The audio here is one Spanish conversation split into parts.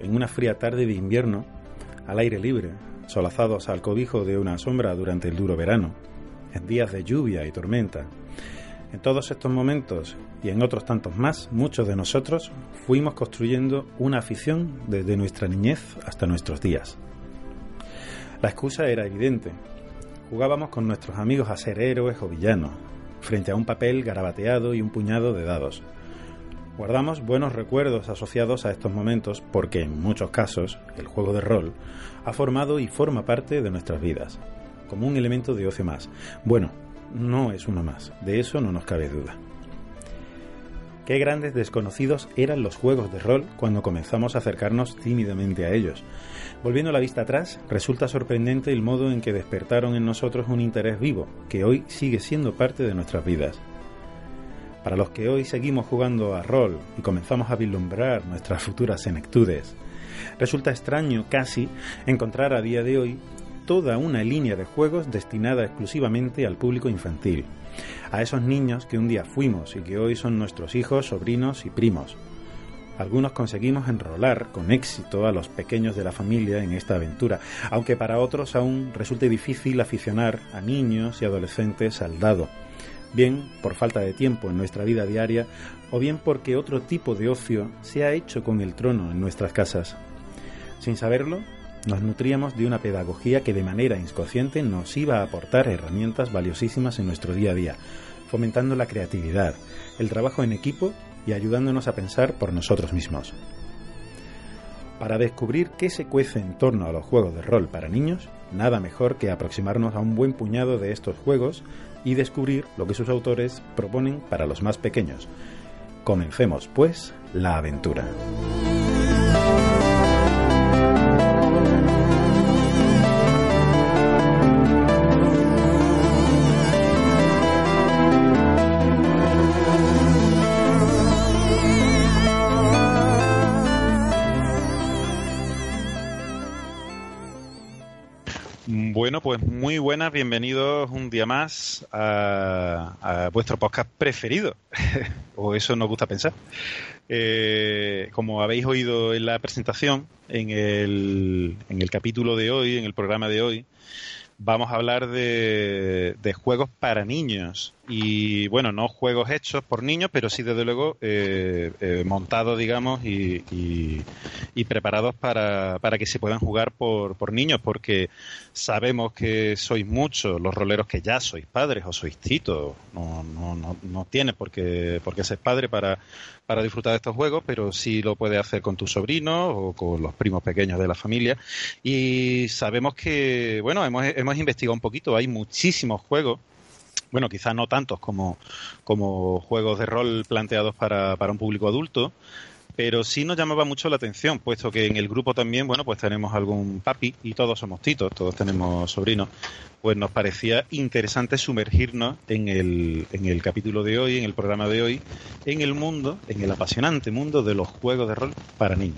en una fría tarde de invierno, al aire libre, solazados al cobijo de una sombra durante el duro verano, en días de lluvia y tormenta. En todos estos momentos y en otros tantos más, muchos de nosotros fuimos construyendo una afición desde nuestra niñez hasta nuestros días. La excusa era evidente. Jugábamos con nuestros amigos a ser héroes o villanos, frente a un papel garabateado y un puñado de dados. Guardamos buenos recuerdos asociados a estos momentos porque en muchos casos el juego de rol ha formado y forma parte de nuestras vidas, como un elemento de ocio más. Bueno, no es uno más, de eso no nos cabe duda. Qué grandes desconocidos eran los juegos de rol cuando comenzamos a acercarnos tímidamente a ellos. Volviendo la vista atrás, resulta sorprendente el modo en que despertaron en nosotros un interés vivo, que hoy sigue siendo parte de nuestras vidas. Para los que hoy seguimos jugando a rol y comenzamos a vislumbrar nuestras futuras senectudes, resulta extraño casi encontrar a día de hoy toda una línea de juegos destinada exclusivamente al público infantil, a esos niños que un día fuimos y que hoy son nuestros hijos, sobrinos y primos. Algunos conseguimos enrolar con éxito a los pequeños de la familia en esta aventura, aunque para otros aún resulte difícil aficionar a niños y adolescentes al dado, bien por falta de tiempo en nuestra vida diaria o bien porque otro tipo de ocio se ha hecho con el trono en nuestras casas. Sin saberlo, nos nutríamos de una pedagogía que de manera inconsciente nos iba a aportar herramientas valiosísimas en nuestro día a día, fomentando la creatividad, el trabajo en equipo y ayudándonos a pensar por nosotros mismos. Para descubrir qué se cuece en torno a los juegos de rol para niños, nada mejor que aproximarnos a un buen puñado de estos juegos y descubrir lo que sus autores proponen para los más pequeños. Comencemos, pues, la aventura. Bueno, pues muy buenas, bienvenidos un día más a, vuestro podcast preferido, o eso nos gusta pensar. Eh, como habéis oído en la presentación, en el, en el capítulo de hoy, en el programa de hoy, vamos a hablar de, juegos para niños. Y bueno, no juegos hechos por niños, pero sí desde luego eh, eh, montados, digamos, y, preparados para, para, que se puedan jugar por, por niños, porque sabemos que sois muchos los roleros que ya sois padres o sois titos. No, no, no, no tienes por qué, por qué ser padre para, para disfrutar de estos juegos, pero sí lo puedes hacer con tus sobrinos o con los primos pequeños de la familia. Y sabemos que, bueno, hemos, hemos investigado un poquito, hay muchísimos juegos bueno, quizás no tantos como, como juegos de rol planteados para, para un público adulto, pero sí nos llamaba mucho la atención, puesto que en el grupo también, bueno, pues tenemos algún papi y todos somos titos, todos tenemos sobrinos, pues nos parecía interesante sumergirnos en el, en el capítulo de hoy, en el programa de hoy, en el mundo, en el apasionante mundo de los juegos de rol para niños.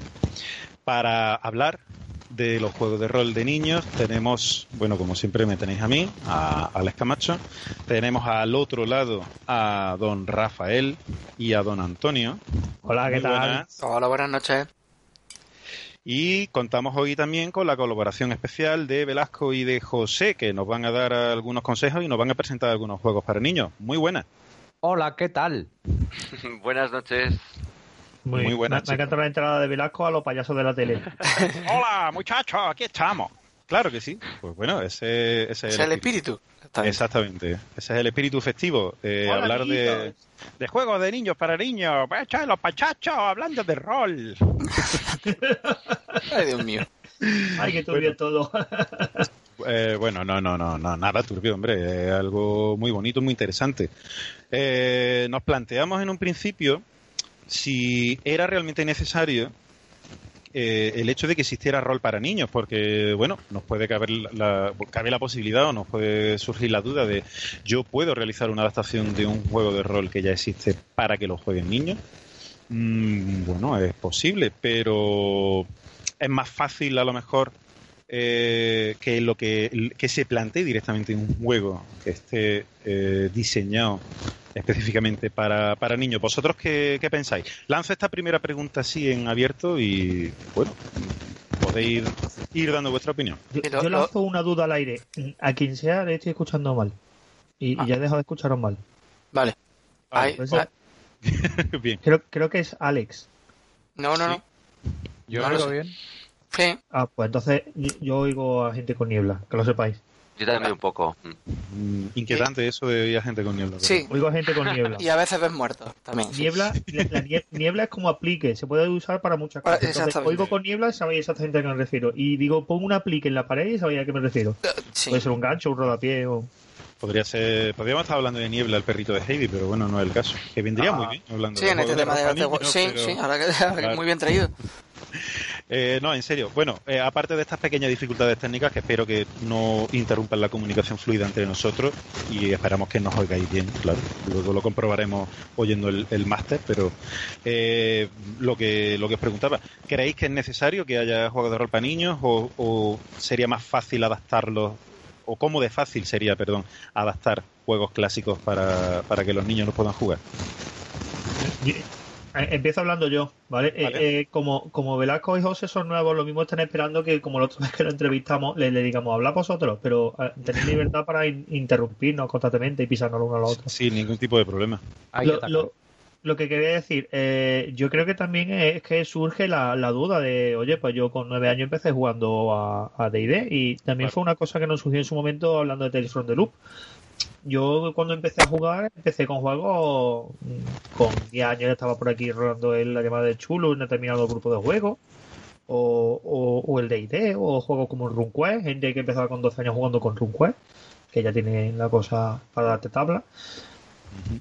Para hablar de los juegos de rol de niños tenemos, bueno, como siempre me tenéis a mí, a Alex Camacho, tenemos al otro lado a don Rafael y a don Antonio. Hola, ¿qué tal? Hola, buenas noches. Y contamos hoy también con la colaboración especial de Velasco y de José, que nos van a dar algunos consejos y nos van a presentar algunos juegos para niños. Muy buenas. Hola, ¿qué tal? buenas noches. Muy, Muy buenas. Me, encanta la entrada de Velasco a los payasos de la tele. Hola, muchachos, aquí estamos. Claro que sí. Pues bueno, ese, ese es el, espíritu. Exactamente. Ese es el espíritu festivo. Eh, hablar de, de, juegos de niños para niños. Pues los pachachos hablando de rol. Ay, Dios mío. Ay, que turbio todo. Eh, bueno, no, no, no, no, nada turbio, hombre. Es algo muy bonito, muy interesante. Eh, nos planteamos en un principio si era realmente necesario eh, el hecho de que existiera rol para niños, porque, bueno, nos puede caber la, cabe la posibilidad o nos puede surgir la duda de yo puedo realizar una adaptación de un juego de rol que ya existe para que lo jueguen niños. Mm, bueno, es posible, pero es más fácil a lo mejor eh, que lo que, se plantee directamente en un juego que esté eh, diseñado específicamente para, para niños. ¿Vosotros qué, pensáis? Lanzo esta primera pregunta así en abierto y, bueno, podéis ir dando vuestra opinión. Yo, lanzo una duda al aire. A quien sea le estoy escuchando mal. Y, ya he dejado de escucharos mal. Vale. Pues bien. Creo, creo que es Alex. No, no, no. ¿Yo lo oigo bien? Sí. Ah, pues entonces yo oigo a gente con niebla, que lo sepáis. Yo también un poco. Mm, inquietante eso de oír a gente con niebla. Sí. Oigo a gente con niebla. y a veces ves muertos también. Niebla, la, niebla es como aplique, se puede usar para muchas cosas. Entonces, oigo con niebla y sabéis exactamente a qué me refiero. Y digo, pongo un aplique en la pared y sabéis a qué me refiero. Eh, puede ser un gancho, un rodapié o... Podría ser, podríamos estar hablando de niebla, el perrito de Heidi, pero bueno, no es el caso. Que vendría ah. muy bien hablando Sí, en este tema de, de, Sí, sí, ahora que, muy bien traído. Eh, no, en serio. Bueno, eh, aparte de estas pequeñas dificultades técnicas, que espero que no interrumpan la comunicación fluida entre nosotros y esperamos que nos oigáis bien, claro. Luego lo comprobaremos oyendo el, máster, pero eh, lo que lo que os preguntaba, ¿creéis que es necesario que haya juegos de rol para niños o, o sería más fácil adaptarlos o cómo de fácil sería, perdón, adaptar juegos clásicos para, para que los niños los puedan jugar? Eh, empiezo hablando yo, ¿vale? Eh, eh, como, como Velasco y José son nuevos, lo mismo están esperando que, como la otra vez que lo entrevistamos, le, digamos, habla vosotros, pero tenéis libertad para interrumpirnos constantemente y pisarnos uno al otro. Sí, ningún tipo de problema. Lo, lo, que quería decir, yo creo que también es que surge la, duda de, oye, pues yo con nueve años empecé jugando a D&D y también fue una cosa que nos surgió en su momento hablando de Tales from the Loop yo cuando empecé a jugar, empecé con juegos con 10 años, estaba por aquí rodando el, la llamada de Chulo en determinado grupo de juegos, o, o, el D&D, o juegos como el RunQuest, gente que empezaba con 12 años jugando con RunQuest, que ya tiene la cosa para darte tabla.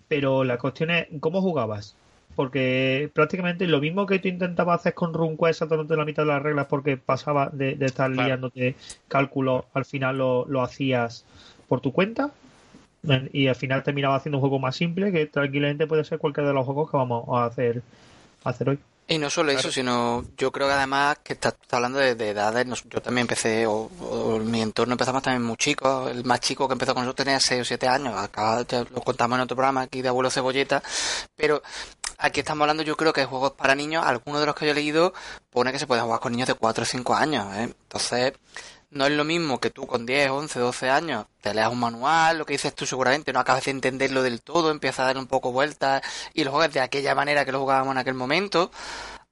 Pero la cuestión es, ¿cómo jugabas? Porque prácticamente lo mismo que tú intentabas hacer con RunQuest saltándote la mitad de las reglas porque pasaba de, estar liándote cálculos, al final lo, lo hacías por tu cuenta y al final terminaba haciendo un juego más simple que tranquilamente puede ser cualquiera de los juegos que vamos a hacer, hacer hoy. Y no solo eso, sino yo creo que además que estás está hablando de, edades, yo también empecé, o, mi entorno empezamos también muy chico, el más chico que empezó con nosotros tenía 6 o 7 años, acá ya lo contamos en otro programa aquí de Abuelo Cebolleta, pero aquí estamos hablando yo creo que de juegos para niños, algunos de los que yo he leído pone que se puede jugar con niños de 4 o 5 años, ¿eh? entonces no es lo mismo que tú con 10, 11, 12 años te leas un manual, lo que dices tú seguramente no acabas de entenderlo del todo, empiezas a dar un poco vueltas y lo juegas de aquella manera que lo jugábamos en aquel momento,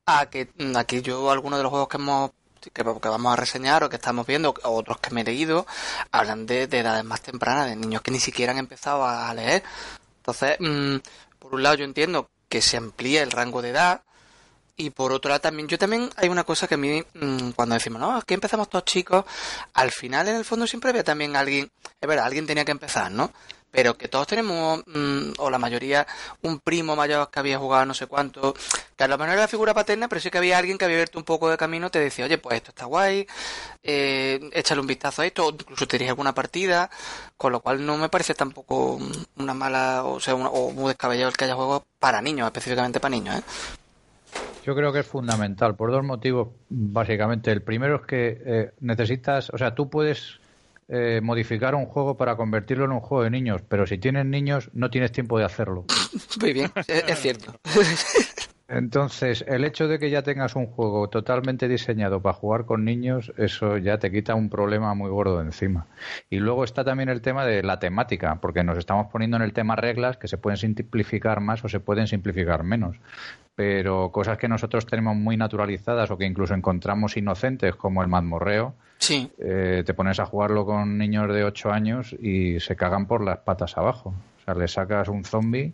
a que mm, aquí yo algunos de los juegos que hemos que, vamos a reseñar o que estamos viendo, o otros que me he leído, hablan de, edades más tempranas, de niños que ni siquiera han empezado a leer. Entonces, mm, por un lado yo entiendo que se amplía el rango de edad, y por otro lado también, yo también hay una cosa que a mí, mm, cuando decimos, no, aquí empezamos todos chicos, al final en el fondo siempre había también alguien, es verdad, alguien tenía que empezar, ¿no? Pero que todos tenemos, mm, o la mayoría, un primo mayor que había jugado no sé cuánto, que a lo mejor era figura paterna, pero sí que había alguien que había abierto un poco de camino, te decía, oye, pues esto está guay, eh, échale un vistazo a esto, o incluso te diría alguna partida, con lo cual no me parece tampoco una mala, o sea, o muy descabellado el que haya juegos para niños, específicamente para niños, ¿eh? Yo creo que es fundamental por dos motivos, básicamente. El primero es que eh, necesitas, o sea, tú puedes eh, modificar un juego para convertirlo en un juego de niños, pero si tienes niños no tienes tiempo de hacerlo. Muy bien, es cierto. Entonces, el hecho de que ya tengas un juego totalmente diseñado para jugar con niños, eso ya te quita un problema muy gordo de encima. Y luego está también el tema de la temática, porque nos estamos poniendo en el tema reglas que se pueden simplificar más o se pueden simplificar menos. Pero cosas que nosotros tenemos muy naturalizadas o que incluso encontramos inocentes, como el mazmorreo, sí. Eh, te pones a jugarlo con niños de 8 años y se cagan por las patas abajo. O sea, le sacas un zombie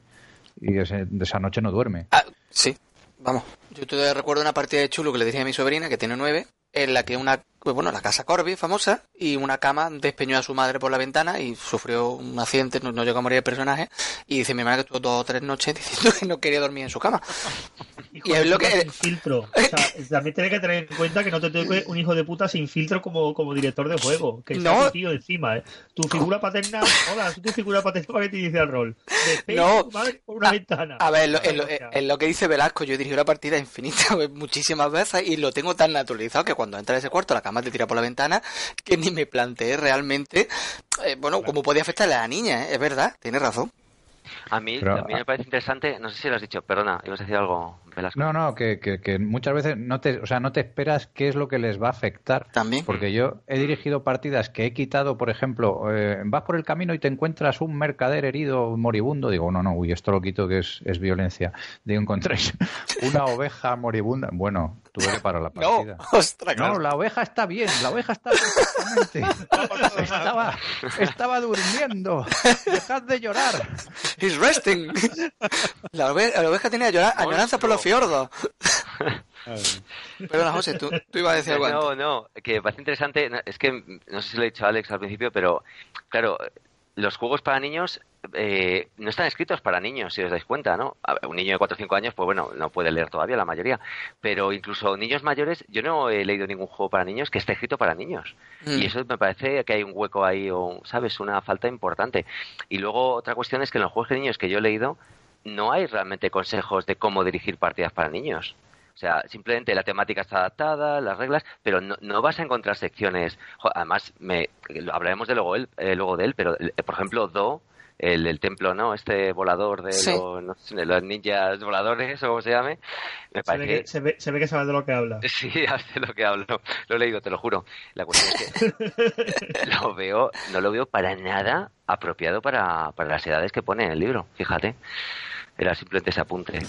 y de esa noche no duerme. Ah, sí, vamos. Yo todavía recuerdo una partida de chulo que le decía a mi sobrina, que tiene nueve, en la que una, pues bueno, la casa Corby, famosa, y una cama despeñó a su madre por la ventana y sufrió un accidente, no, llegó a morir el personaje, y dice mi madre que estuvo dos o tres noches diciendo que no quería dormir en su cama. y es lo que... Sin filtro. O sea, también tienes que tener en cuenta que no te tengo un hijo de puta sin filtro como, como director de juego, que no. tío encima, ¿eh? Tu figura paterna, hola, tu figura paterna para que te dice el rol. no. por una ventana. A ver, en lo, que dice Velasco, yo he dirigido la partida infinita muchísimas veces y lo tengo tan naturalizado que cuando entra a ese cuarto la cama te tira por la ventana que ni me planteé realmente, eh, bueno, cómo podía afectarle a la niña, ¿eh? es verdad, tiene razón. A mí, a mí me parece interesante, no sé si lo has dicho, perdona, ibas a decir algo, Velasco. No, no, que, que, muchas veces no te, o sea, no te esperas qué es lo que les va a afectar. También. Porque yo he dirigido partidas que he quitado, por ejemplo, eh, vas por el camino y te encuentras un mercader herido, moribundo. Digo, no, no, uy, esto lo quito que es, es violencia. Digo, encontréis una oveja moribunda. Bueno, tuve que parar la partida. No, ostras, no, la oveja está bien, la oveja está perfectamente. estaba, estaba durmiendo. Dejad de llorar. He's resting. La oveja, tenía añoranza por los fiordos. Perdona, José, tú, tú, ibas a decir algo. No, no, que parece interesante. Es que no sé si lo he dicho a Alex al principio, pero claro, los juegos para niños eh, no están escritos para niños, si os dais cuenta, ¿no? Un niño de 4 o 5 años, pues bueno, no puede leer todavía la mayoría. Pero incluso niños mayores, yo no he leído ningún juego para niños que esté escrito para niños. Y mm. eso me parece que hay un hueco ahí, o, ¿sabes? Una falta importante. Y luego otra cuestión es que en los juegos de niños que yo he leído, no hay realmente consejos de cómo dirigir partidas para niños. O sea, simplemente la temática está adaptada, las reglas, pero no, vas a encontrar secciones. Además, me, hablaremos de luego, él, eh, luego de él, pero eh, por ejemplo, Do, el, templo, ¿no? Este volador de, los, ninjas voladores, o como se llame. Me se, ve que, se, ve, se, ve que sabes de lo que habla. Sí, de lo que hablo. Lo he leído, te lo juro. La cuestión es que lo veo, no lo veo para nada apropiado para, para las edades que pone en el libro, fíjate. Era simplemente ese apunte.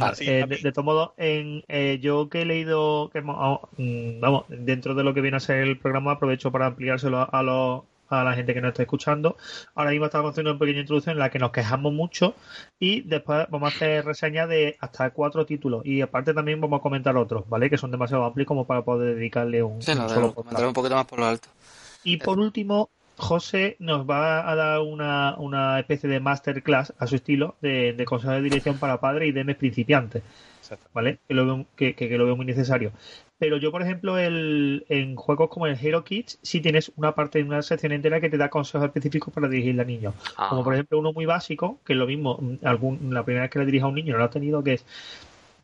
Ah, eh, de, todo modo, en, eh, yo que he leído, que, mm, vamos, dentro de lo que viene a ser el programa, aprovecho para ampliárselo a, los, a la gente que nos está escuchando. Ahora mismo estamos haciendo una pequeña introducción en la que nos quejamos mucho y después vamos a hacer reseñas de hasta cuatro títulos y aparte también vamos a comentar otros, ¿vale? Que son demasiado amplios como para poder dedicarle un, solo un poquito más por lo alto. Y por último, José nos va a dar una, una especie de masterclass a su estilo de, de consejo de dirección para padres y DMs principiantes. ¿Vale? Que lo, veo, que, que, lo veo muy necesario. Pero yo, por ejemplo, el, en juegos como el Hero Kids, sí tienes una parte, una sección entera que te da consejos específicos para dirigirle a niños. Como por ejemplo uno muy básico, que es lo mismo, algún, la primera vez que le dirija a un niño no lo ha tenido, que es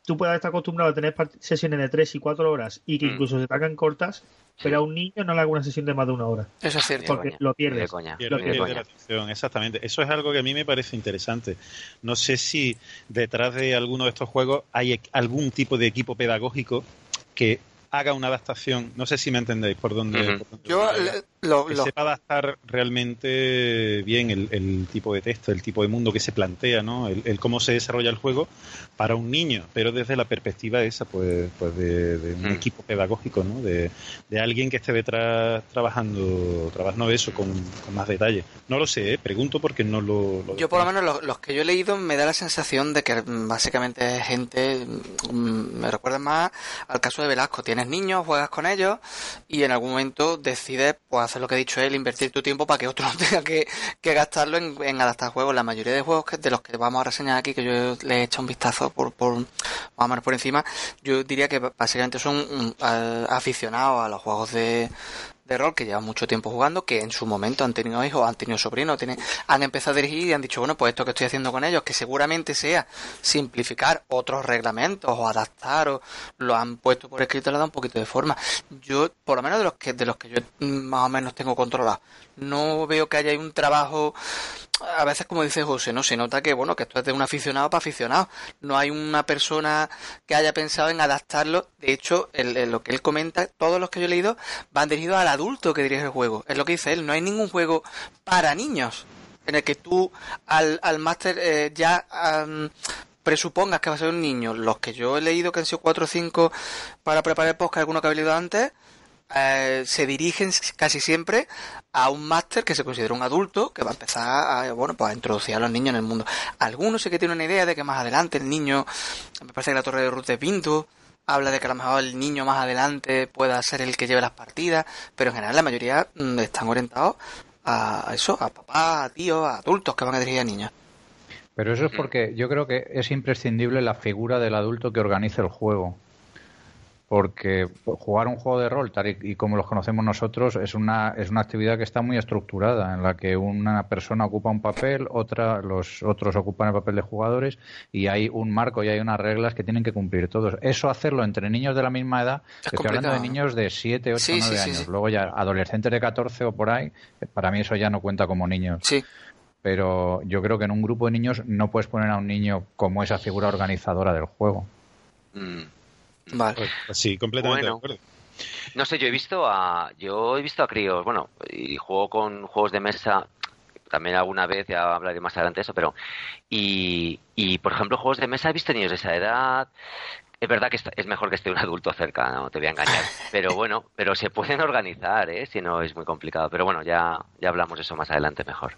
tú puedes estar acostumbrado a tener sesiones de 3 y 4 horas y que mm. incluso se te hagan cortas, pero a un niño no le haga una sesión de más de una hora. Eso es cierto. Porque lo pierdes. Lo pierdes. exactamente. Eso es algo que a mí me parece interesante. No sé si detrás de alguno de estos juegos hay algún tipo de equipo pedagógico que haga una adaptación. No sé si me entendéis por dónde. Yo lo, que sepa adaptar realmente bien el, tipo de texto, el tipo de mundo que se plantea, ¿no? El, cómo se desarrolla el juego para un niño, pero desde la perspectiva esa, pues, pues de, un mm. equipo pedagógico, ¿no? De, alguien que esté detrás trabajando, trabajando eso con, más detalle. No lo sé, ¿eh? pregunto porque no lo. yo por lo menos los, que yo he leído me da la sensación de que básicamente gente mm, me recuerda más al caso de Velasco. Niños, juegas con ellos y en algún momento decides pues, hacer lo que he dicho él, invertir tu tiempo para que otro no tenga que, gastarlo en, adaptar juegos. La mayoría de juegos que, de los que vamos a reseñar aquí, que yo le he hecho un vistazo por, por más por encima, yo diría que básicamente son mm, aficionados a los juegos de, de rol que llevan mucho tiempo jugando, que en su momento han tenido hijos, han tenido sobrinos, tienen, han empezado a dirigir y han dicho, bueno, pues esto que estoy haciendo con ellos, que seguramente sea simplificar otros reglamentos o adaptar o lo han puesto por escrito le da un poquito de forma. Yo, por lo menos de los que, de los que yo más o menos tengo controlado, no veo que haya un trabajo a veces como dice José, no se nota que bueno, que esto es de un aficionado para aficionado. No hay una persona que haya pensado en adaptarlo. De hecho, lo que él comenta, todos los que yo he leído van dirigidos al adulto que dirige el juego. Es lo que dice él, no hay ningún juego para niños en el que tú al, al máster eh, ya presupongas que va a ser un niño. Los que yo he leído que han sido 4 o 5 para preparar el podcast, alguno que ha leído antes, eh, se dirigen casi siempre a un máster que se considera un adulto que va a empezar a, bueno, pues a introducir a los niños en el mundo. Algunos sí que tienen una idea de que más adelante el niño, me parece que la torre de Ruth de Pinto habla de que a lo mejor el niño más adelante pueda ser el que lleve las partidas, pero en general la mayoría mm, están orientados a eso, a papás, a tíos, a adultos que van a dirigir a niños. Pero eso es porque yo creo que es imprescindible la figura del adulto que organice el juego porque jugar un juego de rol tal y, como los conocemos nosotros es una es una actividad que está muy estructurada en la que una persona ocupa un papel otra los otros ocupan el papel de jugadores y hay un marco y hay unas reglas que tienen que cumplir todos. Eso hacerlo entre niños de la misma edad estoy hablando de niños de 7, 8, 9 años. luego ya adolescentes de 14 o por ahí para mí eso ya no cuenta como niños. Sí. Pero yo creo que en un grupo de niños no puedes poner a un niño como esa figura organizadora del juego. Mm. Vale. Pues, pues sí, completamente Bueno. de acuerdo. No sé, yo he visto a yo he visto a críos, bueno, y juego con juegos de mesa también alguna vez, ya hablaré más adelante de eso, pero y, y por ejemplo, juegos de mesa he visto niños de esa edad. Es verdad que es mejor que esté un adulto cerca, no te voy a engañar. Pero bueno, pero se pueden organizar, ¿eh? Si no es muy complicado. Pero bueno, ya, ya hablamos de eso más adelante mejor.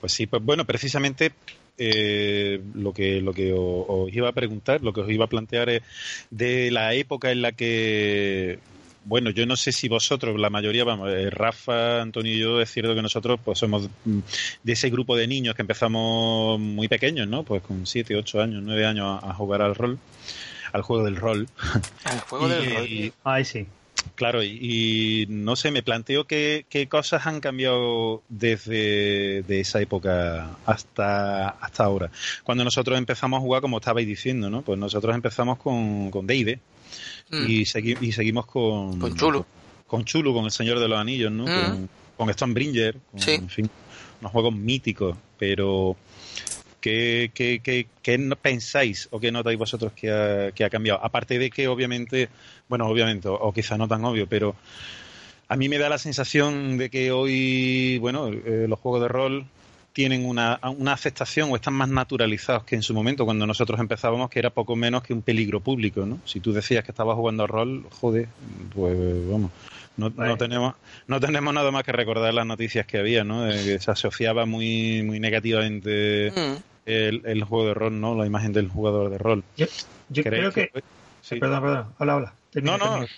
Pues sí, pues bueno, precisamente eh, lo que lo que os, iba a preguntar, lo que os iba a plantear es de la época en la que bueno, yo no sé si vosotros, la mayoría, vamos, eh, Rafa, Antonio y yo, es cierto que nosotros pues somos de ese grupo de niños que empezamos muy pequeños, ¿no? Pues con 7, 8 años, 9 años a, a jugar al rol, al juego del rol. El juego del rol. y- Ay, sí. Claro, y, y no sé, me planteo qué, qué cosas han cambiado desde de esa época hasta, hasta ahora. Cuando nosotros empezamos a jugar, como estabais diciendo, ¿no? Pues nosotros empezamos con, con D&D Mm. y, segui- y seguimos con... Con Chulu. Con Chulu, con El Señor de los Anillos, ¿no? Mm. Con, con Stonebringer, con, Sí. en fin, unos juegos míticos, pero... ¿Qué, qué, qué, qué pensáis o qué notáis vosotros que ha, que ha cambiado? Aparte de que, obviamente, bueno, obviamente, o, quizá no tan obvio, pero a mí me da la sensación de que hoy, bueno, eh, los juegos de rol tienen una, una aceptación o están más naturalizados que en su momento cuando nosotros empezábamos, que era poco menos que un peligro público, ¿no? Si tú decías que estabas jugando a rol, joder, pues vamos, no, no tenemos no tenemos nada más que recordar las noticias que había, ¿no? De que se asociaba muy muy negativamente Mm. El, el juego de rol, ¿no? La imagen del jugador de rol. Yo, yo ¿Creéis creo que... sí. Perdón, perdón. Habla, habla. Termina, No, no, termina.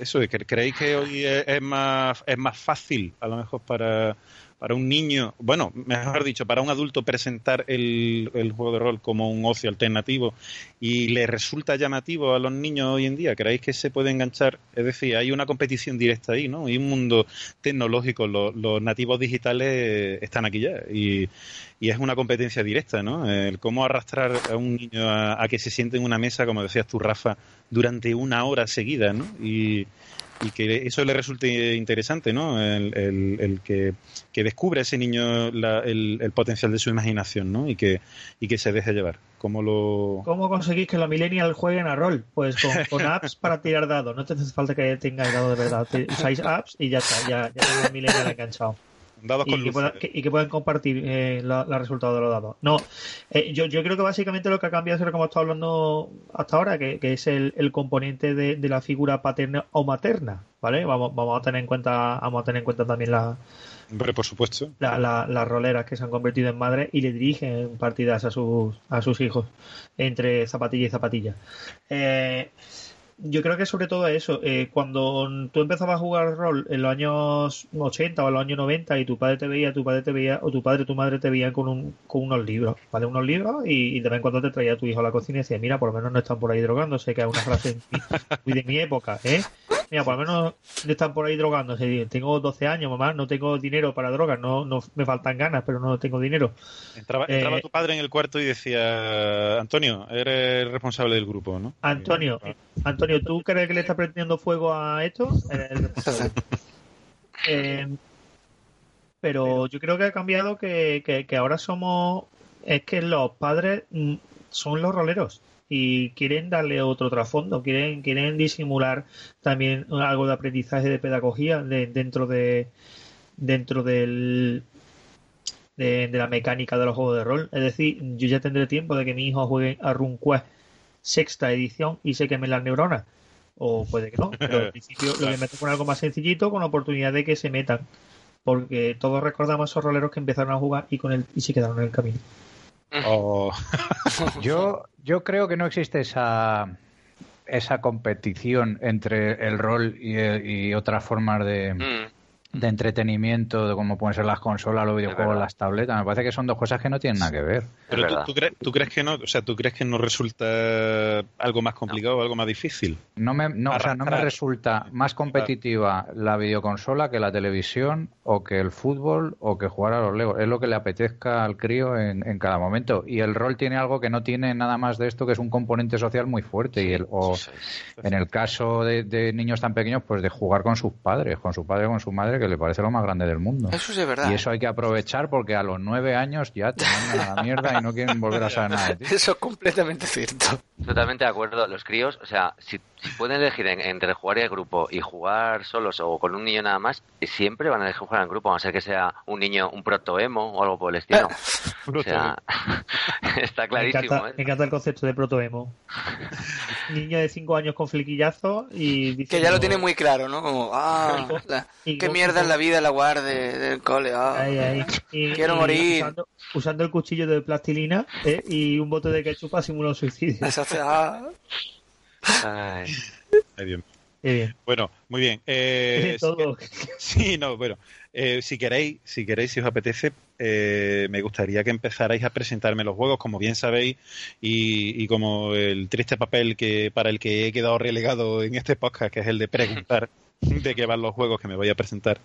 eso es, que ¿creéis que hoy es, es más es más fácil, a lo mejor para, para un niño, bueno, mejor dicho, para un adulto presentar el, el juego de rol como un ocio alternativo y le resulta llamativo a los niños hoy en día? ¿Creéis que se puede enganchar? Es decir, hay una competición directa ahí, ¿no? Hay un mundo tecnológico, los, los nativos digitales están aquí ya y, y es una competencia directa, ¿no? El cómo arrastrar a un niño a, a que se siente en una mesa, como decías tú, Rafa, durante una hora seguida, ¿no? Y, y que eso le resulte interesante, ¿no? El, el- el que, que descubra ese niño la- el, el potencial de su imaginación, ¿no? Y que, y que se deje llevar. ¿Cómo lo...? ¿Cómo conseguís que los millennials jueguen a rol? Pues con, con apps para tirar dados. No te hace falta que tengáis dados de verdad. Usáis apps y ya está. Ya, ya tenéis los millennials con y que, puedan, que- y que puedan compartir eh, los resultados de los dados. No, eh, yo, yo creo que básicamente lo que ha cambiado es lo que hemos estado hablando hasta ahora, que, que es el, el componente de, de la figura paterna o materna, ¿vale? Vamos, vamos a tener en cuenta, vamos a tener en cuenta también la, Hombre, por supuesto. la- la- las roleras que se han convertido en madres y le dirigen partidas a sus, a sus hijos entre zapatilla y zapatilla. Eh, yo creo que sobre todo eso, eh, cuando tú empezabas a jugar rol en los años 80 o en los años 90 y tu padre te veía, tu padre te veía, o tu padre tu madre te veían con, un, con unos libros, ¿vale? Unos libros y, y de vez en cuando te traía a tu hijo a la cocina y decía, mira, por lo menos no están por ahí drogándose, que es una frase muy de mi época, ¿eh? Mira, por lo menos no están por ahí drogándose. Tengo 12 años, mamá, no tengo dinero para drogas, no, no me faltan ganas, pero no tengo dinero. Entraba, Eh, entraba tu padre en el cuarto y decía, Antonio, eres el responsable del grupo, ¿no? Antonio, Antonio, ¿tú crees que le está prendiendo fuego a esto? El responsable. Eh, pero yo creo que ha cambiado que, que- que ahora somos. Es que los padres mm, son los roleros y quieren darle otro trasfondo, quieren, quieren disimular también algo de aprendizaje de pedagogía de- dentro de dentro del de, de la mecánica de los juegos de rol. Es decir, yo ya tendré tiempo de que mi hijo juegue a RuneQuest sexta edición y se quemen las neuronas. O puede que no, pero al principio lo que meto con algo más sencillito con la oportunidad de que se metan. Porque todos recordamos esos roleros que empezaron a jugar y con el, y se quedaron en el camino. O- Yo, yo creo que no existe esa, esa competición entre el rol y, y otras formas de, Mm. De entretenimiento, de cómo pueden ser las consolas, los videojuegos, las tabletas. Me parece que son dos cosas que no tienen nada que ver. Pero tú, tú crees, tú crees que no, o sea, tú crees que no resulta algo más complicado o algo más difícil. No me, no, o sea, no me resulta más competitiva la videoconsola que la televisión o que el fútbol o que jugar a los Legos. Es lo que le apetezca al crío en, en cada momento. Y el rol tiene algo que no tiene nada más de esto, que es un componente social muy fuerte. y el, o en el caso de, de niños tan pequeños, pues de jugar con sus padres, con su padre con su madre, que le parece lo más grande del mundo. Eso sí es verdad. Y eso hay que aprovechar porque a los nueve años ya te mandan a la mierda y no quieren volver a saber nada de ti. Eso es completamente cierto. Totalmente de acuerdo. Los críos, o sea, si, si pueden elegir en- entre jugar en grupo y jugar solos o con un niño nada más, siempre van a elegir jugar en grupo, a no ser que sea un niño, un protoemo o algo por el estilo. o sea, está Me clarísimo. encanta, ¿eh? me encanta el concepto de protoemo. Niño de 5 años con fliquillazo y Que ya lo tiene muy claro, ¿no? Como, ah, la- Y qué mierda es la vida, la guarde del cole. ah. Ahí, ahí. Y- Quiero y morir. Usando, usando el cuchillo de plastilina ¿eh? y un bote de ketchup para simular un suicidio. Ah. Ay. Ay, bien. Bueno, muy bien. Eh, Todo. Sí, no, bueno. eh, si queréis, si queréis, si os apetece, eh, me gustaría que empezarais a presentarme los juegos, como bien sabéis, y, y como el triste papel que para el que he quedado relegado en este podcast, que es el de preguntar de qué van los juegos que me voy a presentar,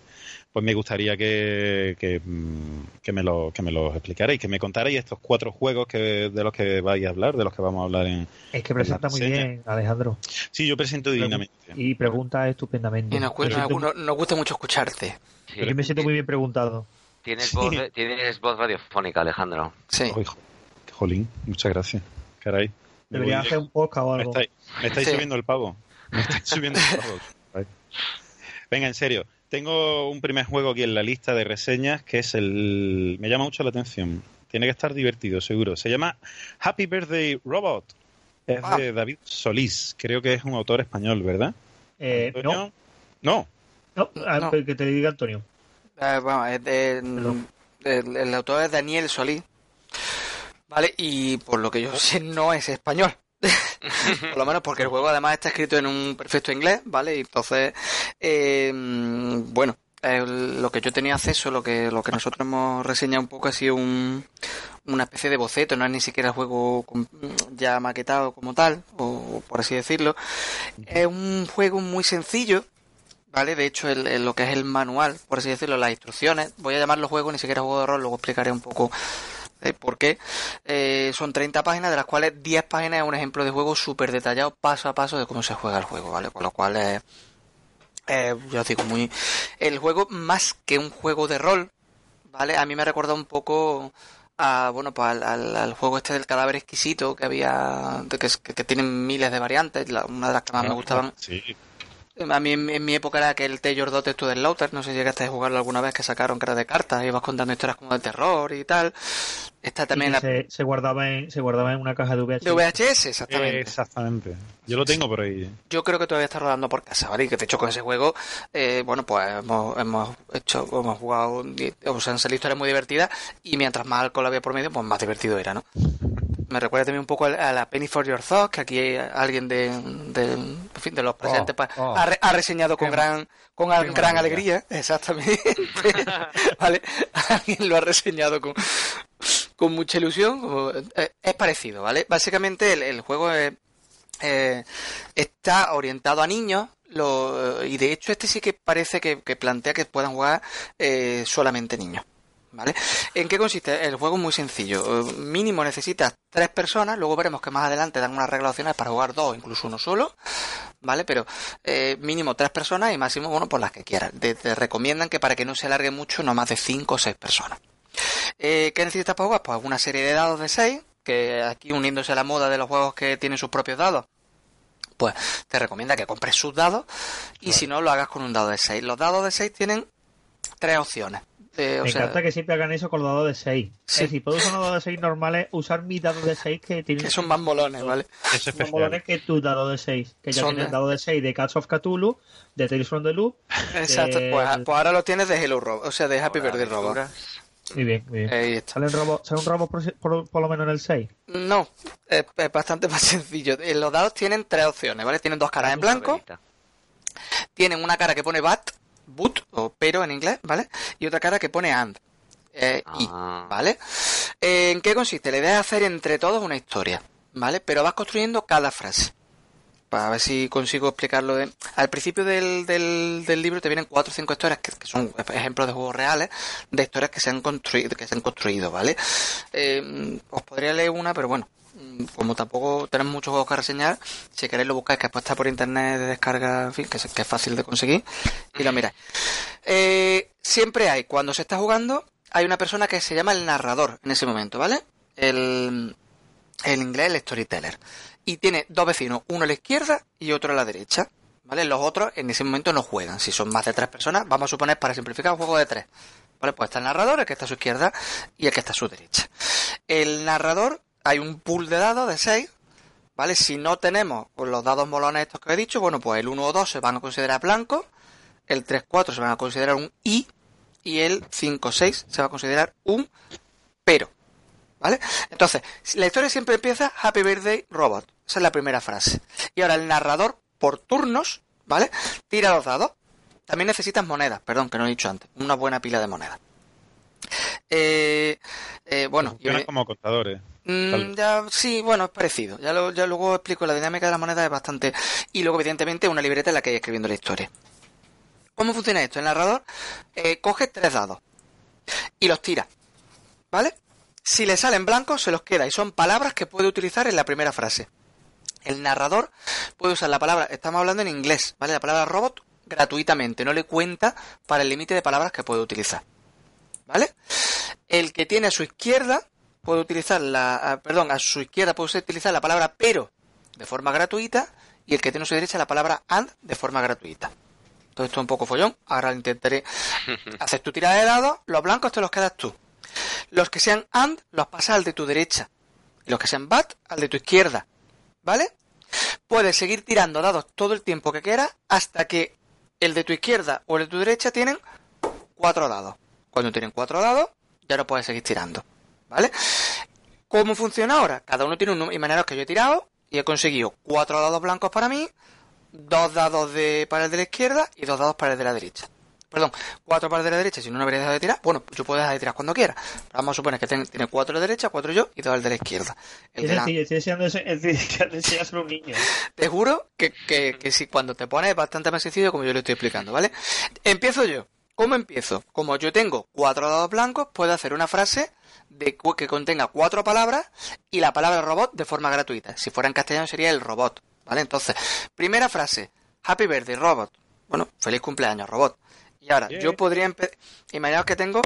pues me gustaría que, que, mm, que me lo, que me los explicarais, que me contarais estos cuatro juegos que, de los que vais a hablar, de los que vamos a hablar en... Es que presenta muy bien, Alejandro. Sí, yo presento dignamente. Y pregunta estupendamente. Y nos, gusta mucho escucharte. Sí. yo me siento muy bien preguntado. Tienes, Sí. voz, tienes voz radiofónica, Alejandro. Sí. Uy, jo- jolín, muchas gracias. Caray. Me Debería hacer un podcast o Me algo. estáis, me estáis Sí. subiendo el pavo. Me estáis subiendo el pavo. Venga, en serio. Tengo un primer juego aquí en la lista de reseñas que es el. Me llama mucho la atención. Tiene que estar divertido, seguro. Se llama Happy Birthday Robot. Es Ah. de David Solís. Creo que es un autor español, ¿verdad? Eh, no? No. no, ah, No. que te diga Antonio. Eh, vamos, es de- el, el autor es Daniel Solís. Vale, y por lo que yo sé, no es español. por lo menos porque el juego además está escrito en un perfecto inglés, ¿vale? Y entonces, eh, bueno, lo que yo tenía acceso, lo que, lo que nosotros hemos reseñado un poco ha sido un, una especie de boceto, no es ni siquiera el juego ya maquetado como tal, o por así decirlo. Es un juego muy sencillo, ¿vale? De hecho, el, el- lo que es el manual, por así decirlo, las instrucciones, voy a llamarlo juego, ni siquiera juego de rol, luego explicaré un poco eh, por qué. Eh, son 30 páginas, de las cuales 10 páginas es un ejemplo de juego súper detallado, paso a paso, de cómo se juega el juego, ¿vale? Con lo cual es, eh, yo digo, muy... El juego, más que un juego de rol, ¿vale? A mí me recuerda un poco a, bueno, pues al, al- al juego este del cadáver exquisito que había, que, que, que tienen miles de variantes, la- una de las que más me gustaban Sí. A mí en, mi época era aquel Taylor Dot to the Slaughter, no sé si llegaste a jugarlo alguna vez que sacaron que era de cartas, ibas contando historias como de terror y tal. Está también Y la que se, se guardaba en, se guardaba en una caja de VHS. de VHS, exactamente. Exactamente. Yo lo tengo por ahí. Yo creo que todavía está rodando por casa, ¿vale? Y que de hecho con ese juego, eh, bueno, pues hemos, hemos hecho, hemos jugado, o sea, han salido historias muy divertidas y mientras más alcohol había por medio, pues más divertido era, ¿no? Me recuerda también un poco a la Penny for Your Thoughts, que aquí alguien de, de, en fin, de los presentes pues, oh. ha, re- ha reseñado con gran con gran maravilla. alegría, exactamente. ¿Vale? Alguien lo ha reseñado con, con mucha ilusión. eh, es parecido, ¿vale? Básicamente el, el juego es, eh, está orientado a niños lo, y de hecho este sí que parece que, que plantea que puedan jugar eh, solamente niños. ¿Vale? ¿En qué consiste? El juego es muy sencillo. Eh, Mínimo necesitas tres personas, luego veremos que más adelante dan unas regulaciones para jugar dos, incluso uno solo, ¿vale? Pero eh, mínimo tres personas y máximo, bueno, por las que quieras. Te, te recomiendan que para que no se alargue mucho, no más de cinco o seis personas. Eh, ¿Qué necesitas para jugar? Pues una serie de dados de seis, que aquí uniéndose a la moda de los juegos que tienen sus propios dados, pues te recomienda que compres sus dados y si no lo hagas con un dado de 6. Los dados de 6 tienen tres opciones. Eh, o Me sea, encanta que siempre hagan eso con los dados de 6. Sí. Es decir, puedo usar unos dados de 6 normales, usar mis dados de 6 que tienen que son más molones, ¿vale? Es más especial. molones que tu dado de 6. Que ya Son tienes dado de 6 de Cats of Cthulhu, de Tales from the Loop. Exacto, pues, pues ahora lo tienes de Hello Robot, o sea, de Happy Birthday Robot. Muy bien, muy bien. Ahí está. ¿Salen robos, ¿Sale un robot por, por- por lo menos en el 6? No, es, es bastante más sencillo. Eh, Los dados tienen tres opciones, ¿vale? Tienen dos caras en blanco, tienen una cara que pone bat, but o pero en inglés, ¿vale? Y otra cara que pone and. eh, y, Ah. ¿vale? Eh, ¿En qué consiste? La idea es hacer entre todos una historia, ¿vale? Pero vas construyendo cada frase. Para ver si consigo explicarlo. De... Al principio del, del, del libro te vienen cuatro o cinco historias que, que son ejemplos de juegos reales, de historias que se han construido, que se han construido, ¿vale? Eh, os podría leer una, pero bueno, como tampoco tenemos muchos juegos que reseñar, si queréis lo buscáis, que después está por internet de descarga, que es fácil de conseguir, y lo miráis. Eh, siempre hay, cuando se está jugando, hay una persona que se llama el narrador en ese momento, ¿vale? El, el inglés, el storyteller. Y tiene dos vecinos, uno a la izquierda y otro a la derecha. ¿Vale? Los otros en ese momento no juegan. Si son más de tres personas, vamos a suponer, para simplificar, un juego de tres. ¿Vale? Pues está el narrador, el que está a su izquierda y el que está a su derecha. El narrador, hay un pool de dados de seis. ¿Vale? Si no tenemos pues, los dados molones estos que he dicho, bueno, pues el 1 o 2 se van a considerar blancos, el 3 4 se van a considerar un I y el 5 6 se va a considerar un pero. ¿Vale? Entonces, la historia siempre empieza Happy Birthday Robot. Esa es la primera frase. Y ahora el narrador, por turnos, ¿vale? Tira los dados. También necesitas monedas, perdón, que no he dicho antes. Una buena pila de monedas. Eh, eh, bueno, Funcionan y- como contadores. Mm, ya, sí, bueno, es parecido. Ya, lo- ya luego explico la dinámica de la moneda es bastante. Y luego, evidentemente, una libreta en la que hay escribiendo la historia. ¿Cómo funciona esto? El narrador eh, coge tres dados y los tira. ¿Vale? Si le salen blancos, se los queda y son palabras que puede utilizar en la primera frase. El narrador puede usar la palabra, estamos hablando en inglés, ¿vale? La palabra robot gratuitamente, no le cuenta para el límite de palabras que puede utilizar. ¿Vale? El que tiene a su izquierda puede utilizar la, ah, perdón, a su izquierda puede utilizar la palabra pero de forma gratuita y el que tiene a su derecha la palabra and de forma gratuita. Todo esto es un poco follón. Ahora intentaré hacer tu tirada de dados. Los blancos te los quedas tú. Los que sean and los pasas al de tu derecha. Y los que sean bat al de tu izquierda. ¿Vale? Puedes seguir tirando dados todo el tiempo que quieras hasta que el de tu izquierda o el de tu derecha tienen cuatro dados. Cuando tienen cuatro dados, ya no puedes seguir tirando. ¿Vale? ¿Cómo funciona ahora? Cada uno tiene un número. Imaginaros que yo he tirado y he conseguido cuatro dados blancos para mí, dos dados de, para el de la izquierda y dos dados para el de la derecha. Perdón, cuatro para el de la derecha, si no, no habría dejado de tirar. Bueno, yo puedo dejar de tirar cuando quiera. Pero vamos a suponer que ten- tiene cuatro de derecha, cuatro yo y dos el de la izquierda. El Es de la- decir, estoy a un niño. te juro que, que, que si cuando te pones es bastante más sencillo como yo lo estoy explicando, ¿vale? Empiezo yo. ¿Cómo empiezo? Como yo tengo cuatro dados blancos, puedo hacer una frase de que contenga cuatro palabras y la palabra robot de forma gratuita. Si fuera en castellano sería el robot, ¿vale? Entonces, primera frase, Happy Birthday Robot. Bueno, feliz cumpleaños robot. Y ahora, Yeah. yo podría empezar... Imaginaos que tengo...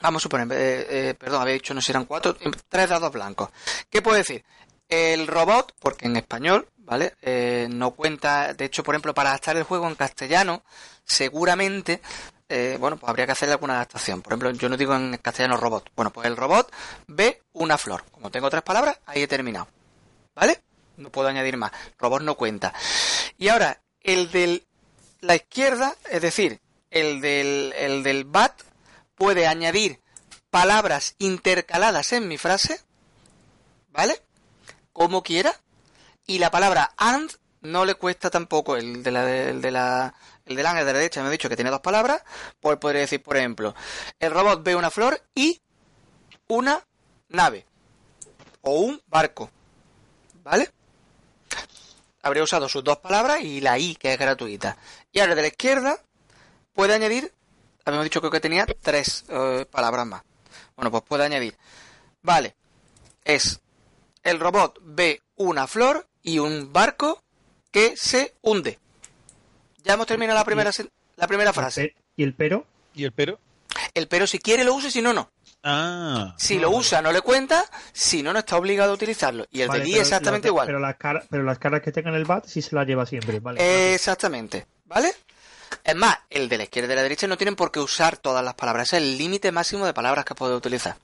Vamos a suponer, eh, eh, perdón, había dicho no si eran cuatro, em, tres dados blancos. ¿Qué puedo decir? El robot, porque en español, ¿vale? Eh, no cuenta, de hecho, por ejemplo, para adaptar el juego en castellano, seguramente, eh, bueno, pues habría que hacerle alguna adaptación. Por ejemplo, yo no digo en castellano robot. Bueno, pues el robot ve una flor. Como tengo tres palabras, ahí he terminado. ¿Vale? No puedo añadir más. Robot no cuenta. Y ahora, el de la izquierda, es decir, el del, el del bat, puede añadir palabras intercaladas en mi frase, ¿vale? Como quiera. Y la palabra and no le cuesta tampoco el de la el de la el del de la derecha me ha dicho que tiene dos palabras, pues podría decir, por ejemplo, el robot ve una flor y una nave o un barco. ¿Vale? Habría usado sus dos palabras y la i que es gratuita. Y ahora de la izquierda puede añadir, habíamos dicho creo que tenía tres eh, palabras más. Bueno, pues puede añadir. Vale, es el robot ve una flor y un barco que se hunde. Ya hemos terminado la primera, la primera frase. ¿Y el pero? ¿Y el pero? El pero si quiere lo use, si no, no. Ah. Si lo usa no le cuenta, si no, no está obligado a utilizarlo. Y el Vale, de pero exactamente igual. Pero las, caras, pero las caras que tengan el bat sí se las lleva siempre, ¿vale? Exactamente, ¿vale? Es más, el de la izquierda y de la derecha no tienen por qué usar todas las palabras. Ese es el límite máximo de palabras que puedo utilizar.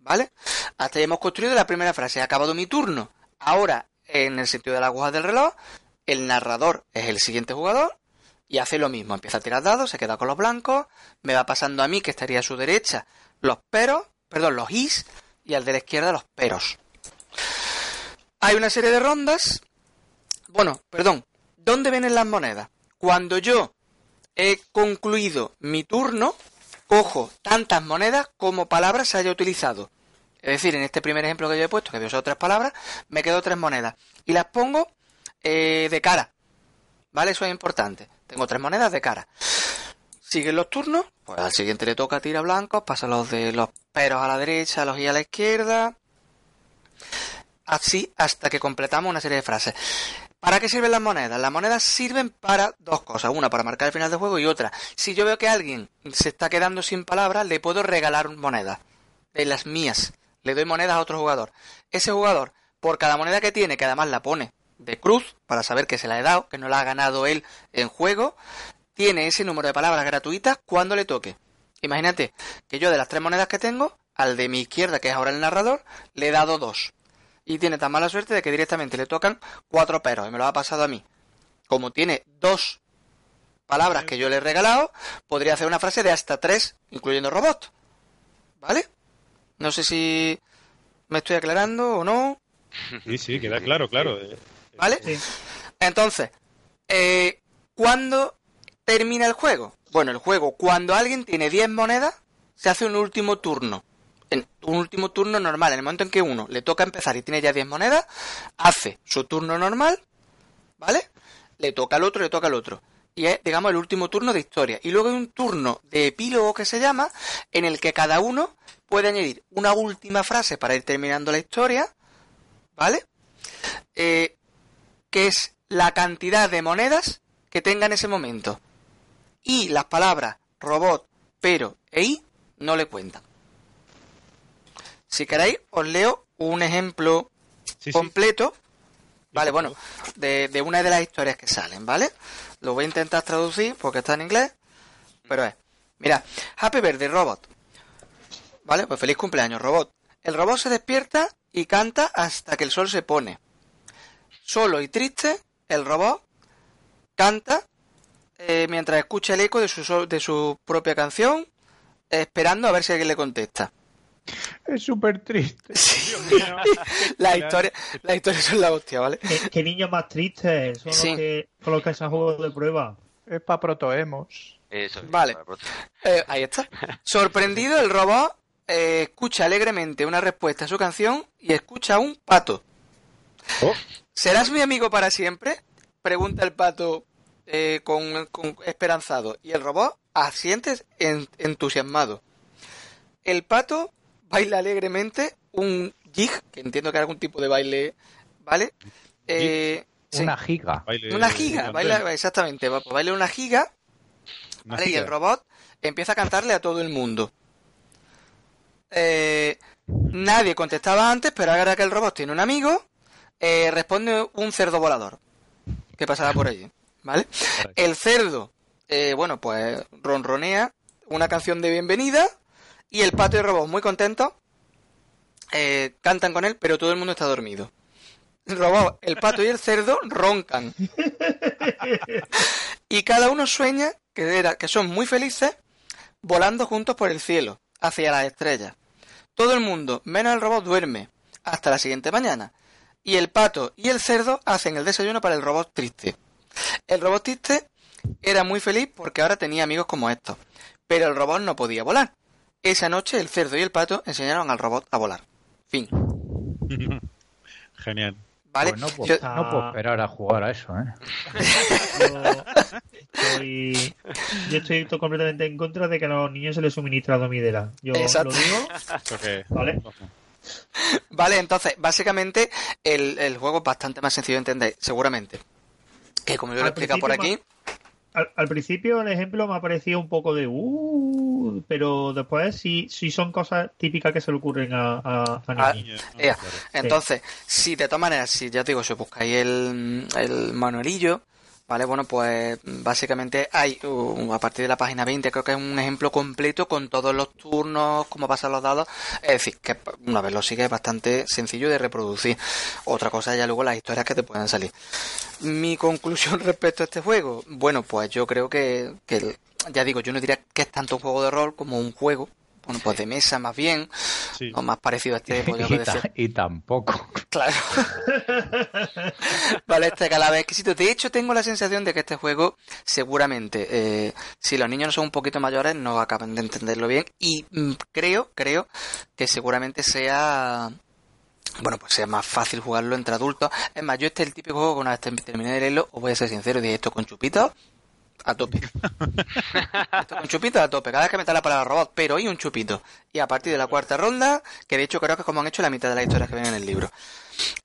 ¿Vale? Hasta ahí hemos construido la primera frase. He acabado mi turno. Ahora, en el sentido de la aguja del reloj, el narrador es el siguiente jugador y hace lo mismo. Empieza a tirar dados, se queda con los blancos, me va pasando a mí, que estaría a su derecha, los peros, perdón, los is, y al de la izquierda los peros. Hay una serie de rondas. Bueno, perdón. ¿Dónde vienen las monedas? Cuando yo he concluido mi turno, cojo tantas monedas como palabras haya utilizado. Es decir, en este primer ejemplo que yo he puesto, que había usado tres palabras, me quedo tres monedas. Y las pongo eh, de cara. ¿Vale? Eso es importante. Tengo tres monedas de cara. Siguen los turnos, pues al siguiente le toca tira blancos, pasa los de los peros a la derecha, los y a la izquierda. así hasta que completamos una serie de frases. ¿Para qué sirven las monedas? Las monedas sirven para dos cosas. Una para marcar el final del juego y otra. Si yo veo que alguien se está quedando sin palabras, le puedo regalar monedas. De las mías. Le doy monedas a otro jugador. Ese jugador, por cada moneda que tiene, que además la pone de cruz, para saber que se la he dado, que no la ha ganado él en juego, tiene ese número de palabras gratuitas cuando le toque. Imagínate que yo de las tres monedas que tengo, al de mi izquierda, que es ahora el narrador, le he dado dos. Y tiene tan mala suerte de que directamente le tocan cuatro peros, y me lo ha pasado a mí. Como tiene dos palabras que yo le he regalado, podría hacer una frase de hasta tres, incluyendo robot. ¿Vale? No sé si me estoy aclarando o no. Sí, sí, queda claro, claro. ¿Vale? Sí. Entonces, eh, ¿cuándo termina el juego? Bueno, el juego, cuando alguien tiene 10 monedas, se hace un último turno. En un último turno normal. En el momento en que uno le toca empezar y tiene ya 10 monedas, hace su turno normal, ¿vale? Le toca al otro, le toca al otro. Y es, digamos, el último turno de historia. Y luego hay un turno de epílogo que se llama, en el que cada uno puede añadir una última frase para ir terminando la historia, ¿vale? Eh, que es la cantidad de monedas que tenga en ese momento. Y las palabras robot, pero e i no le cuentan. Si queréis, os leo un ejemplo Sí, sí. completo, vale, bueno, de, de una de las historias que salen, ¿vale? Lo voy a intentar traducir porque está en inglés, pero es, mira, Happy Birthday Robot, ¿vale? Pues feliz cumpleaños, robot. El robot se despierta y canta hasta que el sol se pone. Solo y triste, el robot canta eh, mientras escucha el eco de su, so- de su propia canción, esperando a ver si alguien le contesta. Es súper triste. La historia, la historia son la hostia, ¿vale? ¿Qué, qué niños más tristes son Sí. los que con los que se han jugado de prueba. Es para protoemos. Eso es, Vale. Eh, ahí está. Sorprendido, el robot eh, escucha alegremente una respuesta a su canción y escucha un pato. Oh. ¿Serás mi amigo para siempre? Pregunta el pato eh, con, con esperanzado. Y el robot asiente en- entusiasmado. El pato baila alegremente un jig, que entiendo que es algún tipo de baile, ¿vale? Eh, sí. Una giga. Baile- Una giga, baila, exactamente, baila una giga Una ¿vale? Y el robot empieza a cantarle a todo el mundo. Eh, nadie contestaba antes, pero ahora que el robot tiene un amigo, eh, responde un cerdo volador que pasaba por allí, ¿vale? El cerdo, eh, bueno, pues ronronea una canción de bienvenida y el pato y el robot muy contentos eh, cantan con él, pero todo el mundo está dormido. El robot, el pato y el cerdo roncan. y cada uno sueña que, era, que son muy felices volando juntos por el cielo, hacia las estrellas. Todo el mundo, menos el robot, duerme hasta la siguiente mañana. Y el pato y el cerdo hacen el desayuno para el robot triste. El robot triste era muy feliz porque ahora tenía amigos como estos. Pero el robot no podía volar. Esa noche el cerdo y el pato enseñaron al robot a volar. Fin. Genial. ¿Vale? Pues no, puedo, Yo- no puedo esperar a jugar a eso, ¿eh? Yo estoy, yo estoy to- completamente en contra de que a los niños se les suministra dormidera. Yo Exacto. lo digo, ¿vale? Vale, entonces, básicamente, el, el juego es bastante más sencillo de entender, seguramente. Que como yo lo he explicado por aquí, Al, al principio el ejemplo me ha parecido un poco de uh, pero después sí, sí son cosas típicas que se le ocurren a, a, a Ah, niños. Claro. Entonces, si de todas maneras, si ya te digo, si buscáis el, el manualillo, ¿vale? Bueno, pues básicamente hay, a partir de la página 20, creo que es un ejemplo completo con todos los turnos, cómo pasan los dados. Es decir, que una vez lo sigues es bastante sencillo de reproducir. Otra cosa ya luego las historias que te puedan salir. Mi conclusión respecto a este juego, bueno, pues yo creo que, que ya digo, yo no diría que es tanto un juego de rol como un juego, bueno, pues de mesa más bien, Sí. o más parecido a este, podríamos Y, decir. ta- y tampoco. Claro. vale, este calaba exquisito. De hecho, tengo la sensación de que este juego, seguramente, eh, si los niños no son un poquito mayores, no acaban de entenderlo bien. Y mm, creo, creo que seguramente sea. Bueno, pues sea más fácil jugarlo entre adultos. Es más, yo este es el típico juego que una vez term- terminé de leerlo, os voy a ser sincero, dije esto con chupitos a tope. esto con chupitos a tope. Cada vez que me la palabra robot, pero hoy un chupito. Y a partir de la cuarta ronda, que de hecho creo que es como han hecho la mitad de las historias que ven en el libro.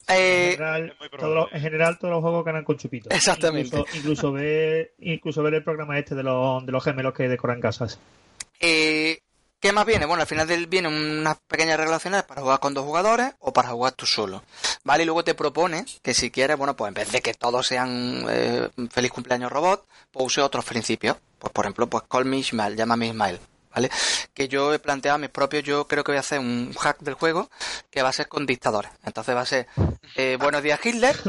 Eh, En general, los, en general, todos los juegos ganan con chupitos. Exactamente. Incluso, incluso ver, incluso ver el programa este de los, de los gemelos que decoran casas. Eh, ¿Qué más viene? Bueno, al final del viene unas pequeñas regulaciones para jugar con dos jugadores o para jugar tú solo. ¿Vale? Y luego te propone que si quieres, bueno, pues en vez de que todos sean eh, feliz cumpleaños robot, pues use otros principios. Pues por ejemplo, pues call me Ismael, llámame Ismael. ¿Vale? Que yo he planteado mis propios, yo creo que voy a hacer un hack del juego que va a ser con dictadores. Entonces va a ser eh, Buenos días Hitler,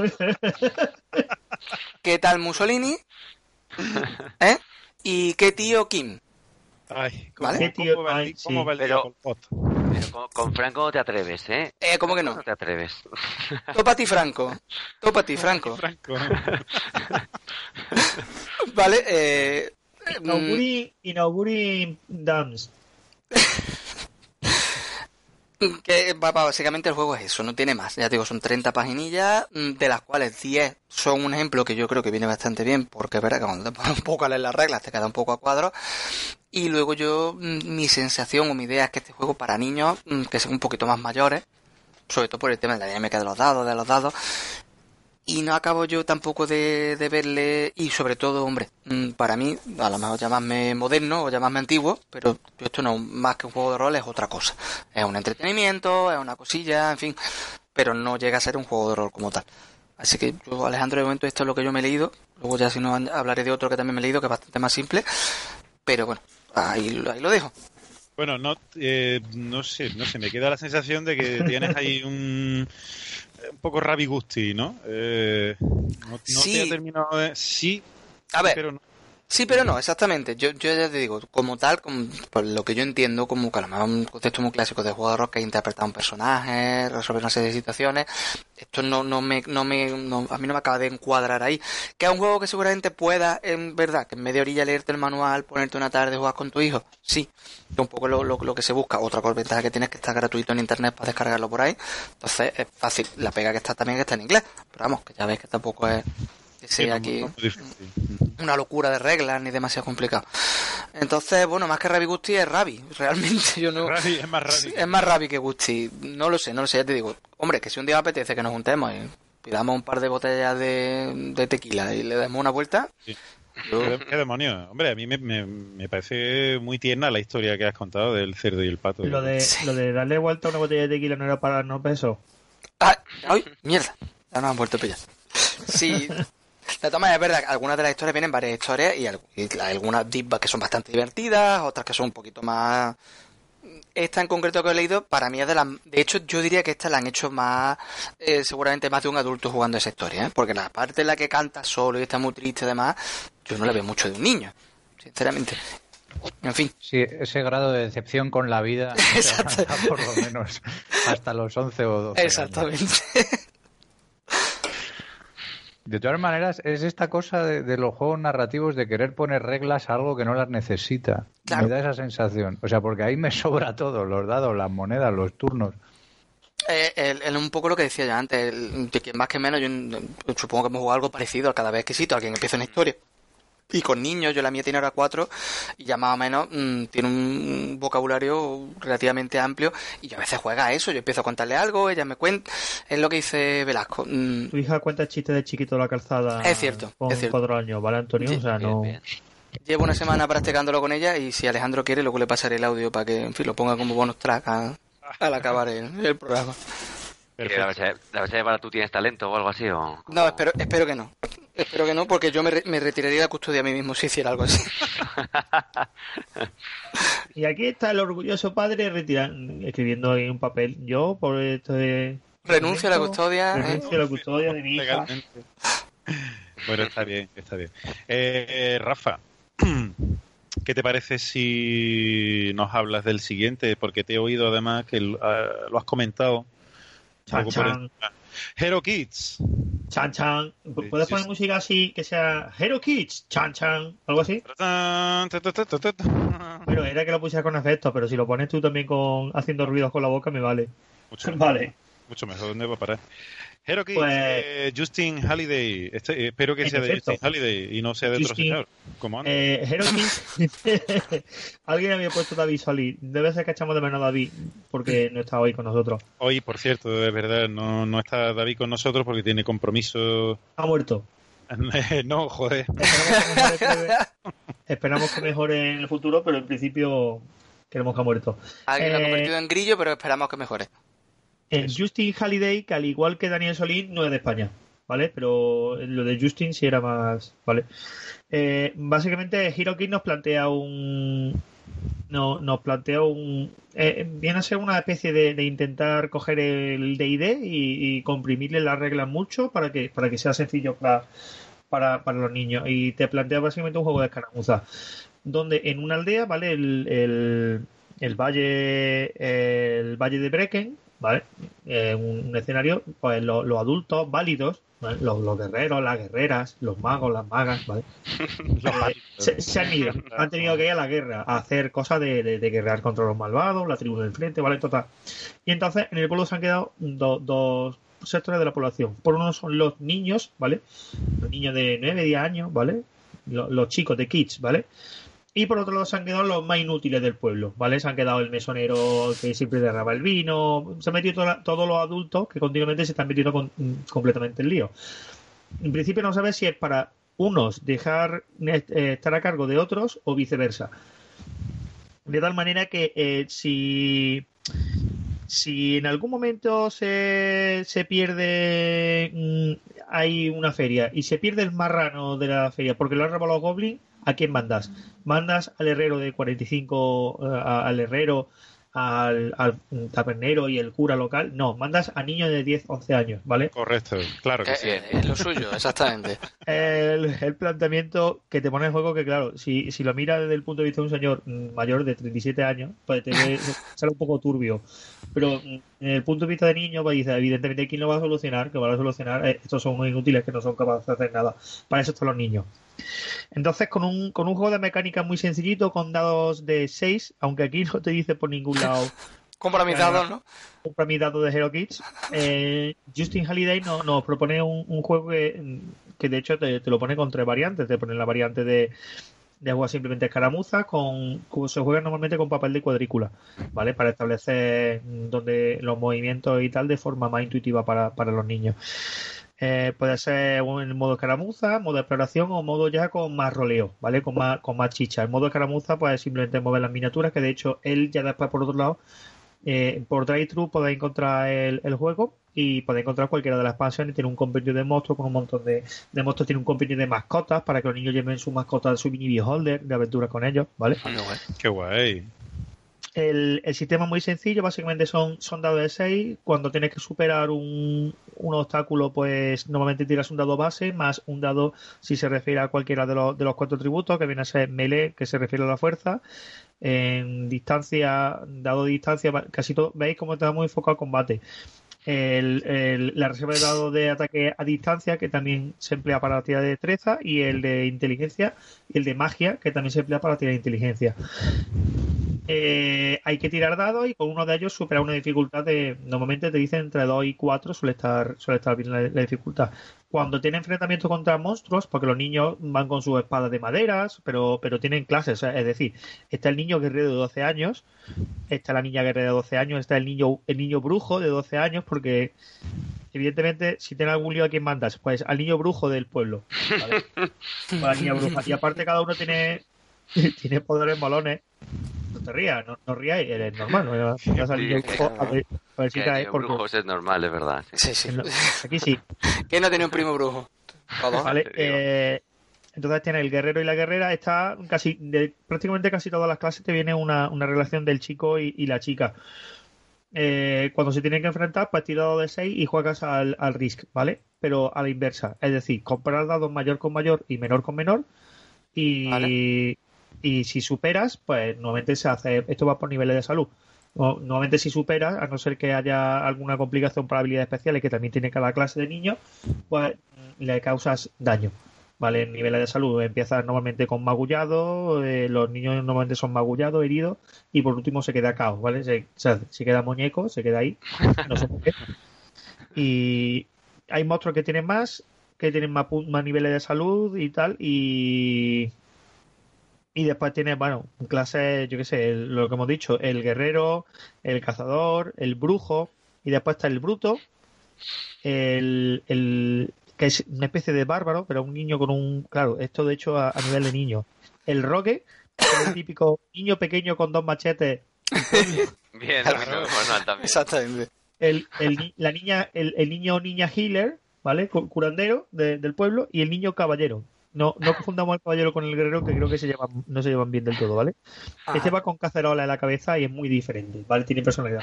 ¿qué tal Mussolini? ¿Eh? ¿Y qué tío Kim? Ay, ¿Vale? ¿cómo, tío- cómo va el, ay, cómo sí. Pero- con, con Franco no te atreves, ¿eh? Eh, ¿cómo que no? No te atreves. Topa ti Franco. Topa ti Franco. Franco. Vale, eh, mm, Inauguri, inauguri Dams. que básicamente el juego es eso, no tiene más. Ya te digo, son 30 paginillas, mm, de las cuales 10 son un ejemplo que yo creo que viene bastante bien, porque es verdad que cuando te pones un poco a leer las reglas te queda un poco a cuadro. Y luego yo, mm, mi sensación o mi idea es que este juego para niños, mm, que sean un poquito más mayores, sobre todo por el tema de la dinámica de los dados, de los dados, y no acabo yo tampoco de, de verle, y sobre todo, hombre, mm, para mí, a lo mejor llamarme moderno o llamarme antiguo, pero esto no, más que un juego de rol es otra cosa. Es un entretenimiento, es una cosilla, en fin, pero no llega a ser un juego de rol como tal. Así que yo, Alejandro, de momento esto es lo que yo me he leído, luego ya si no hablaré de otro que también me he leído, que es bastante más simple, pero bueno, ahí, lo- ahí lo dejo. Bueno, no, eh, no sé, no sé, me queda la sensación de que tienes ahí un, un poco Ravi Gusti, ¿no? Eh, no no Sí. te ha terminado de... Sí, A ver, pero no. Sí, pero no, exactamente. Yo, yo ya te digo, como tal, como, por lo que yo entiendo, como que a un concepto muy clásico de rol que es interpretar un personaje, resolver una serie de situaciones, esto no, no me, no me, no- a mí no me acaba de encuadrar ahí. Que es un juego que seguramente pueda, en verdad, que en media orilla leerte el manual, ponerte una tarde jugar con tu hijo, sí. Es un poco lo, lo, lo que se busca. Otra ventaja que tiene es que está gratuito en internet para descargarlo por ahí. Entonces es fácil. La pega que está también que está en inglés. Pero vamos, que ya ves que tampoco es que Sí, sea aquí una locura de reglas ni demasiado complicado. Entonces, bueno, más que Ravi Gusti es Ravi. Realmente yo no. Ravi, es más Es Ravi que Gusti. No lo sé, no lo sé, ya te digo. Hombre, que si un día me apetece que nos juntemos y pidamos un par de botellas de, de tequila y le demos una vuelta. Sí. yo- ¿Qué, qué demonios? Hombre, a mí me, me, me parece muy tierna la historia que has contado del cerdo y el pato. Lo de, Sí. lo de darle vuelta a una botella de tequila no era para no peso. ¡Ah! ¡Ay! ¡Mierda! Ya nos han vuelto a pillar. Sí. De todas maneras, es verdad algunas de las historias vienen varias historias y, algunas divas que son bastante divertidas, otras que son un poquito más... Esta en concreto que he leído, para mí es de las... De hecho, yo diría que esta la han hecho más... eh, seguramente más de un adulto jugando esa historia, ¿eh? Porque la parte en la que canta solo y está muy triste y demás, yo no la veo mucho de un niño, sinceramente. En fin. Sí, ese grado de decepción con la vida Exacto. por lo menos hasta los 11 o 12 años. De todas maneras, es esta cosa de, de los juegos narrativos de querer poner reglas a algo que no las necesita. Claro. Me da esa sensación. O sea, porque ahí me sobra todo, los dados, las monedas, los turnos. Eh, el- el- un poco lo que decía yo antes, el- más que menos yo supongo que hemos jugado algo parecido a cada vez que cito a alguien empieza una historia. Y con niños, yo la mía tiene ahora cuatro y ya más o menos mm, tiene un vocabulario relativamente amplio y yo a veces juega a eso, yo empiezo a contarle algo, ella me cuenta, es lo que dice Velasco. mm, Tu hija cuenta chistes de chiquito de la calzada. Es cierto, Con es cierto. cuatro años, ¿vale, Antonio? Sí, o sea, Bien, no. bien. llevo una semana practicándolo con ella y si Alejandro quiere luego le pasaré el audio para que, en fin, lo ponga como bonus track a- al acabar el, el programa. Que Perfecto. La versión de para tú tienes talento o algo así. O... No, espero, espero que no. Espero que no, porque yo me, re- me retiraría la custodia a mí mismo si hiciera algo así. Y aquí está el orgulloso padre escribiendo ahí un papel. Yo, por esto de. Renuncio a la custodia. ¿eh? Renuncio a la custodia de mi hija. Legalmente. Bueno, está bien, está bien. Eh, Rafa, ¿qué te parece si nos hablas del siguiente? Porque te he oído además que lo ah, has comentado. Chan, por chan, encima. Hero Kids. chan, chan. ¿Puedes sí, poner sí. música así que sea Hero Kids? Chan, chan. Algo así. Bueno, era que lo pusiera con efectos, pero si lo pones tú también con haciendo ruidos con la boca, me vale. Mucho. Vale. Mucho mejor, ¿dónde va a parar? Hero Kids, Pues- eh, Justin Halliday. Este, eh, espero que En sea de efecto. Justin Halliday y no sea de otro Justin- señor. Como antes. Eh, Hero Kids- Alguien había puesto David Solís. Debe ser que echamos de menos a David porque no está hoy con nosotros. Hoy, por cierto, es verdad, no, no está David con nosotros porque tiene compromiso. Ha muerto. no, joder. Esperamos que mejore, esperamos que mejore en el futuro, pero en principio queremos que ha muerto. Alguien lo ha Eh, convertido en grillo, pero esperamos que mejore. Eh, Justin Halliday, que al igual que Daniel Solín, no es de España, ¿vale? Pero lo de Justin sí era más, ¿vale? Eh, básicamente, Hiroki nos plantea un... No, nos plantea un... eh, viene a ser una especie de, de intentar coger el D&D y, y comprimirle las reglas mucho para que, para que sea sencillo para, para, para los niños. Y te plantea básicamente un juego de escaramuza, donde en una aldea, ¿vale? El, el, el valle el valle de Brecken, ¿vale? Eh, un, un escenario, pues lo- los adultos válidos, ¿vale? los, los guerreros, las guerreras, los magos, las magas, ¿vale? Eh, se, se han ido, han tenido que ir a la guerra, a hacer cosas de, de, de guerrear contra los malvados, la tribu del frente, ¿vale? Total. Y entonces en el pueblo se han quedado do- dos sectores de la población. Por uno son los niños, ¿vale? Los niños de 9, 10 años, ¿vale? Lo- los chicos de kids, ¿vale? Y por otro lado se han quedado los más inútiles del pueblo, ¿vale? Se han quedado el mesonero que siempre derrama el vino, se han metido todos los adultos que continuamente se están metiendo completamente en lío. En principio no sabes si es para unos dejar eh, estar a cargo de otros o viceversa. De tal manera que eh, si, si en algún momento se, se pierde, mm, hay una feria y se pierde el marrano de la feria porque lo han robado los goblins, ¿a quién mandas? ¿Mandas al herrero de 45, eh, a- al herrero, al, al tabernero y el cura local? No, mandas a niños de 10, 11 años, ¿vale? Correcto, claro que Eh, sí. eh, es lo suyo, exactamente. el, el planteamiento que te pone en juego que, claro, si, si lo miras desde el punto de vista de un señor mm, mayor de 37 años, pues te sale un poco turbio. Pero mm, en el punto de vista de niño, pues dice, evidentemente, ¿quién lo va a solucionar? Que van a solucionar, eh, estos son unos inútiles que no son capaces de hacer nada. Para eso están los niños. Entonces, con un, con un juego de mecánica muy sencillito, con dados de 6, aunque aquí no te dice por ningún lado Compra mis dados, ¿no? compra mi dato de Hero Kids. Eh, Justin Halliday nos, nos propone un, un juego que, que de hecho te, te lo pone con tres variantes. Te pone la variante de, de jugar simplemente escaramuza, con, se juega normalmente con papel de cuadrícula, ¿vale? Para establecer donde los movimientos y tal de forma más intuitiva para, para los niños. Eh, puede ser en modo escaramuza, modo exploración o modo ya con más roleo, ¿vale? Con más, con más chicha. El modo escaramuza, pues simplemente mover las miniaturas, que de hecho él ya después por otro lado eh, por drive-thru podéis encontrar el, el juego y podéis encontrar cualquiera de las expansiones. Tiene un compendio de monstruos con un montón de, de monstruos. Tiene un compendio de mascotas para que los niños lleven su mascota, su mini beholder de aventuras con ellos, ¿vale? Ah, qué guay. El, el sistema es muy sencillo, básicamente son, son dados de 6. Cuando tienes que superar un, un obstáculo, pues normalmente tiras un dado base, más un dado si se refiere a cualquiera de los, de los cuatro tributos, que viene a ser melee, que se refiere a la fuerza. En distancia, dado distancia, casi todo, veis cómo está muy enfocado al combate. El- la reserva de dados de ataque a distancia, que también se emplea para la tirada de destreza, y el de inteligencia, y el de magia, que también se emplea para la tirada de inteligencia. Eh, hay que tirar dados y con uno de ellos superar una dificultad de. Normalmente te dicen entre 2 y 4 suele estar, suele estar bien la dificultad. Cuando tiene enfrentamiento contra monstruos, porque los niños van con sus espadas de maderas, pero, pero tienen clases. es decir, está el niño guerrero de 12 años, está la niña guerrera de 12 años, está el niño, el niño brujo de 12 años, porque evidentemente, si tiene algún lío a quién mandas, pues al niño brujo del pueblo. ¿vale? O a la niña bruja. Y aparte, cada uno tiene, tiene poderes molones. No te rías, no, no ríais, es normal. No a ver, a ver si hay porque brujos es normal, es verdad. sí. Sí, aquí sí. ¿Quién no tiene un primo brujo? ¿vale? Eh, entonces tiene el guerrero y la guerrera. Está casi, de prácticamente casi todas las clases te viene una, una relación del chico y, y la chica. Eh, cuando se tienen que enfrentar, pues tiras dado de 6 y juegas al, al Risk, ¿vale? Pero a la inversa. Es decir, comprar dados mayor con mayor y menor con menor. Y, Vale. Y si superas, pues normalmente se hace. Esto va por niveles de salud. No- Normalmente si superas, a no ser que haya alguna complicación por habilidades especiales que también tiene cada clase de niño, pues le causas daño. ¿Vale? En niveles de salud empiezas normalmente con magullado, eh, los niños normalmente son magullados, heridos, y por último se queda caos, ¿vale? Se, se, se queda muñeco, se queda ahí, no sé por qué. Y hay monstruos que tienen más, que tienen más, más niveles de salud y tal, y y después tienes, bueno, clases, yo qué sé, el- lo que hemos dicho, el guerrero, el cazador, el brujo, y después está el bruto, el, el que es una especie de bárbaro, pero un niño con un, claro, esto de hecho a, a nivel de niño. El rogue, que es el típico niño pequeño con dos machetes, Bien, manual también. Exactamente. el, el la niña, el, el niño niña healer, ¿vale? Cu- Curandero de- del pueblo, y el niño caballero. No, no confundamos al caballero con el guerrero, que creo que se llevan, no se llevan bien del todo, ¿vale? Este va con cacerola en la cabeza y es muy diferente, ¿vale? Tiene personalidad.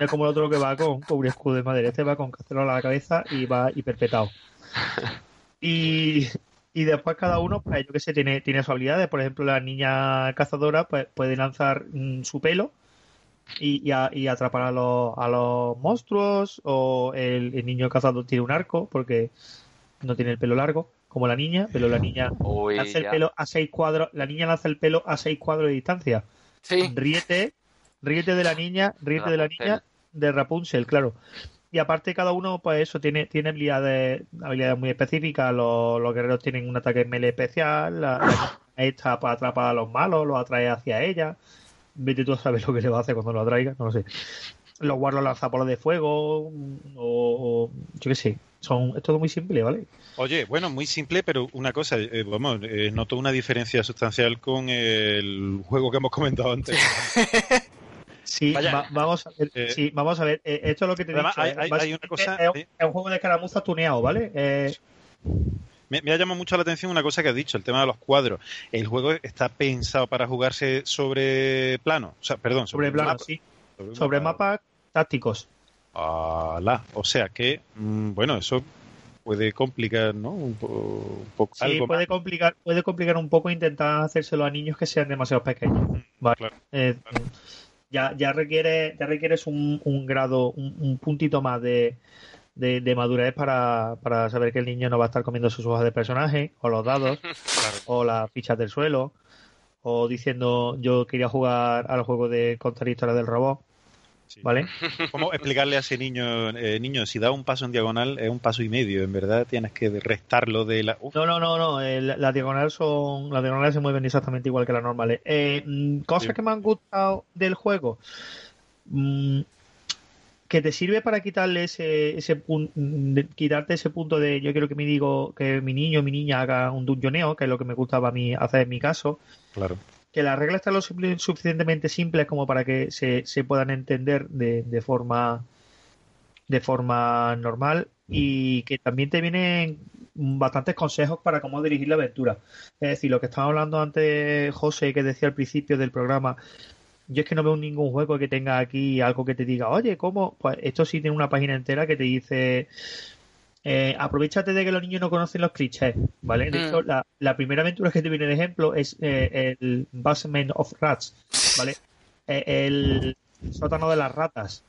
Es como el otro que va con, un escudo de madera. Este va con cacerola en la cabeza y va hiperpetado. Y, y después cada uno, pues yo que sé, tiene, tiene sus habilidades. Por ejemplo, la niña cazadora pues, puede lanzar mm, su pelo y, y, a- y atrapar a los, a los monstruos. O el, el niño cazador tiene un arco porque no tiene el pelo largo, como la niña, pero la niña Uy, lanza el ya. pelo a seis cuadros. La niña lanza el pelo a seis cuadros de distancia. Sí. Ríete, ríete de la niña, ríete de la niña de Rapunzel, claro. Y aparte cada uno, pues eso, tiene, tiene habilidades, habilidades muy específicas. Los, los guerreros tienen un ataque melee especial, la, la esta para atrapar a los malos, los atrae hacia ella. Vete tú a saber lo que le va a hacer cuando lo atraiga, no lo sé. Los guardos lanza bolas de fuego, o, o yo qué sé. Son, es todo muy simple, ¿vale? Oye, bueno, muy simple, pero una cosa, eh, vamos, eh, noto una diferencia sustancial con el juego que hemos comentado antes. Sí, va- vamos a ver. Eh, sí, vamos a ver. eh, esto es lo que te he Además, dicho. hay- hay- hay básicamente una cosa- Es, un- es un juego de escaramuzas tuneado, ¿vale? Eh, Me, me ha llamado mucho la atención una cosa que has dicho, el tema de los cuadros. El juego está pensado para jugarse sobre plano, o sea, perdón, sobre, plano, mapa. sí. Sobre mapa. Tácticos. Alá. O sea que, mm, bueno, eso puede complicar, ¿no? Un, po- un poco Sí, algo puede más. complicar, puede complicar un poco intentar hacérselo a niños que sean demasiado pequeños. Vale. Claro. Eh, ya, ya requiere, ya requieres un, un grado, un, un puntito más de, de, de madurez para, para saber que el niño no va a estar comiendo sus hojas de personaje, o los dados, o las fichas del suelo, o diciendo yo quería jugar al juego de contar historias del robot, Sí. ¿vale? ¿Cómo explicarle a ese niño, eh, niño, si da un paso en diagonal es un paso y medio, en verdad tienes que restarlo de la... Uf, No, no, no, no. eh, la- las diagonales son. Las diagonales se mueven exactamente igual que las normales. Eh, mm, cosas Sí. que me han gustado del juego. Mm, que te sirve para quitarle ese, ese pun- mm, de- quitarte ese punto de yo quiero que mi digo que mi niño o mi niña haga un dungeoneo, que es lo que me gustaba a mí hacer en mi caso. claro. Que las reglas están lo suficientemente simples como para que se, se puedan entender de, de forma de forma normal y que también te vienen bastantes consejos para cómo dirigir la aventura. Es decir, lo que estaba hablando antes José, que decía al principio del programa, yo es que no veo ningún juego que tenga aquí algo que te diga, oye, ¿cómo? Pues esto sí tiene una página entera que te dice, eh, aprovechate de que los niños no conocen los clichés, ¿vale? De Mm. hecho, la, la primera aventura que te viene de ejemplo es eh, el Basement of Rats, ¿vale? Eh, el sótano de las ratas.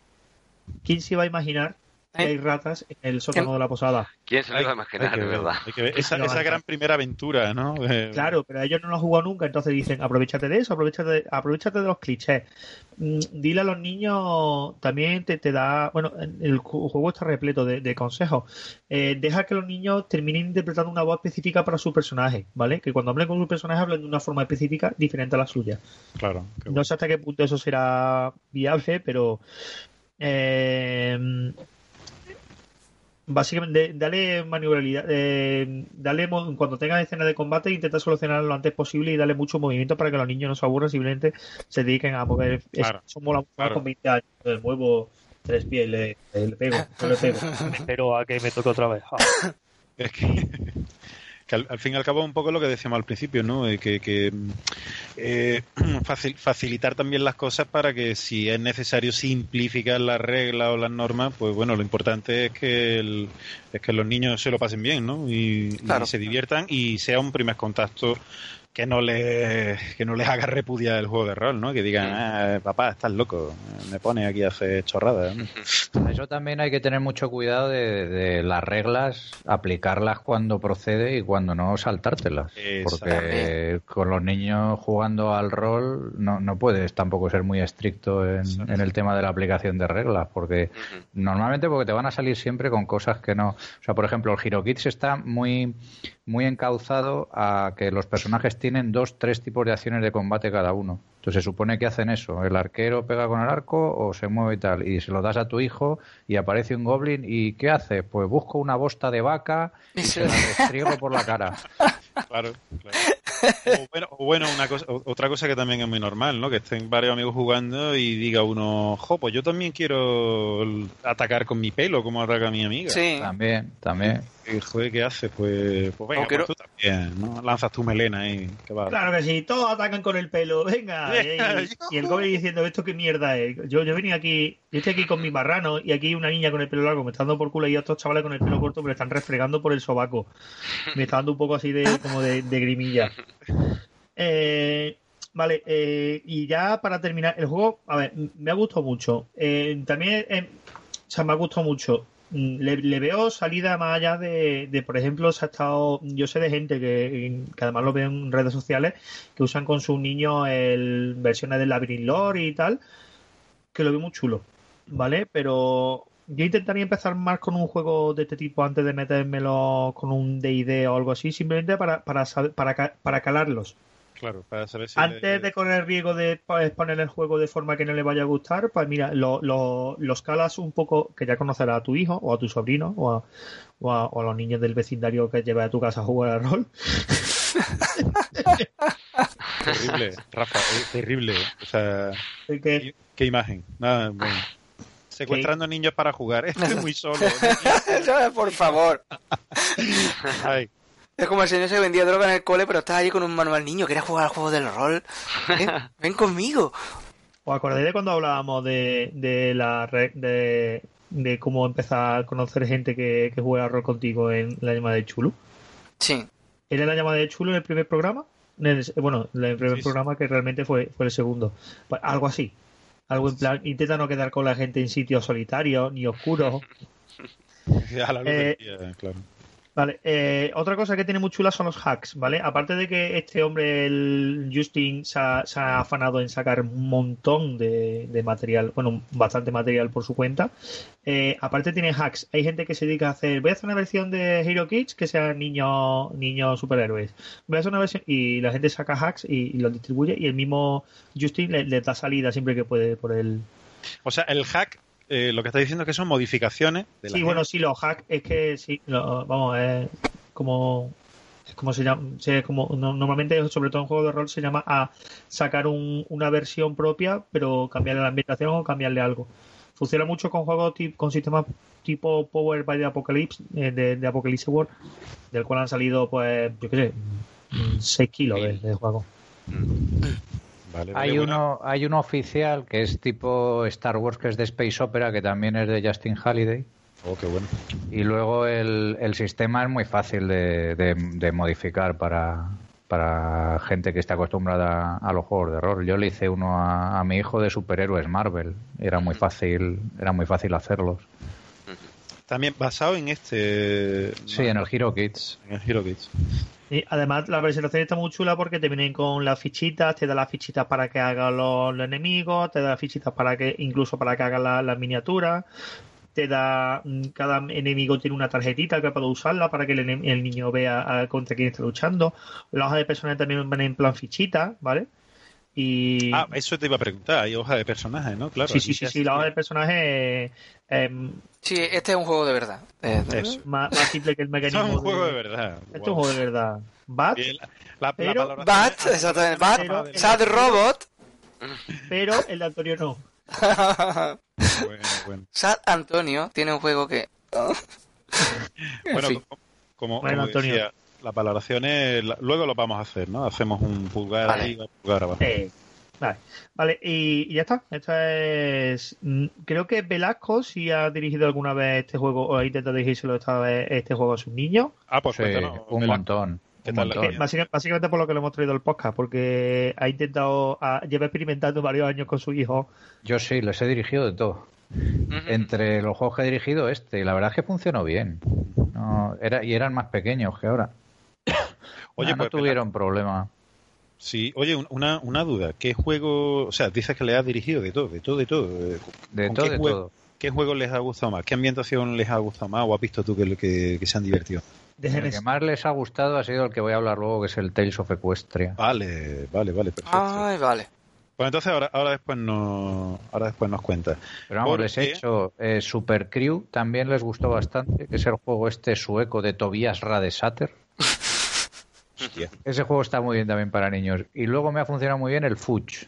¿Quién se iba a imaginar. Hay ratas en el sótano de la posada? ¿Quién se lo iba a imaginar, hay que de ver, verdad? hay que ver. Esa, esa gran primera aventura, ¿no? Eh, Claro, pero ellos no lo han jugado nunca, entonces dicen, aprovechate de eso, aprovechate de, aprovechate de los clichés. Mm, Dile a los niños, también te, te da, bueno, el ju- juego está repleto de, de consejos. Eh, deja que los niños terminen interpretando una voz específica para su personaje, ¿vale? Que cuando hablen con su personaje hablen de una forma específica diferente a la suya. Claro. No sé hasta qué punto eso será viable, pero eh, básicamente dale maniobrabilidad, eh, dale cuando tengas escenas de combate intenta solucionarlo lo antes posible y dale mucho movimiento para que los niños no se aburran, simplemente se dediquen a mover. Claro, Eso mola claro. con 20 años. eh, muevo tres pies, le, le pego, le pego. Espero a que me toque otra vez. Ah. Es que, que al, al fin y al cabo un poco lo que decíamos al principio, ¿no? Eh, que, que, eh, facil- facilitar también las cosas para que si es necesario simplificar las reglas o las normas, pues bueno, lo importante es que el- es que los niños se lo pasen bien, ¿no? Y, y se diviertan y sea un primer contacto que no les que no les haga repudiar el juego de rol, ¿no? Que digan, ah, papá, estás loco, me pone aquí a hacer chorradas. ¿no? Eso también hay que tener mucho cuidado de, de las reglas, aplicarlas cuando procede y cuando no saltártelas. Porque con los niños jugando al rol no, no puedes tampoco ser muy estricto en, en el tema de la aplicación de reglas, porque normalmente porque te van a salir siempre con cosas que no. O sea, por ejemplo, el Hero Kids está muy muy encauzado a que los personajes tienen dos, tres tipos de acciones de combate cada uno. Entonces se supone que hacen eso. El arquero pega con el arco o se mueve y tal. Y se lo das a tu hijo y aparece un goblin. ¿Y qué hace? Pues busco una bosta de vaca y se la destriego por la cara. Claro, claro. O bueno, o bueno una cosa, otra cosa que también es muy normal, ¿no? Que estén varios amigos jugando y diga uno, jo, pues yo también quiero atacar con mi pelo como ataca mi amiga. Sí. También, también. Y, joder, ¿qué haces? Pues, pues venga, pues tú también, ¿no? Lanzas tu melena ahí. Que va. Claro que sí, todos atacan con el pelo, venga. Y, y el goblin diciendo, ¿esto qué mierda es? Yo, yo venía aquí, yo estoy aquí con mi marrano y aquí una niña con el pelo largo me está dando por culo y estos chavales con el pelo corto me lo están refregando por el sobaco. Me está dando un poco así de como de, de grimilla. Eh, vale, eh, y ya para terminar, el juego, a ver, me ha gustado mucho. Eh, también, eh, o sea, me ha gustado mucho. Mm, Le, le veo salida más allá de, de, por ejemplo, se ha estado, yo sé de gente que, que además lo veo en redes sociales, que usan con sus niños el, versiones del Labyrinth Lore y tal, que lo veo muy chulo, ¿vale? Pero yo intentaría empezar más con un juego de este tipo antes de metérmelo con un D&D o algo así, simplemente para, para, para, para calarlos. Claro, para saber si. Antes le- de correr el riesgo de exponer el juego de forma que no le vaya a gustar, pues mira, lo, lo- los calas un poco, que ya conocerás a tu hijo o a tu sobrino o a, o a- o a los niños del vecindario que lleva a tu casa a jugar al rol. Terrible, Rafa, es terrible. O sea, qué, qué imagen. Nada, bueno. Secuestrando niños para jugar. Estoy muy solo. Por favor. Ay, Es como el señor se vendía droga en el cole, pero estás allí con un manual niño. ¿Quieres jugar al juego del rol? Ven, ven conmigo. ¿Os acordáis de cuando hablábamos de, de la re- de, de cómo empezar a conocer gente que, que juega al rol contigo en la llamada de Chulu? Sí. ¿Era la llamada de Chulo en el primer programa? En el- bueno, en el primer Sí, sí. programa que realmente fue, fue el segundo. Pues algo así. Algo en plan, intenta no quedar con la gente en sitios solitarios ni oscuros. a la luz Eh, del día, claro. Vale, eh, otra cosa que tiene muy chula son los hacks, ¿vale? Aparte de que este hombre, el Justin, se ha, afanado en sacar un montón de, material, bueno, bastante material por su cuenta. eh, aparte tiene hacks. Hay gente que se dedica a hacer, voy a hacer una versión de Hero Kids que sea niños niños superhéroes. Voy a hacer una versión y la gente saca hacks y, los distribuye y el mismo Justin le, le da salida siempre que puede por el... O sea, el hack, eh, lo que está diciendo es que son modificaciones de la Sí, bueno, sí, los hacks es que sí, lo- vamos, es como es como se llama, se- como no- normalmente sobre todo en juegos de rol se llama a sacar un- una versión propia, pero cambiarle la ambientación o cambiarle algo. Funciona mucho con juegos tip- con sistemas tipo Power by the Apocalypse eh, de, de Apocalypse World, del cual han salido pues yo qué sé 6 kilos de, de juego. Vale, Hay uno, hay uno oficial que es tipo Star Wars, que es de Space Opera, que también es de Justin Halliday. Oh, qué bueno. Y luego el, el sistema es muy fácil de, de- de modificar para, para gente que está acostumbrada a los juegos de rol. Yo le hice uno a, a mi hijo de superhéroes Marvel. Era muy fácil, era muy fácil hacerlos. También basado en este. Sí, en el Hero Kids. En el Hero Kids. Y además la presentación está muy chula porque te vienen con las fichitas, te da las fichitas para que hagan los, enemigos, te da las fichitas para que, incluso para que hagan la- las miniaturas, te da, mm, cada enemigo tiene una tarjetita que puede usarla para que el, el niño vea contra quién está luchando. Las hojas de personaje también van en plan fichitas, ¿vale? Y Ah, eso te iba a preguntar. Hay hoja de personajes, ¿no? Claro. sí, sí, sí, sí, la hoja de personaje es, em, Sí, este es un juego de verdad. Eh, Eso. más, más simple que el mecanismo. es un juego de de- verdad. Esto es un juego de verdad. Bat, la- la- Pero- la valoración Bat, es- exactamente. Bat, Pero- Sad Robot. pero el de Antonio no. Bueno, bueno. Sad Antonio tiene un juego que. En Bueno, fin. como, Bueno, como Antonio. decía, las valoraciones la- luego lo vamos a hacer, ¿no? Hacemos un pulgar Vale. arriba, pulgar abajo. Eh, vale, vale y, y ya está. Esta es. mm, Creo que Velasco si ha dirigido alguna vez este juego o ha intentado dirigírselo esta vez este juego a sus niños. Ah, pues Sí, cuéntanos, un Velasco. montón. ¿Qué tal la? Básica- Básicamente por lo que le hemos traído el podcast, porque ha intentado, ha- lleva experimentando varios años con su hijo. Yo sí, les he dirigido de todo. Entre los juegos que he dirigido, este, y la verdad es que funcionó bien. No, era, y eran más pequeños que ahora. Oye, Ah, no pues, tuvieron problema. Sí, oye, un- una, una duda. ¿Qué juego, o sea, dices que le has dirigido de todo, de todo, de todo? eh, De ¿con todo, qué de juego- todo. ¿Qué juego les ha gustado más? ¿Qué ambientación les ha gustado más? ¿O has visto tú que, que, que se han divertido? El que más les ha gustado ha sido el que voy a hablar luego, que es el Tales of Equestria. Vale, vale, vale, perfecto. Ay, vale. Pues entonces ahora, ahora después no, ahora después nos cuenta. Pero vamos, ¿Por les he hecho eh, Super Crew, también les gustó bastante, que es el juego este sueco de Tobias Radesater. Hostia. Ese juego está muy bien también para niños. Y luego me ha funcionado muy bien el Fuch,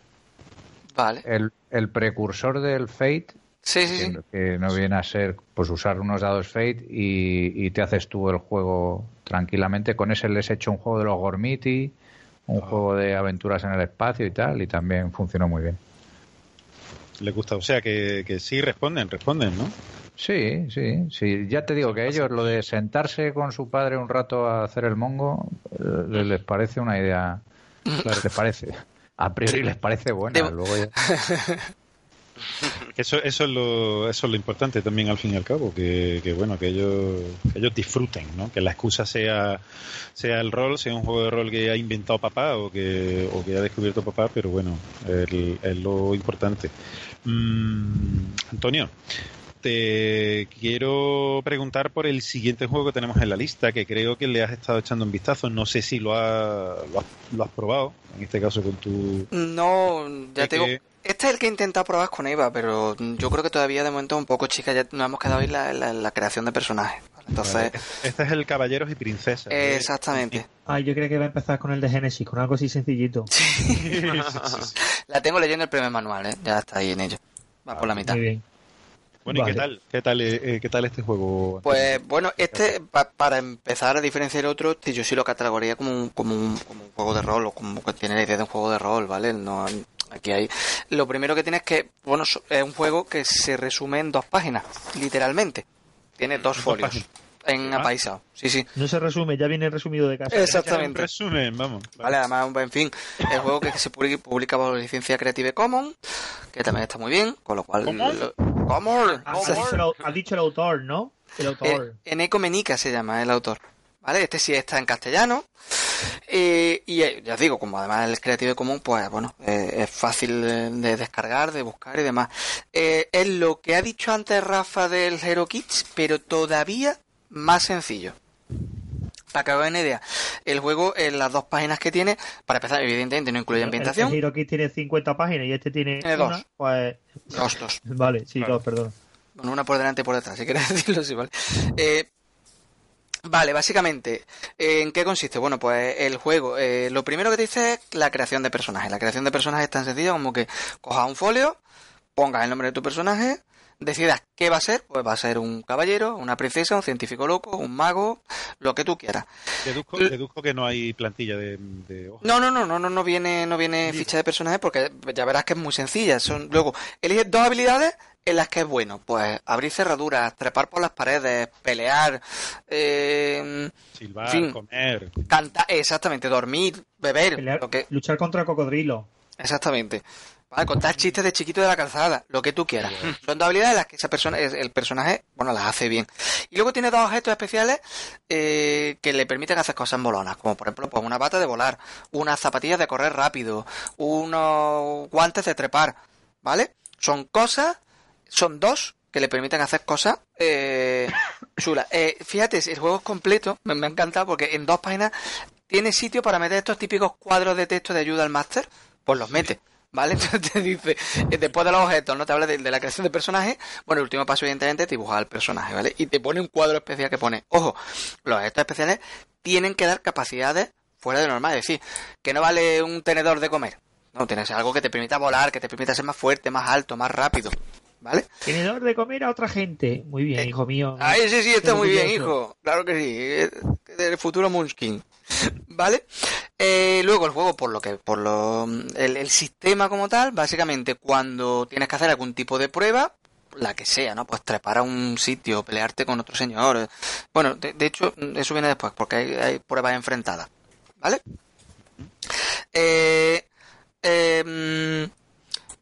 Vale. el, el precursor del Fate, Sí, sí, sí. que, no viene a ser pues usar unos dados Fate y, y te haces tú el juego tranquilamente. Con ese les he hecho un juego de los Gormiti, un Ah. juego de aventuras en el espacio y tal, y también funcionó muy bien. Les gusta, o sea que, que sí responden, responden, ¿no? Sí, sí, sí. Ya te digo que a ellos lo de sentarse con su padre un rato a hacer el mongo eh, les, les parece una idea. Les parece. A priori les parece buena. Debo- Luego ya- Eso, eso, es lo, eso es lo importante también al fin y al cabo, que, que bueno, que ellos, que ellos disfruten, ¿no? Que la excusa sea, sea el rol, sea un juego de rol que ha inventado papá o que, o que ha descubierto papá, pero bueno, el- es lo importante. Mm, Antonio, te quiero preguntar por el siguiente juego que tenemos en la lista, que creo que le has estado echando un vistazo. No sé si lo, ha- lo, has, lo has probado, en este caso con tu... No, ya Es te digo. que- Este es el que he intentado probar con Eva, pero yo creo que todavía de momento es un poco chica. Ya nos hemos quedado ahí en la, la- la creación de personajes. ¿vale? Entonces, Este es el Caballeros y Princesas. ¿eh? exactamente. Ay, yo creo que va a empezar con el de Genesis, con algo así sencillito. La tengo leyendo el primer manual, ¿eh? Ya está ahí en ello. Va por la mitad. Muy bien. Bueno, ¿y qué tal? ¿Qué tal, eh, eh, qué tal este juego? Pues bueno, este, pa- para empezar a diferenciar otro, este yo sí lo catalogaría como un, como, un, como un juego de rol, o como que tiene la idea de un juego de rol, ¿vale? No, aquí hay. Lo primero que tiene es que, bueno, es un juego que se resume en dos páginas, literalmente. Tiene dos folios. páginas. En Ah. apaisado. Sí, sí. No se resume, ya viene resumido de casa. Exactamente. Un resumen, vamos. Vale, además, en fin, el juego que se publica, publica bajo licencia Creative Commons, que también está muy bien, con lo cual... ¿Cómo? lo- Ah, ha, dicho el, au- ha dicho el autor, ¿no? El autor. Eh, Eneco Menica se llama el autor. ¿Vale? Este sí está en castellano. Eh, y eh, ya os digo, como además el Creative Commons, pues bueno, es fácil de, de descargar, de buscar y demás. Eh, es lo que ha dicho antes Rafa del Hero Kids, pero todavía más sencillo. Para que hagan una idea, el juego en las dos páginas que tiene, para empezar, evidentemente no incluye El, ambientación. el Hiroki tiene 50 páginas y este tiene Tiene dos. una, pues... Dos, dos. Vale, sí, Claro. dos, perdón. Bueno, una por delante y por detrás, si quieres decirlo así, ¿vale? Eh, vale, básicamente, eh, ¿en qué consiste? Bueno, pues el juego, eh, lo primero que te dice es la creación de personajes. La creación de personajes es tan sencilla como que cojas un folio, pongas el nombre de tu personaje, decidas qué va a ser, pues va a ser un caballero, una princesa, un científico loco, un mago, lo que tú quieras. Deduzco, deduzco que no hay plantilla de, de hojas. No, no, no, no, no, no viene, no viene ficha de personaje porque ya verás que es muy sencilla. Son, luego, eliges dos habilidades en las que es bueno. Pues abrir cerraduras, trepar por las paredes, pelear, eh, Silbar, fin. comer. cantar, exactamente, dormir, beber, Pelear- lo que, Luchar contra el cocodrilo. exactamente. Contar chistes de chiquito de la calzada, lo que tú quieras. Son dos habilidades las que esa persona, el personaje, bueno, las hace bien. Y luego tiene dos objetos especiales eh, que le permiten hacer cosas molonas, como por ejemplo, pues una bata de volar, unas zapatillas de correr rápido, unos guantes de trepar, ¿vale? Son cosas, son dos que le permiten hacer cosas eh, chulas. Eh, fíjate, el juego es completo, me, me ha encantado porque en dos páginas tiene sitio para meter estos típicos cuadros de texto de ayuda al máster, pues los mete. ¿Vale? Entonces te dice, eh, después de los objetos, no te habla de, de la creación de personaje. Bueno, el último paso, evidentemente, es dibujar al personaje, ¿vale? Y te pone un cuadro especial que pone, ojo, los objetos especiales tienen que dar capacidades fuera de normal. Es decir, que no vale un tenedor de comer. No, tienes algo que te permita volar, que te permita ser más fuerte, más alto, más rápido. ¿Vale? Tenedor de comer a otra gente. Muy bien, Eh, hijo mío. Ay, sí, sí, está muy bien, hijo. Claro que sí. Del futuro Munchkin. ¿Vale? Eh, luego el juego, por lo que, por lo, el, el sistema como tal, básicamente cuando tienes que hacer algún tipo de prueba, la que sea, ¿no? Pues trepar a un sitio, pelearte con otro señor. Bueno, de, de hecho, eso viene después, porque hay, hay pruebas enfrentadas. ¿vale? Eh, eh,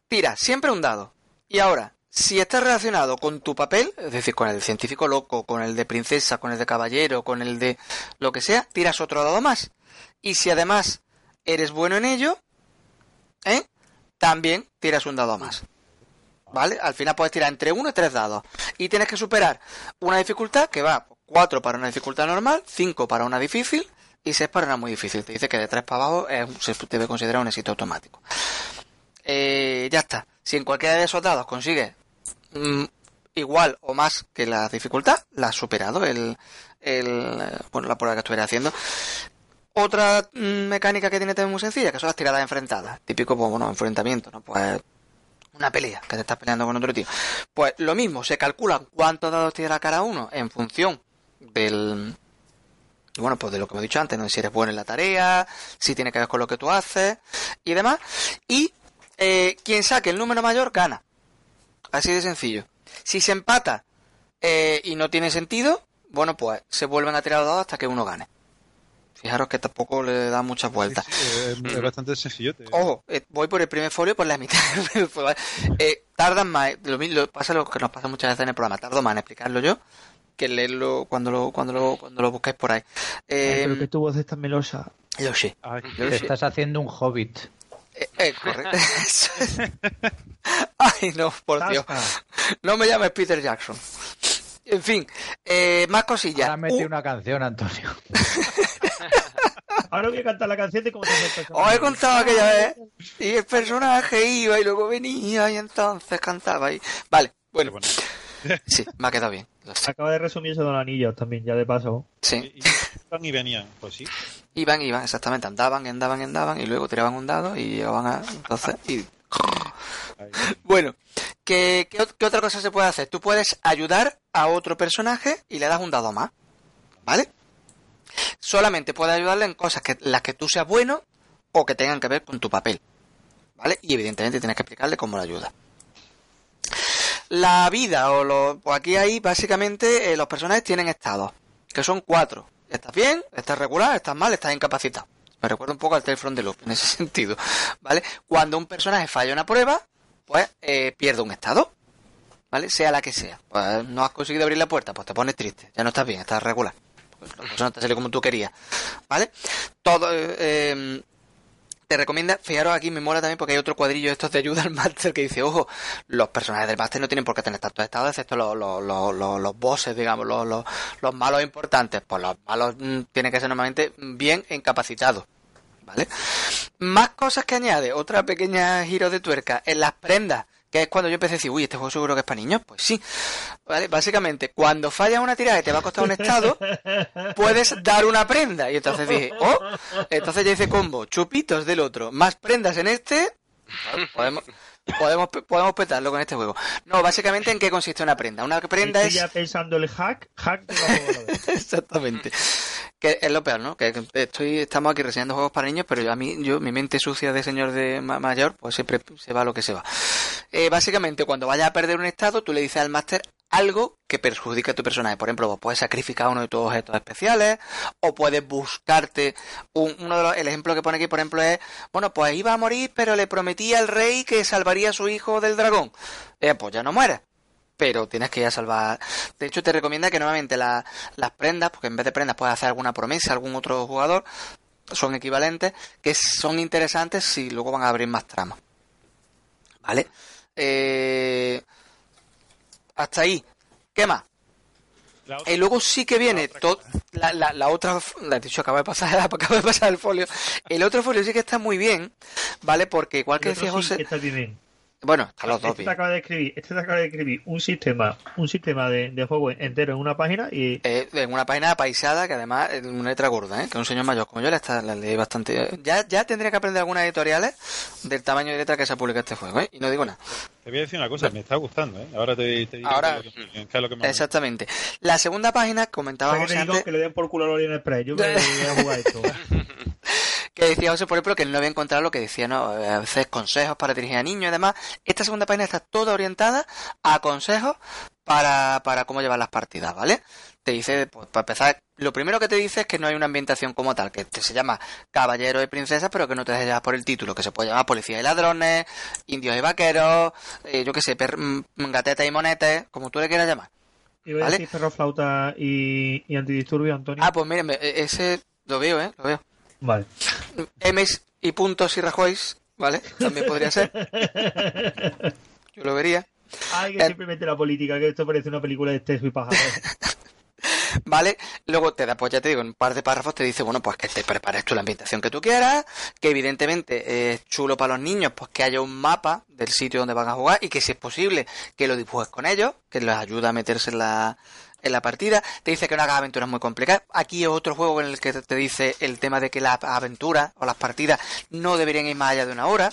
tira siempre un dado. Y ahora, si está relacionado con tu papel, es decir, con el científico loco, con el de princesa, con el de caballero, con el de lo que sea, tiras otro dado más. Y si además eres bueno en ello, ¿eh? también tiras un dado más. ¿Vale? Al final puedes tirar entre uno y tres dados. Y tienes que superar una dificultad que va 4 para una dificultad normal, 5 para una difícil y 6 para una muy difícil. Te dice que de 3 para abajo es, se debe considerar un éxito automático. Eh, ya está. Si en cualquiera de esos dados consigues mm, igual o más que la dificultad, la has superado el, el bueno, la prueba que estuviera haciendo. Otra mm, mecánica que tiene también muy sencilla, que son las tiradas enfrentadas. Típico, pues, bueno, enfrentamiento, ¿no? Pues una pelea, que te estás peleando con otro tío. Pues lo mismo, se calculan cuántos dados tira cada uno en función del bueno, pues de lo que me he dicho antes, ¿no? si eres bueno en la tarea, si tiene que ver con lo que tú haces y demás. Y eh, quien saque el número mayor gana. Así de sencillo. Si se empata eh, y no tiene sentido, bueno, pues se vuelven a tirar los dados hasta que uno gane. Fijaros que tampoco le da muchas vueltas. Sí, sí, es, es bastante sencillote. Ojo, eh, voy por el primer folio por la mitad. eh, tardan más, lo, lo pasa lo que nos pasa muchas veces en el programa, tardo más en explicarlo yo que leerlo cuando lo, cuando lo, cuando lo buscáis por ahí. Eh, Ay, pero que tu voz es tan melosa. Lo sé. Ay, Te estás haciendo un hobbit. Eh, eh, correcto. Ay, no, por Dios. No me llames Peter Jackson. En fin, eh, más cosillas. Ahora mete Uh, una canción, Antonio. Ahora voy a cantar la canción de cómo se hace el personaje. Os he contado aquella vez. Y el personaje iba y luego venía y entonces cantaba. Y... Vale, bueno. bueno. Sí, me ha quedado bien. Acaba de resumir eso de los anillos también, ya de paso. Sí. Y, y y venían, pues sí. Iban, iban, exactamente. Andaban, andaban, andaban y luego tiraban un dado y llegaban a... Entonces, y... Bueno, ¿qué, qué, ot- qué otra cosa se puede hacer? Tú puedes ayudar a otro personaje y le das un dado más. ¿Vale? Solamente puedes ayudarle en cosas que las que tú seas bueno o que tengan que ver con tu papel. ¿Vale? Y evidentemente tienes que explicarle cómo le ayuda. La vida o lo, pues aquí hay básicamente eh, los personajes tienen estados, que son cuatro. ¿Estás bien? ¿Estás regular? ¿Estás mal? ¿Estás incapacitado? Me recuerda un poco al Tale de Loop en ese sentido, ¿vale? Cuando un personaje falla una prueba, pues eh, pierde un estado, ¿vale? Sea la que sea. Pues no has conseguido abrir la puerta, pues te pones triste, ya no estás bien, estás regular. Pues no te sale como tú querías, ¿vale? Todo, eh, eh, te recomienda, fijaros aquí me mola también porque hay otro cuadrillo de estos de ayuda al máster que dice, ojo, los personajes del máster no tienen por qué tener tantos estados, excepto los, los, los, bosses, digamos, los, los, los malos importantes. Pues los malos mm, tienen que ser normalmente bien incapacitados. ¿Vale? Más cosas que añade, otra pequeña giro de tuerca, en las prendas, que es cuando yo empecé a decir, uy, este juego seguro que es para niños, pues sí. ¿Vale? Básicamente, cuando fallas una tirada y te va a costar un estado, puedes dar una prenda. Y entonces dije, oh, entonces ya hice combo, chupitos del otro, más prendas en este, podemos, podemos, podemos petarlo con este juego. No, básicamente en qué consiste una prenda. Una prenda Estoy es... ya pensando el hack, hack de la. Exactamente. Que es lo peor, ¿no? Que estoy, estamos aquí reseñando juegos para niños, pero yo, a mí, yo, mi mente sucia de señor de ma- mayor, pues siempre se va lo que se va. Eh, básicamente, cuando vayas a perder un estado, tú le dices al máster algo que perjudica a tu personaje. Por ejemplo, puedes sacrificar uno de tus objetos especiales, o puedes buscarte un- uno el ejemplo que pone aquí, por ejemplo, es, bueno, pues iba a morir, pero le prometí al rey que salvaría a su hijo del dragón. Eh, pues ya no mueres pero tienes que ir a salvar. De hecho, te recomienda que normalmente la- las prendas, porque en vez de prendas puedes hacer alguna promesa a algún otro jugador, son equivalentes, que son interesantes si luego van a abrir más tramas. ¿Vale? Eh, hasta ahí. ¿Qué más? La otra- Y luego sí que viene otra to- cosa. la, la, la otra, la acaba de pasar, acaba de pasar el folio. El otro folio sí que está muy bien, ¿vale? Porque igual que decía sí José, que está bien. Bueno, están los dos Este te acaba de escribir, este te acaba de escribir un sistema, un sistema de, de juego entero en una página y Eh, en una página apaisada que además es una letra gorda, ¿eh? que un señor mayor como yo la, está, la leí bastante. Ya, ya tendría que aprender algunas editoriales del tamaño de letra que se ha publicado este juego, ¿eh? y no digo nada. Te voy a decir una cosa, me está gustando, ¿eh? Ahora te, te digo Ahora- lo que- qué es lo que me Exactamente. La segunda página comentaba O sea, que antes, que le den por culo a Orient Express. Yo me voy a jugar esto. que decía José, por ejemplo, que él no había encontrado lo que decía, ¿no? A veces consejos para dirigir a niños y demás. Esta segunda página está toda orientada a consejos para, para cómo llevar las partidas, ¿vale? Te dice, pues para empezar, lo primero que te dice es que no hay una ambientación como tal, que se llama Caballero y Princesas, pero que no te dejes llevar por el título, que se puede llamar Policía y Ladrones, Indios y Vaqueros, eh, yo qué sé, mm, Gatetas y Monetes, como tú le quieras llamar. Iba a ¿Vale? decir perro flauta y, y antidisturbio, Antonio. Ah, pues miren, e- ese lo veo, ¿eh? Lo veo. Vale. M's y puntos y Rajoy's, ¿vale? También podría ser. Yo lo vería. Ay, que Eh. siempre mete la política, que esto parece una película de Esteso y pájaro. ¿Vale? Luego te da, pues ya te digo, en un par de párrafos te dice, bueno, pues que te prepares tú la ambientación que tú quieras, que evidentemente es chulo para los niños, pues que haya un mapa del sitio donde van a jugar y que si es posible que lo dibujes con ellos, que les ayuda a meterse en la, en la partida. Te dice que no hagas aventuras muy complicadas. Aquí es otro juego en el que te dice el tema de que las aventuras o las partidas no deberían ir más allá de una hora.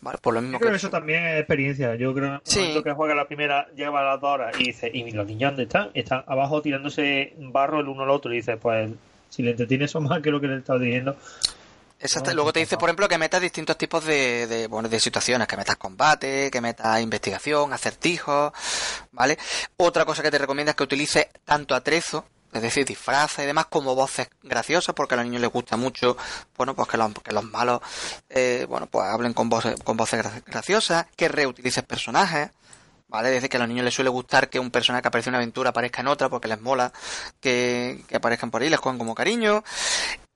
¿Vale? Por lo mismo Yo creo que que... eso también es experiencia. Yo creo que Sí. que juega la primera, lleva las dos horas y dice, ¿y los niños dónde están? Están abajo tirándose barro el uno al otro. Y dice, pues, si le entretiene eso más que lo que le estaba diciendo. Exacto. Luego te dice, por ejemplo, que metas distintos tipos de, de, bueno, de situaciones, que metas combate, que metas investigación, acertijos, ¿vale? Otra cosa que te recomienda es que utilices tanto atrezo, es decir, disfraces y demás, como voces graciosas, porque a los niños les gusta mucho, bueno, pues que los, que los malos, eh, bueno, pues hablen con voces, con voces gra- graciosas, que reutilices personajes, ¿Vale? Desde que a los niños les suele gustar que un personaje que aparece en una aventura aparezca en otra porque les mola que, que aparezcan por ahí, les cogen como cariño.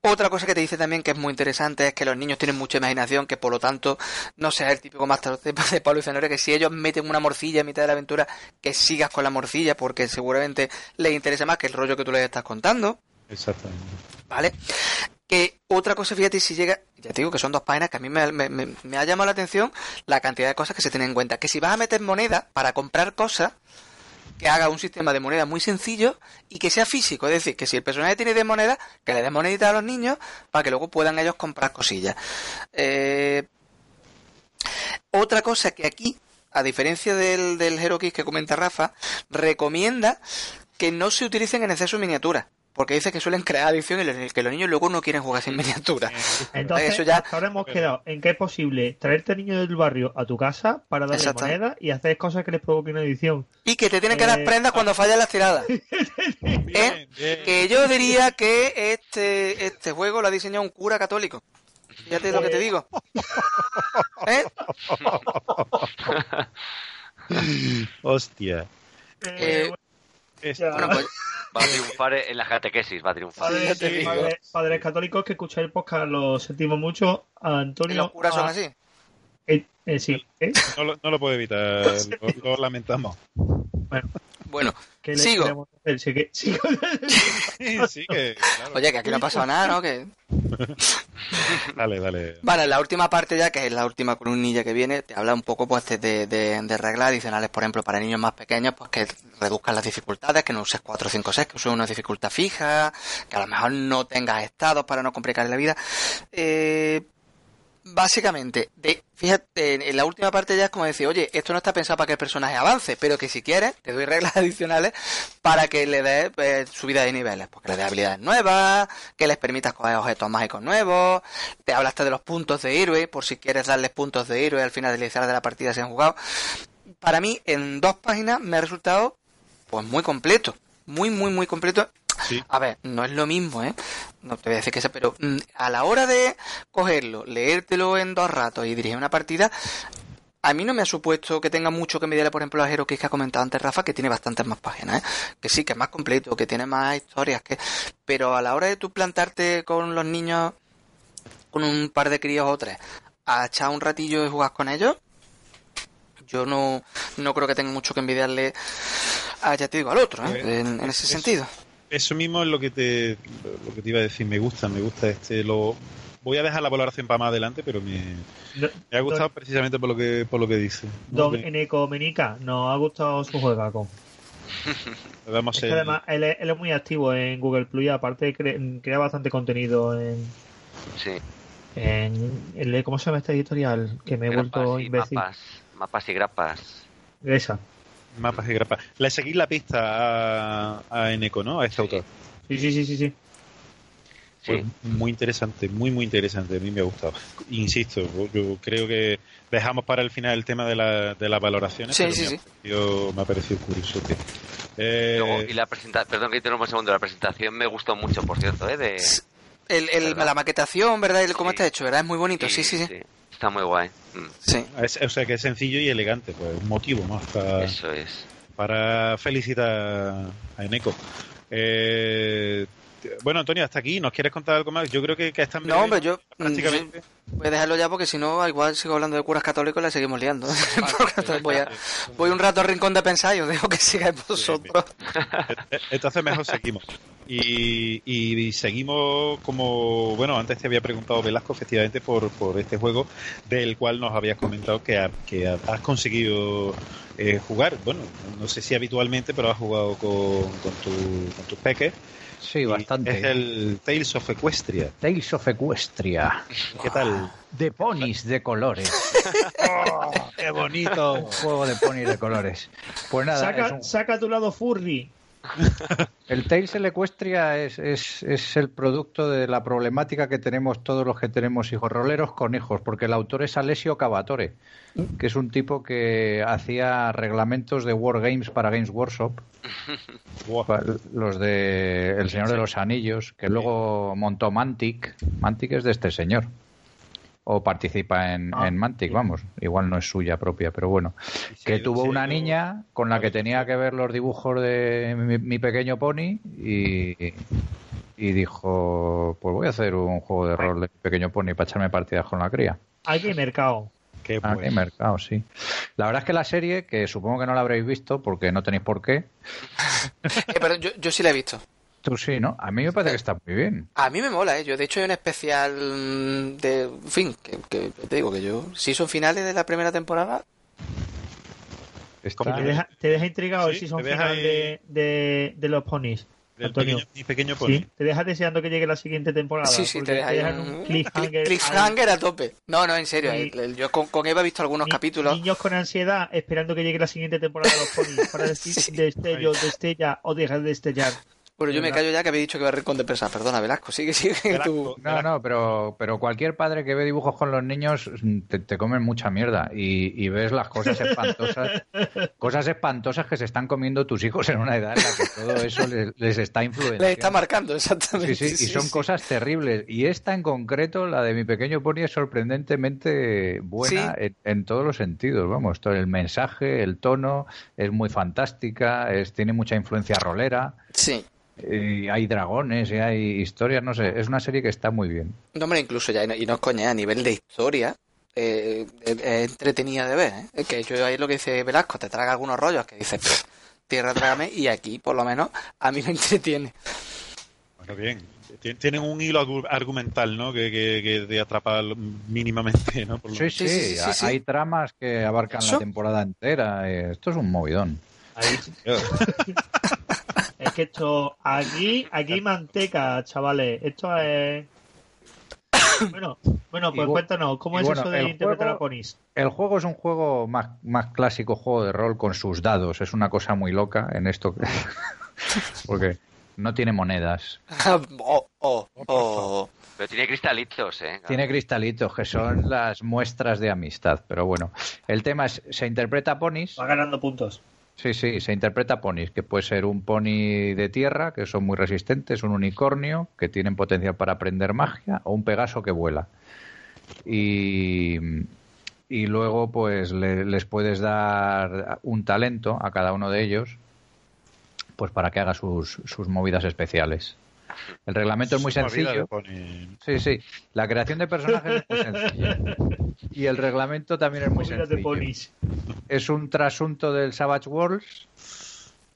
Otra cosa que te dice también que es muy interesante es que los niños tienen mucha imaginación, que por lo tanto no sea el típico máster de de Pablo y Zanahoria, que si ellos meten una morcilla en mitad de la aventura, que sigas con la morcilla porque seguramente les interesa más que el rollo que tú les estás contando. Exactamente. ¿Vale? Que otra cosa, fíjate, si llega, ya te digo que son dos páginas que a mí me, me- me- me ha llamado la atención la cantidad de cosas que se tienen en cuenta. Que si vas a meter moneda para comprar cosas, que haga un sistema de moneda muy sencillo y que sea físico. Es decir, que si el personaje tiene de moneda, que le des moneditas a los niños para que luego puedan ellos comprar cosillas. Eh, otra cosa que aquí, a diferencia del, del Hero Kiss que comenta Rafa, recomienda que no se utilicen en exceso miniaturas. Porque dice que suelen crear adicción y los- que los niños luego no quieren jugar sin miniaturas. Entonces, Eso ya- hasta ahora hemos quedado en que es posible traerte niños del barrio a tu casa para darle Exacto. moneda y hacer cosas que les provoquen adicción. Y que te tienen que dar Eh, prendas cuando fallan las tiradas. Bien, bien. Que yo diría que este, este juego lo ha diseñado un cura católico. Fíjate lo que te digo. ¿Eh? Hostia. Eh, Bueno, pues Va a triunfar en la catequesis, va a triunfar. Padres, digo. padres- padres católicos que escucháis el podcast, lo sentimos mucho. A Antonio. los curas son a- así. eh, eh, sí, ¿eh? no, lo, no lo puedo evitar, lo, lo lamentamos. Bueno, ¿Qué le Sigo. queremos hacer? Sí, que- sigo. Sí, sí, que. Claro. oye, que aquí no ha pasado nada, ¿no? Que... Dale, dale. Vale, la última parte ya, que es la última columnilla que viene, te habla un poco pues de, de, de reglas adicionales, por ejemplo, para niños más pequeños, pues que reduzcan las dificultades, que no uses 4, 5, 6, que uses una dificultad fija, que a lo mejor no tengas estados para no complicar la vida. Eh, básicamente, de, fíjate, en, la última parte ya es como decir, oye, esto no está pensado para que el personaje avance, pero que si quieres, te doy reglas adicionales para que le des eh, subida de niveles, porque le des habilidades nuevas, que les permitas coger objetos mágicos nuevos, te hablaste de los puntos de héroe, por si quieres darles puntos de héroe al finalizar de la partida si han jugado. Para mí, en dos páginas me ha resultado pues muy completo, muy, muy, muy completo. Sí. A ver, no es lo mismo, ¿eh? No te voy a decir que sea, pero mm, a la hora de cogerlo, leértelo en dos ratos y dirigir una partida, a mí no me ha supuesto que tenga mucho que mediarle, por ejemplo, a Hero que ha comentado antes Rafa, que tiene bastantes más páginas, ¿eh? Que sí, que es más completo, que tiene más historias, que... Pero a la hora de tú plantarte con los niños, con un par de críos o tres, a echar un ratillo y jugar con ellos, yo no, no creo que tenga mucho que envidiarle a, ya te digo, al otro, ¿eh? En, en ese es- sentido. Eso mismo es lo que te lo que te iba a decir. Me gusta, me gusta este. Lo voy a dejar la valoración para más adelante, pero me, me ha gustado Don, precisamente por lo que por lo que dice. don. Eneco Menica, nos ha gustado su juegaco. Le damos Es que además él es, él es muy activo en Google Plus y aparte cre- crea bastante contenido en, Sí. en el- ¿cómo se llama este editorial? Que me he vuelto Grapas imbécil. mapas. Mapas y grapas. Esa. Mapas y grapas. Le seguís la pista a, a Eneco, ¿no? A este autor. Sí, sí, sí, sí, sí. Pues muy interesante, muy, muy interesante. A mí me ha gustado. Insisto, yo creo que dejamos para el final el tema de, la, de las valoraciones. Sí, pero sí, me, sí. Ha parecido, me ha parecido curioso. que- eh, Luego, y la presentación, perdón que interrumpa un segundo, la presentación me gustó mucho, por cierto, ¿eh? De, El, el- la maquetación, ¿verdad? El cómo Sí. está hecho, ¿verdad? Es muy bonito, sí, sí, sí. Está muy guay. Mm, Sí. es- o sea, que es sencillo y elegante. Pues un motivo más para, Eso es. para felicitar a Eneco. Eh, bueno, Antonio, hasta aquí. ¿Nos quieres contar algo más? Yo creo que, que están No, hombre, yo mm, prácticamente. voy a dejarlo ya porque si no, igual sigo hablando de curas católicos y la seguimos liando. Voy, a- voy un rato al rincón de pensar y os dejo que sigáis vosotros. Entonces mejor seguimos. Y, y seguimos como, bueno, antes te había preguntado Velasco efectivamente por, por este juego del cual nos habías comentado que, ha- que ha- has conseguido eh, jugar. Bueno, no sé si habitualmente, pero has jugado con, con, tu, con tus peques. Sí, Y bastante. Es el Tales of Equestria. Tales of Equestria. ¿Qué tal? De ponis de colores. ¡Qué bonito! Un juego de ponis de colores. Pues nada, Saca, es un- saca tu lado furry. el Tales Equestria es, es, es el producto de la problemática que tenemos todos los que tenemos hijos roleros con hijos, porque el autor es Alessio Cavatore, que es un tipo que hacía reglamentos de Wargames para Games Workshop, los de El Señor de los Anillos, que luego montó Mantic. Mantic es de este señor. O participa en, Ah, en Mantic, sí. vamos. Igual no es suya propia, pero bueno. Que Sí, tuvo una niña con la que tenía que ver los dibujos de mi, mi pequeño pony y, y dijo, pues voy a hacer un juego de rol de mi pequeño pony para echarme partidas con la cría. Aquí hay mercado. Qué Ah, qué mercado, sí. La verdad es que la serie, que supongo que no la habréis visto porque no tenéis por qué, Eh, pero yo, yo sí la he visto. Tú sí, ¿no? A mí me parece que está muy bien. A mí me mola, ¿eh? Yo, de hecho, hay un especial mm, de... En fin, que, que te digo que yo... Si son finales de la primera temporada... Está- Te deja, te deja intrigado el Sí, season te deja final ahí- de, de, de los ponies. Del Antonio. pequeño, mi pequeño pony. Sí, te dejas deseando que llegue la siguiente temporada. sí, sí, te deja un... cliffhanger. cliffhanger a tope. No, no, en serio. Y- el- el- yo con, con Eva he visto algunos Ni- capítulos. Niños con ansiedad esperando que llegue la siguiente temporada de los ponies para decir Sí. destello, destella o deja de destellar. Bueno, yo me callo ya que había dicho que iba a rincón de prensa. Perdona, Velasco, sigue, sigue tú. Velasco, No, no, pero, pero cualquier padre que ve dibujos con los niños mm, te, te comen mucha mierda y, y ves las cosas espantosas, cosas espantosas que se están comiendo tus hijos en una edad en la que todo eso les, les está influenciando. Le está marcando, exactamente. Sí, sí, y son sí. cosas terribles. Y esta en concreto, la de mi pequeño pony, es sorprendentemente buena Sí. en, en todos los sentidos. Vamos, todo el mensaje, el tono, es muy fantástica, es, tiene mucha influencia rolera. Sí. Y hay dragones y hay historias, no sé, es una serie que está muy bien. No, hombre, incluso ya, y no, y no es coña, a nivel de historia, eh, es, es entretenida de ver, ¿eh? Es que yo ahí lo que dice Velasco, te traga algunos rollos que dices, "Pff, tierra trágame, y aquí, por lo menos, a mí me entretiene. Bueno, bien. Tien- Tienen un hilo argu- argumental, ¿no? Que, que, que te atrapa mínimamente, ¿no? Por lo Sí, sí, Sí, sí, sí, ha- sí. hay tramas que abarcan ¿Eso? la temporada entera. eh, Esto es un movidón. Ahí, es que esto, aquí, aquí hay manteca, chavales. Esto es. Bueno, bueno, pues cuéntanos, ¿cómo es bueno, eso de interpretar juego- a ponis? El juego es un juego más, más clásico, juego de rol con sus dados. Es una cosa muy loca en esto. Porque no tiene monedas. oh, oh, oh. Pero tiene cristalitos, ¿eh? Tiene cristalitos, que son las muestras de amistad. Pero bueno, el tema es, se interpreta ponis. Va ganando puntos. Sí, sí, se interpreta ponis, que puede ser un pony de tierra, que son muy resistentes, un unicornio, que tienen potencial para aprender magia, o un pegaso que vuela. Y, y luego, pues, le- les puedes dar un talento a cada uno de ellos, pues para que haga sus, sus movidas especiales. El reglamento es muy sencillo. Sí, sí. La creación de personajes es muy sencilla. Y el reglamento también es muy sencillo es un trasunto del Savage Worlds,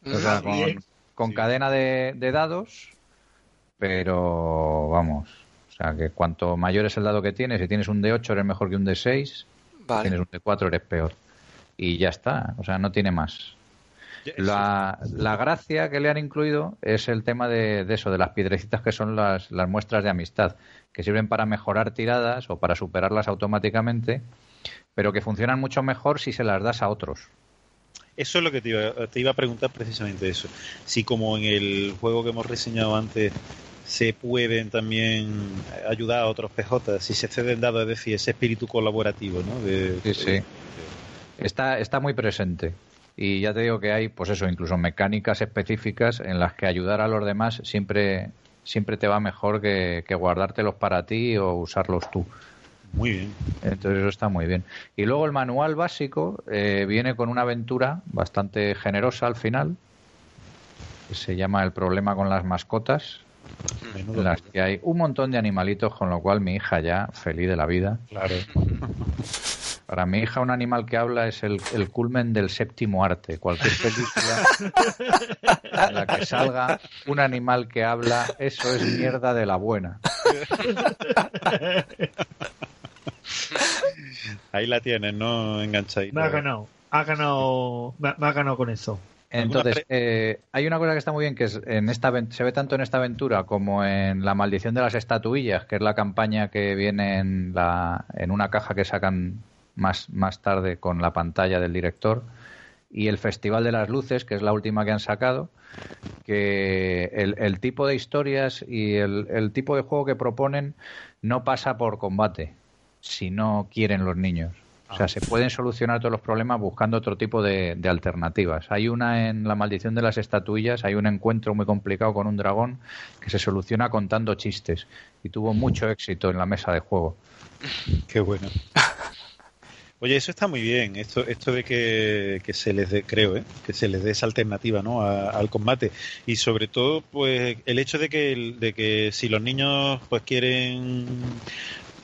o sea, bien. con, cadena de, de dados, pero vamos, o sea, que cuanto mayor es el dado que tienes, si tienes un D8 eres mejor que un D6, si tienes un D4 eres peor. Y ya está, o sea, no tiene más. La, la gracia que le han incluido es el tema de, de eso, de las piedrecitas que son las, las muestras de amistad, que sirven para mejorar tiradas o para superarlas automáticamente, pero que funcionan mucho mejor si se las das a otros. Eso es lo que te iba, te iba a preguntar precisamente eso. Si como en el juego que hemos reseñado antes se pueden también ayudar a otros PJ, si se ceden dados, es decir, ese espíritu colaborativo, ¿no? De, Sí, sí. Está, está muy presente. Y ya te digo que hay, pues eso, incluso mecánicas específicas en las que ayudar a los demás siempre, siempre te va mejor que, que guardártelos para ti o usarlos tú. Muy bien. Entonces eso está muy bien. Y luego el manual básico eh, viene con una aventura bastante generosa al final, que se llama El problema con las mascotas, Menudo en las que hay un montón de animalitos, con lo cual mi hija ya feliz de la vida. Claro. Para mi hija un animal que habla es el, el culmen del séptimo arte. Cualquier película en la que salga un animal que habla, eso es mierda de la buena. Ahí la tienes, ¿no? Enganchadita. Me ha ganado. Ha ganado. Me, ha- ganado con eso. Entonces, ¿Alguna eh, hay una cosa que está muy bien, que es en esta se ve tanto en esta aventura como en La maldición de las estatuillas, que es la campaña que viene en, la, en una caja que sacan más, más tarde con la pantalla del director, y el Festival de las Luces, que es la última que han sacado, que el, el tipo de historias y el, el tipo de juego que proponen no pasa por combate, si no quieren los niños. O sea, se pueden solucionar todos los problemas buscando otro tipo de, de alternativas. Hay una en La maldición de las estatuillas, hay un encuentro muy complicado con un dragón que se soluciona contando chistes y tuvo mucho éxito en la mesa de juego. Qué bueno. Oye, eso está muy bien, esto, esto de que, que se les dé, creo, ¿eh? que se les dé esa alternativa ¿no? A- al combate. Y sobre todo, pues, el hecho de que, de que si los niños pues quieren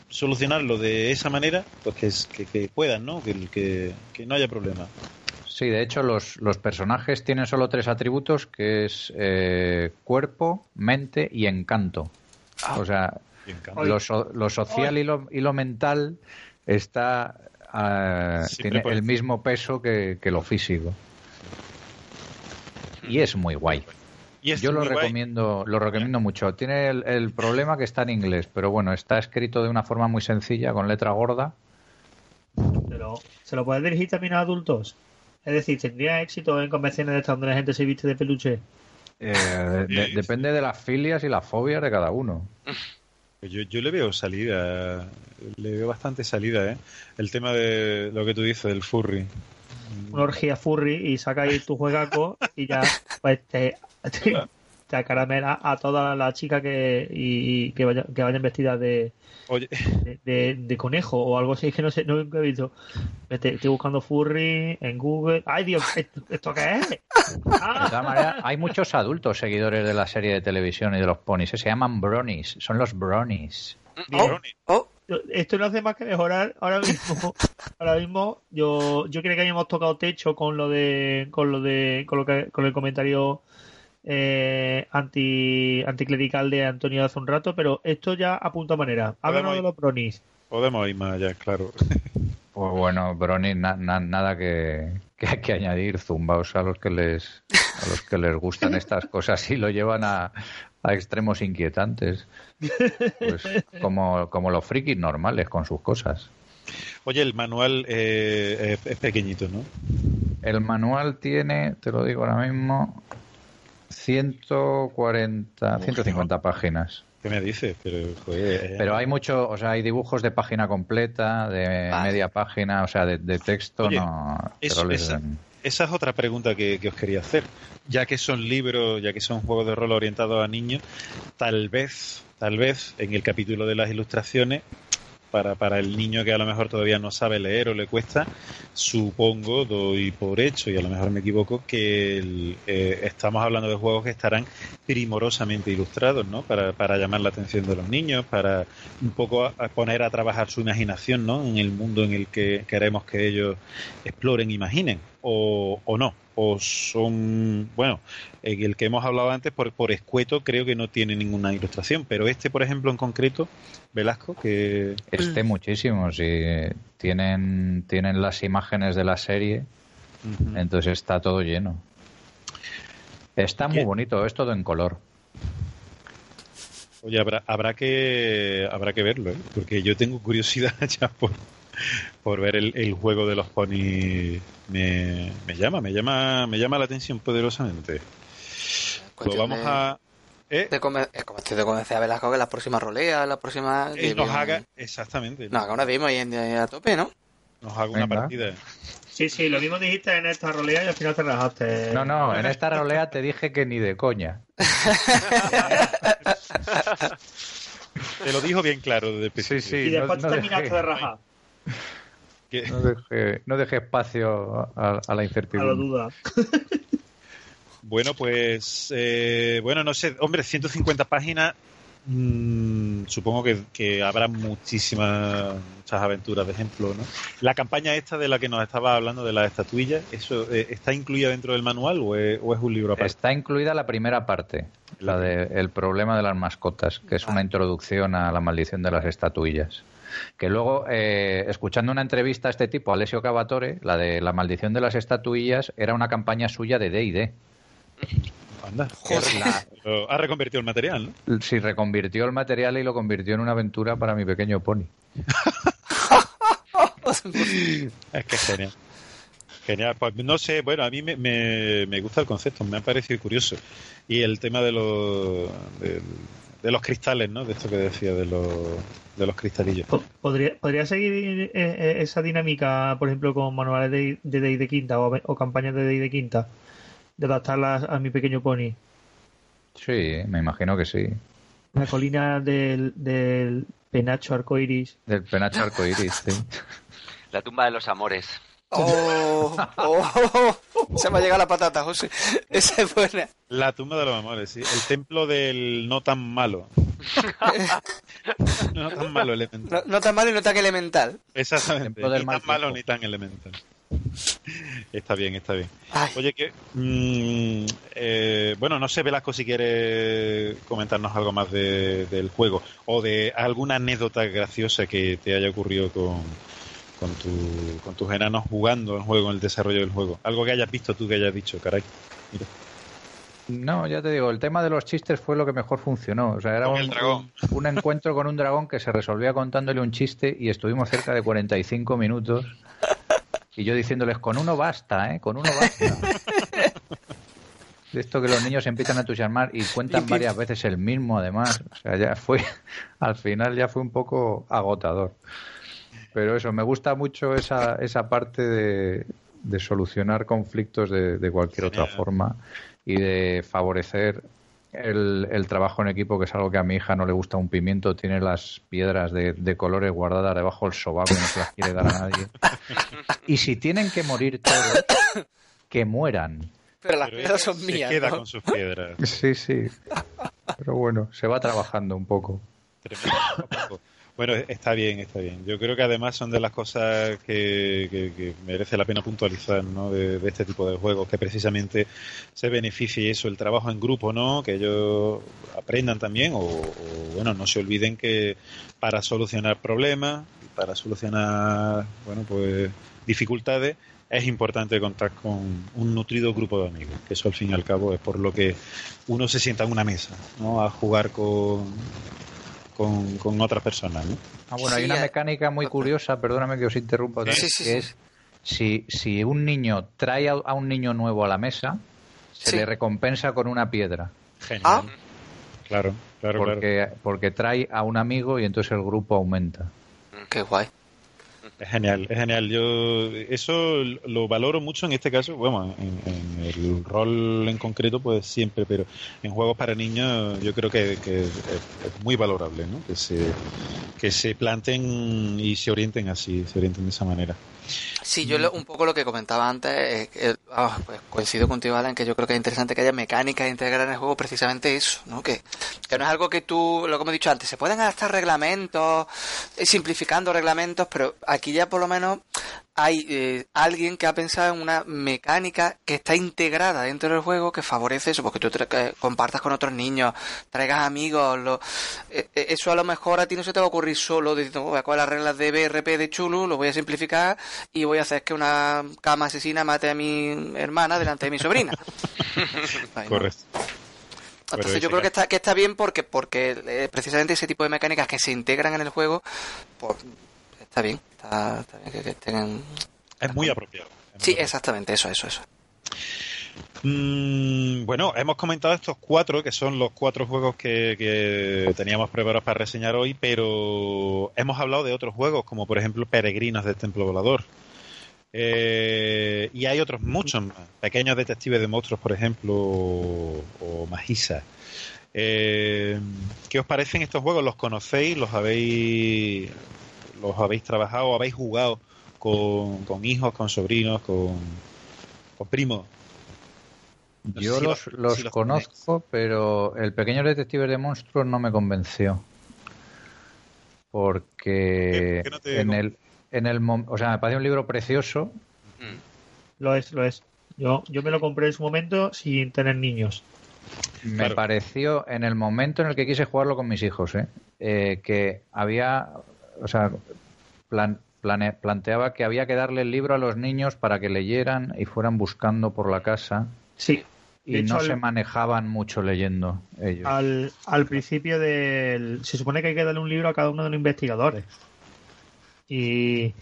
solucionarlo de esa manera, pues que, es- que, que puedan, ¿no? Que, que, que no haya problema. Sí, de hecho los, los personajes tienen solo tres atributos, que es eh, cuerpo, mente y encanto. O sea, lo, so- lo social y lo, y lo mental está ah, tiene por el mismo peso que, que lo físico. Y es muy guay. Y es Yo lo guay. recomiendo, lo recomiendo mucho. Tiene el, el problema que está en inglés, pero bueno, está escrito de una forma muy sencilla, con letra gorda. Pero, ¿se lo puedes dirigir también a adultos? Es decir, ¿tendría éxito en convenciones de estas donde la gente se viste de peluche? Eh, de- depende de las filias y las fobias de cada uno. Yo, yo le veo salida, le veo bastante salida, ¿eh? El tema de lo que tú dices, del furry. Una orgía furry y saca ahí tu juegaco y ya pues te, te acaramela a todas las chicas que, y, y que, vaya- que vayan vestidas de, Oye, de, de- de conejo o algo así que no sé, nunca he visto. Estoy buscando furry en Google. ¡Ay, Dios! ¿Esto, esto qué es? De ¡Ah! todas maneras, hay muchos adultos seguidores de la serie de televisión y de los ponis. eh, Se llaman bronies, son los bronies. Bien. Oh, Esto no hace más que mejorar ahora mismo. Ahora mismo yo yo creo que habíamos tocado techo con lo de con lo de con lo que con el comentario eh, anti anticlerical de Antonio hace un rato, pero esto ya apunta a manera. Háblanos de los bronis. podemos ir más allá, claro. Pues bueno, na- na- nada que, que, que añadir, zumbaos a los que les a los que les gustan estas cosas y lo llevan a, a extremos inquietantes. Pues como, como los frikis normales con sus cosas. Oye, el manual eh, es, es pequeñito, ¿no? El manual tiene, te lo digo ahora mismo, 140, 150 páginas. ¿Qué me dices? Pero, joder, eh, Pero hay mucho, o sea, hay dibujos de página completa, de Vale. media página, o sea, de, de texto Oye, no. eso- Esa es otra pregunta que, que os quería hacer. Ya que son libros, ya que son juegos de rol orientados a niños, tal vez, tal vez en el capítulo de las ilustraciones, para, para el niño que a lo mejor todavía no sabe leer o le cuesta, supongo, doy por hecho, y a lo mejor me equivoco, que eh, estamos hablando de juegos que estarán primorosamente ilustrados, ¿no? Para, para llamar la atención de los niños, para un poco poner a trabajar su imaginación, ¿no? En el mundo en el que queremos que ellos exploren, imaginen, o, o no, o son, bueno, en el que hemos hablado antes, por, por escueto, creo que no tiene ninguna ilustración, pero este, por ejemplo, en concreto, Velasco, que Este muchísimo, si tienen, tienen las imágenes de la serie, entonces está todo lleno. Está muy bonito, es todo en color. Oye, habrá, habrá que habrá que verlo, ¿eh? porque yo tengo curiosidad ya por, por ver el, el juego de los ponis. Me, me llama, me llama, me llama la atención poderosamente. Lo cuestión vamos de- a ¿Eh? De es como estoy de convencer a Velasco que la próxima rolea, la próxima... Y que nos haga, exactamente, Nos haga una demo y en- a tope, ¿no? nos haga una Venga. partida. Sí, sí, lo mismo dijiste en esta rolea y al final te rajaste. No, no, en esta rolea te dije que ni de coña. Te lo dijo bien claro desde el Sí, principio. sí. Y después no- te no terminaste dejé. de rajar. No deje, no deje espacio a, a la A la incertidumbre. duda. Bueno, pues, eh, bueno, no sé, hombre, 150 páginas, mm, supongo que, que habrá muchísimas muchas aventuras, de ejemplo, ¿no? La campaña esta de la que nos estaba hablando, de las estatuillas, ¿eso eh, está incluida dentro del manual o es, o es un libro aparte? Está incluida la primera parte, la de el problema de las mascotas, que es una introducción a la maldición de las estatuillas. Que luego, eh, escuchando una entrevista a este tipo, Alessio Cavatore, la de la maldición de las estatuillas, era una campaña suya de D&D. Anda, Joder. Lo- ha reconvertido el material, ¿no? Si reconvirtió el material y lo convirtió en una aventura para mi pequeño pony. Es que es genial. Genial, pues no sé, bueno, a mí me, me, me gusta el concepto, me ha parecido curioso. Y el tema de los, de, de los cristales, ¿no? De esto que decía, de los, de los cristalillos. Po- ¿Podría, ¿Podría seguir eh, eh, esa dinámica, por ejemplo, con manuales de de Day de quinta o, o campañas de Day de quinta? De adaptarlas a mi pequeño pony. Sí, me imagino que sí. La colina del, del penacho arcoiris. Del penacho arcoíris, sí. La tumba de los amores. Oh, oh, se me ha llegado la patata, José. Esa es buena. La tumba de los amores, sí. El templo del no tan malo. no tan malo No, elemental. no tan malo y no tan elemental. Exactamente. Ni tan malo ni tan elemental. Está bien, está bien. Ay, Oye, que. mm, eh, bueno, no sé, Velasco, si quieres comentarnos algo más de- del juego o de alguna anécdota graciosa que te haya ocurrido con, con, tu- con tus enanos jugando el juego, en el desarrollo del juego. Algo que hayas visto tú que hayas dicho, caray. Mira. No, ya te digo, el tema de los chistes fue lo que mejor funcionó. O sea, era un, un- un encuentro con un dragón que se resolvía contándole un chiste y estuvimos cerca de 45 minutos. Y yo diciéndoles, con uno basta, ¿eh? Con uno basta. De esto que los niños se empiezan a entusiasmar y cuentan varias veces el mismo, además. O sea, ya fue, al final ya fue un poco agotador. Pero eso, me gusta mucho esa, esa parte de, de solucionar conflictos de, de cualquier otra forma y de favorecer el, el trabajo en equipo, que es algo que a mi hija no le gusta un pimiento, tiene las piedras de, de colores guardadas debajo del sobaco y no se las quiere dar a nadie. Y si tienen que morir todos, que mueran. pero las Pero piedras son se mías. queda ¿no? con sus piedras. Sí, sí. Pero bueno, se va trabajando un poco. Tremendo, poco a poco. Bueno, está bien, está bien. Yo creo que además son de las cosas que, que- que merece la pena puntualizar, ¿no? De, de este tipo de juegos, que precisamente se beneficie eso, el trabajo en grupo, ¿no? Que ellos aprendan también, o, o, bueno, no se olviden que para solucionar problemas, para solucionar, bueno, pues dificultades, es importante contar con un nutrido grupo de amigos, que eso al fin y al cabo es por lo que uno se sienta en una mesa, ¿no? A jugar con, con, con otras personas, ¿no? Ah, bueno, hay una eh, mecánica muy curiosa, perdóname que os interrumpa, otra Sí, sí, que sí. es si, si un niño trae a, a un niño nuevo a la mesa, se Sí. le recompensa con una piedra, Genial. Ah. Claro, claro, claro. porque, porque trae a un amigo y entonces el grupo aumenta. Qué guay. Es genial, es genial. Yo eso lo valoro mucho en este caso, bueno, en, el rol en concreto, pues siempre, pero en juegos para niños yo creo que, es muy valorable, ¿no? Que se, que se planten y se orienten así, se orienten de esa manera. Sí, yo lo- un poco lo que comentaba antes, ah, pues coincido contigo, Alan, que yo creo que es interesante que haya mecánicas integradas en el juego, precisamente eso, ¿no? Que, que no es algo que tú, lo que hemos dicho antes, se pueden adaptar reglamentos, eh, simplificando reglamentos, pero aquí ya por lo menos hay eh, alguien que ha pensado en una mecánica que está integrada dentro del juego que favorece eso, porque tú que compartas con otros niños, traigas amigos, lo, eh, eh, eso a lo mejor a ti no se te va a ocurrir solo diciendo, "Oh, voy a coger las reglas de BRP de Chulu, lo voy a simplificar y voy a hacer que una cama asesina mate a mi hermana delante de mi sobrina. Correcto. Entonces yo creo que está, que está bien porque, porque eh, precisamente ese tipo de mecánicas que se integran en el juego, pues, está bien, está, está bien que, que estén... Es muy apropiado. Es muy Sí, apropiado. exactamente, eso, eso, eso. Mm, bueno, hemos comentado estos cuatro, que son los cuatro juegos que, que, teníamos preparados para reseñar hoy, pero hemos hablado de otros juegos, como por ejemplo Peregrinos del Templo Volador. Eh, y hay otros muchos más. Pequeños detectives de monstruos, por ejemplo, o, o Magisa. Eh, ¿Qué os parecen estos juegos? ¿Los conocéis? ¿Los habéis, los habéis trabajado? ¿Habéis jugado con, con hijos, con sobrinos, con, con primos? Yo si los, los, si los, conozco, tenéis. pero el pequeño detective de monstruos no me convenció. Porque ¿Qué, qué no te... en el en el o sea, me parece un libro precioso. Lo es, lo es. Yo, yo me lo compré en su momento sin tener niños. Me claro. pareció en el momento en el que quise jugarlo con mis hijos, ¿eh? Eh, que había, o sea, plan, plane, planteaba que había que darle el libro a los niños para que leyeran y fueran buscando por la casa. Sí. Y hecho, no al, se manejaban mucho leyendo ellos. Al, al principio del... Se supone que hay que darle un libro a cada uno de los investigadores. Y,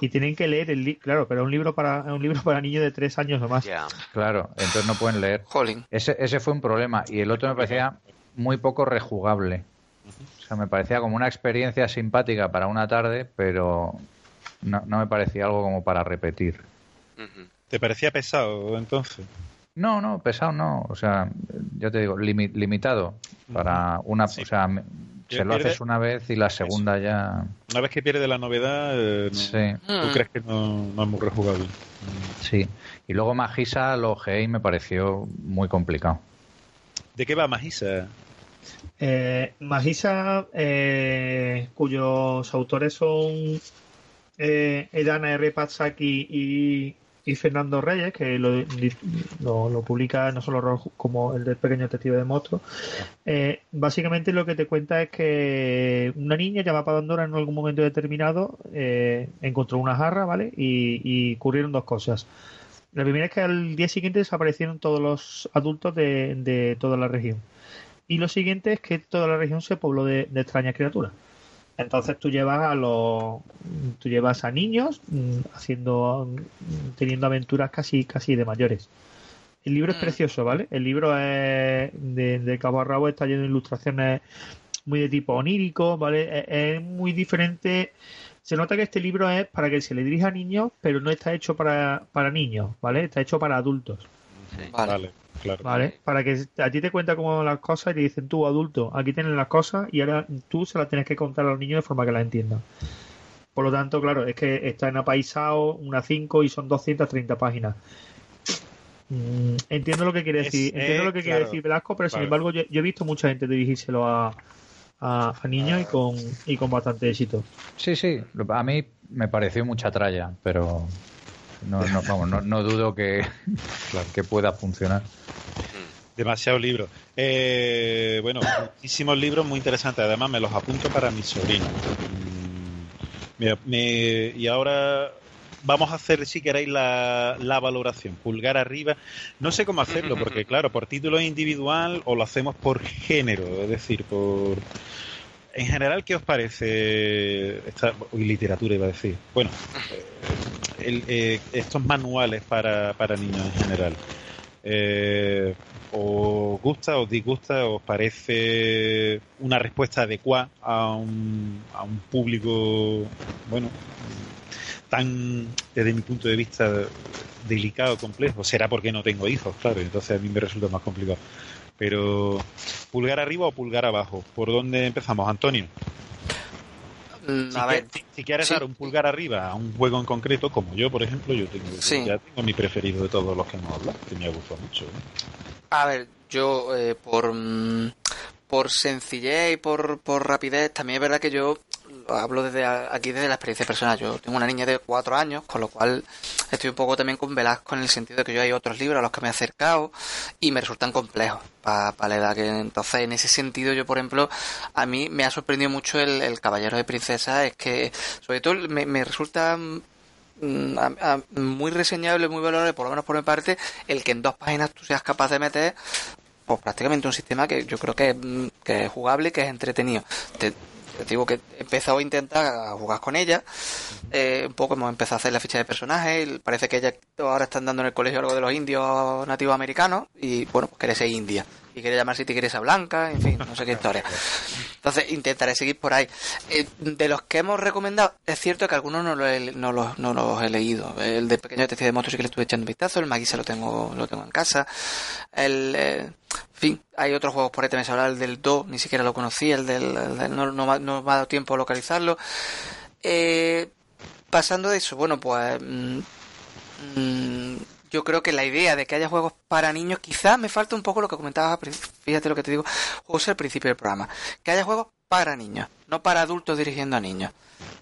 y tienen que leer el libro, claro, pero es un libro para un libro para niños de tres años o más. Yeah. Claro, entonces no pueden leer. Jolín. Ese, ese fue un problema. Y el otro me parecía muy poco rejugable. O sea, me parecía como una experiencia simpática para una tarde, pero no, no me parecía algo como para repetir. ¿Te parecía pesado entonces? No, no, pesado no. O sea, ya te digo, limi limitado para una. Sí. O sea, se lo haces una vez y la segunda Eso. ya. Una vez que pierde la novedad, eh, no, sí. tú crees que no, no, es muy rejugable. Sí. Y luego Magisa lo ojeé y me pareció muy complicado. ¿De qué va Magisa? Eh, Magisa, eh, cuyos autores son eh, Edana R. Patsaki y, Fernando Reyes, que lo, lo, lo, publica no solo como el del pequeño detective de monstruos. Eh, básicamente lo que te cuenta es que una niña llamada Pandora en algún momento determinado eh, encontró una jarra, ¿vale? Y, y, ocurrieron dos cosas. La primera es que al día siguiente desaparecieron todos los adultos de toda la región. Y lo siguiente es que toda la región se pobló de, de extrañas criaturas. Entonces tú llevas a los tú llevas a niños mm, haciendo teniendo aventuras casi casi de mayores. El libro es precioso, ¿vale? El libro es de, de cabo a rabo está lleno de ilustraciones muy de tipo onírico, ¿vale? Es, es, muy diferente. Se nota que este libro es para que se le dirija a niños, pero no está hecho para, para niños, ¿vale? Está hecho para adultos. Sí. Vale. vale. Claro. ¿Vale? Para que a ti te cuenta como las cosas y te dicen tú, adulto, aquí tienen las cosas y ahora tú se las tienes que contar a los niños de forma que las entiendan. Por lo tanto, claro, es que está en apaisado, una 5 y son 230 páginas. Mm, entiendo lo que quiere decir, es, entiendo eh, lo que claro, quiere decir Velasco, pero sin embargo yo, yo, he visto mucha gente dirigírselo a, a, a niños y con, y con bastante éxito. Sí, sí, a mí me pareció mucha tralla, pero no, no, vamos, no, no dudo que, claro, que pueda funcionar. Demasiado libro. Eh, bueno, muchísimos libros muy interesantes. Además, me los apunto para mis sobrinos. Me, me, y ahora vamos a hacer, si queréis, la, la, valoración. Pulgar arriba. No sé cómo hacerlo, porque, claro, por título individual o lo hacemos por género, es decir, por. En general, ¿qué os parece esta literatura iba a decir? Bueno, el, eh, estos manuales para, para, niños en general. Eh, ¿Os gusta, os disgusta, os parece una respuesta adecuada a un, a un público, bueno, tan, desde mi punto de vista, delicado, complejo? Será porque no tengo hijos, claro, entonces a mí me resulta más complicado. Pero, ¿pulgar arriba o pulgar abajo? ¿Por dónde empezamos, Antonio? Mm, si, a ver, si quieres sí. dar un pulgar arriba a un juego en concreto, como yo, por ejemplo, yo tengo, sí. ya tengo mi preferido de todos los que hemos hablado, que me ha gustado mucho. ¿eh? A ver, yo eh, por, mm, por sencillez y por, por rapidez, también es verdad que yo hablo desde aquí desde la experiencia personal. Yo tengo una niña de cuatro años, con lo cual estoy un poco también con Velasco en el sentido de que yo hay otros libros a los que me he acercado y me resultan complejos para pa la edad que entonces en ese sentido yo por ejemplo a mí me ha sorprendido mucho el, Caballero de Princesa es que sobre todo me, resulta mm, muy reseñable, muy valorable, por lo menos por mi parte, el que en dos páginas tú seas capaz de meter pues prácticamente un sistema que yo creo que, que es jugable que es entretenido. Te, que he empezado a intentar jugar con ella. Eh, un poco hemos empezado a hacer la ficha de personaje. Parece que ella ahora están dando en el colegio algo de los indios nativos americanos. Y bueno, pues quiere ser india. Y quiere llamarse Tigresa Blanca, en fin, no sé qué historia. Entonces intentaré seguir por ahí. Eh, de los que hemos recomendado, es cierto que algunos no, los, no los he leído. El de Pequeño Detective de Motos sí que le estuve echando un vistazo. El Magui se lo tengo, lo tengo en casa. El. Eh, fin, hay otros juegos por ahí también se habla el del Do, ni siquiera lo conocí, el del, no, no, me ha dado tiempo a localizarlo. Eh, pasando de eso, bueno, pues mm, mm, yo creo que la idea de que haya juegos para niños, quizás me falta un poco lo que comentabas, fíjate lo que te digo, juegos al principio del programa, que haya juegos para niños, no para adultos dirigiendo a niños.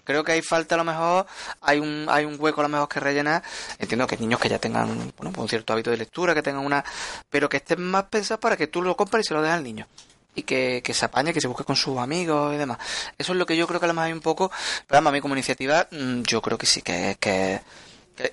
Creo que hay falta a lo mejor, hay un, hay un hueco a lo mejor que rellenar. Entiendo que niños que ya tengan bueno, un cierto hábito de lectura, que tengan una, pero que estén más pensados para que tú lo compres y se lo des al niño y que, se apañe, que se busque con sus amigos y demás. Eso es lo que yo creo que a lo mejor hay un poco, pero a mí como iniciativa, mm, yo creo que sí, que, que,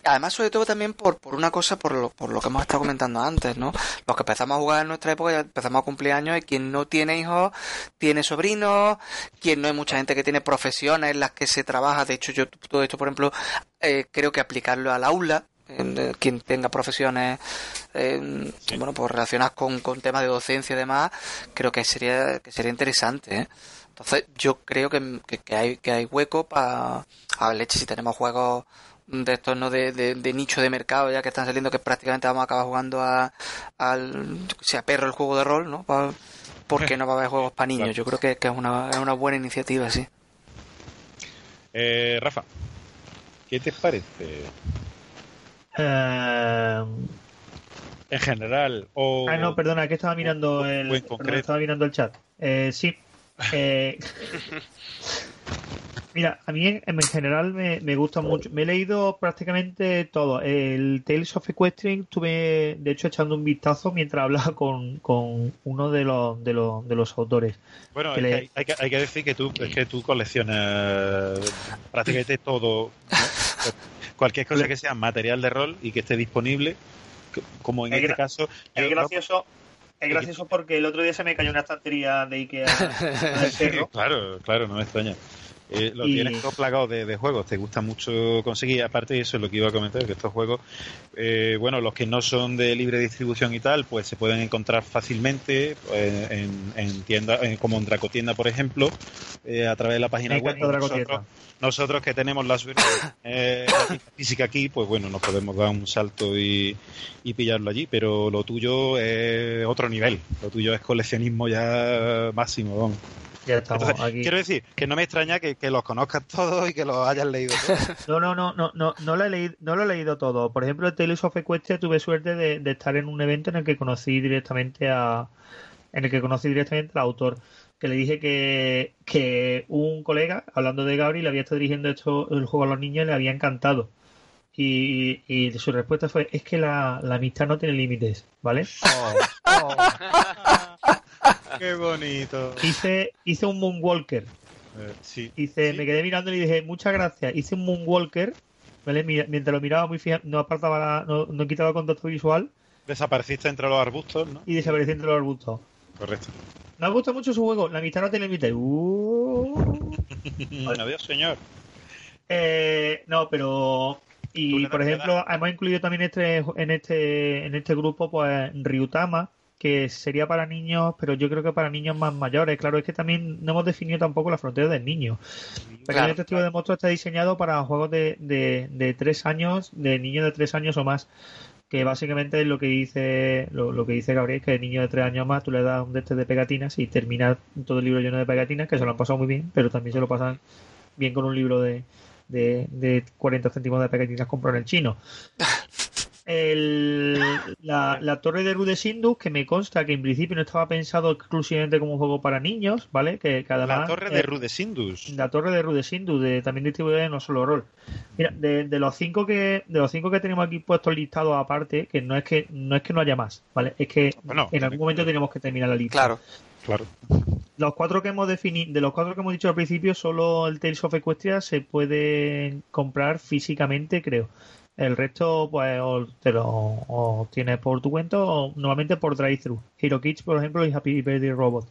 Además, sobre todo también por, por una cosa, por lo, por lo que hemos estado comentando antes, ¿no? Los que empezamos a jugar en nuestra época, ya empezamos a cumplir años, y quien no tiene hijos, tiene sobrinos, quien no hay mucha gente que tiene profesiones en las que se trabaja. De hecho, yo todo esto, por ejemplo, eh, creo que aplicarlo al aula, en, quien tenga profesiones bueno pues relacionadas con, con temas de docencia y demás creo que sería que sería interesante ¿eh? entonces yo creo que, que, hay que hay hueco para a leche si tenemos juegos de estos no de, de, nicho de mercado ya que están saliendo que prácticamente vamos a acabar jugando a al sea perro el juego de rol no porque no va a haber juegos para niños. Yo creo que, es, una, es una buena iniciativa sí. Eh, Rafa ¿qué te parece? Eh... En general o ah no perdona que estaba mirando el estaba mirando el chat. Eh, sí eh... Mira, a mí en, general me, gusta mucho. Me he leído prácticamente todo. El Tales of Equestrian estuve, de hecho, echando un vistazo mientras hablaba con, uno de los, de los, de los autores. Bueno, hay, que, hay, que, decir que tú, es que tú coleccionas prácticamente todo. Cualquier cosa que sea material de rol y que esté disponible, como en este caso. Es gracioso. Es gracioso porque el otro día se me cayó una estantería de Ikea claro, claro, no me extraña. Eh, lo tienes todo plagado de, juegos, te gusta mucho conseguir. Aparte de eso, es lo que iba a comentar, que estos juegos, eh, bueno, los que no son de libre distribución y tal, pues se pueden encontrar fácilmente eh, en, en tiendas, como en Dracotienda, por ejemplo, a través de la página web. Nosotros, que tenemos la suerte física aquí, pues bueno, nos podemos dar un salto y, y pillarlo allí, pero lo tuyo es otro nivel, lo tuyo es coleccionismo ya máximo, vamos. Quiero decir que no me extraña que, los conozcas todos y que los hayas leído todos. No, no, no, no, no, no lo he leído, no lo he leído todo. Por ejemplo, en Tales of Equestria tuve suerte de, estar en un evento en el que conocí directamente a, en el que conocí directamente al autor que le dije que, que un colega, hablando de Gabriel, le había estado dirigiendo esto, el juego a los niños y le había encantado. Y, y, su respuesta fue, es que la, la amistad no tiene límites, ¿vale? Oh, oh. Qué bonito. Hice, hice un Moonwalker. Eh, sí. Hice, Me quedé mirando y dije, muchas gracias. Hice un Moonwalker. ¿vale? Mientras lo miraba muy fija, no apartaba no, no quitaba contacto visual. Desapareciste entre los arbustos, ¿no? Y desaparecí entre los arbustos. Correcto. Me gusta mucho su juego. La amistad no tiene límite. Uh. Adiós, señor. Eh, no, pero y por ejemplo, hemos incluido también este, en este en este grupo pues Ryutama, que sería para niños, pero yo creo que para niños más mayores. Claro, es que también no hemos definido tampoco la frontera del niño. Pequeño Testigo de Monstruos está diseñado para juegos de, de, de tres años, de niños de tres años o más que básicamente es lo que dice lo, que dice Gabriel, que el niño de tres años más tú le das un de este de pegatinas y termina todo el libro lleno de pegatinas, que se lo han pasado muy bien, pero también se lo pasan bien con un libro de, de, de 40 céntimos de pegatinas comprado en el chino. el, la, torre de Rudesindus, que me consta que en principio no estaba pensado exclusivamente como un juego para niños, ¿vale? Que, cada la torre de Rudesindus. La torre de Rudesindus, de, también distribuida en no solo rol. Mira, de, los cinco que de los cinco que tenemos aquí puestos listados aparte, que no es que no es que no haya más, ¿vale? Es que en algún momento tenemos que terminar la lista. Claro. Claro. Los cuatro que hemos definido, de los cuatro que hemos dicho al principio, solo el Tales of Equestria se puede comprar físicamente, creo. El resto, pues, te lo tienes por tu cuenta o normalmente por drive-thru. Hero Kids, por ejemplo, y Happy Birthday Robot.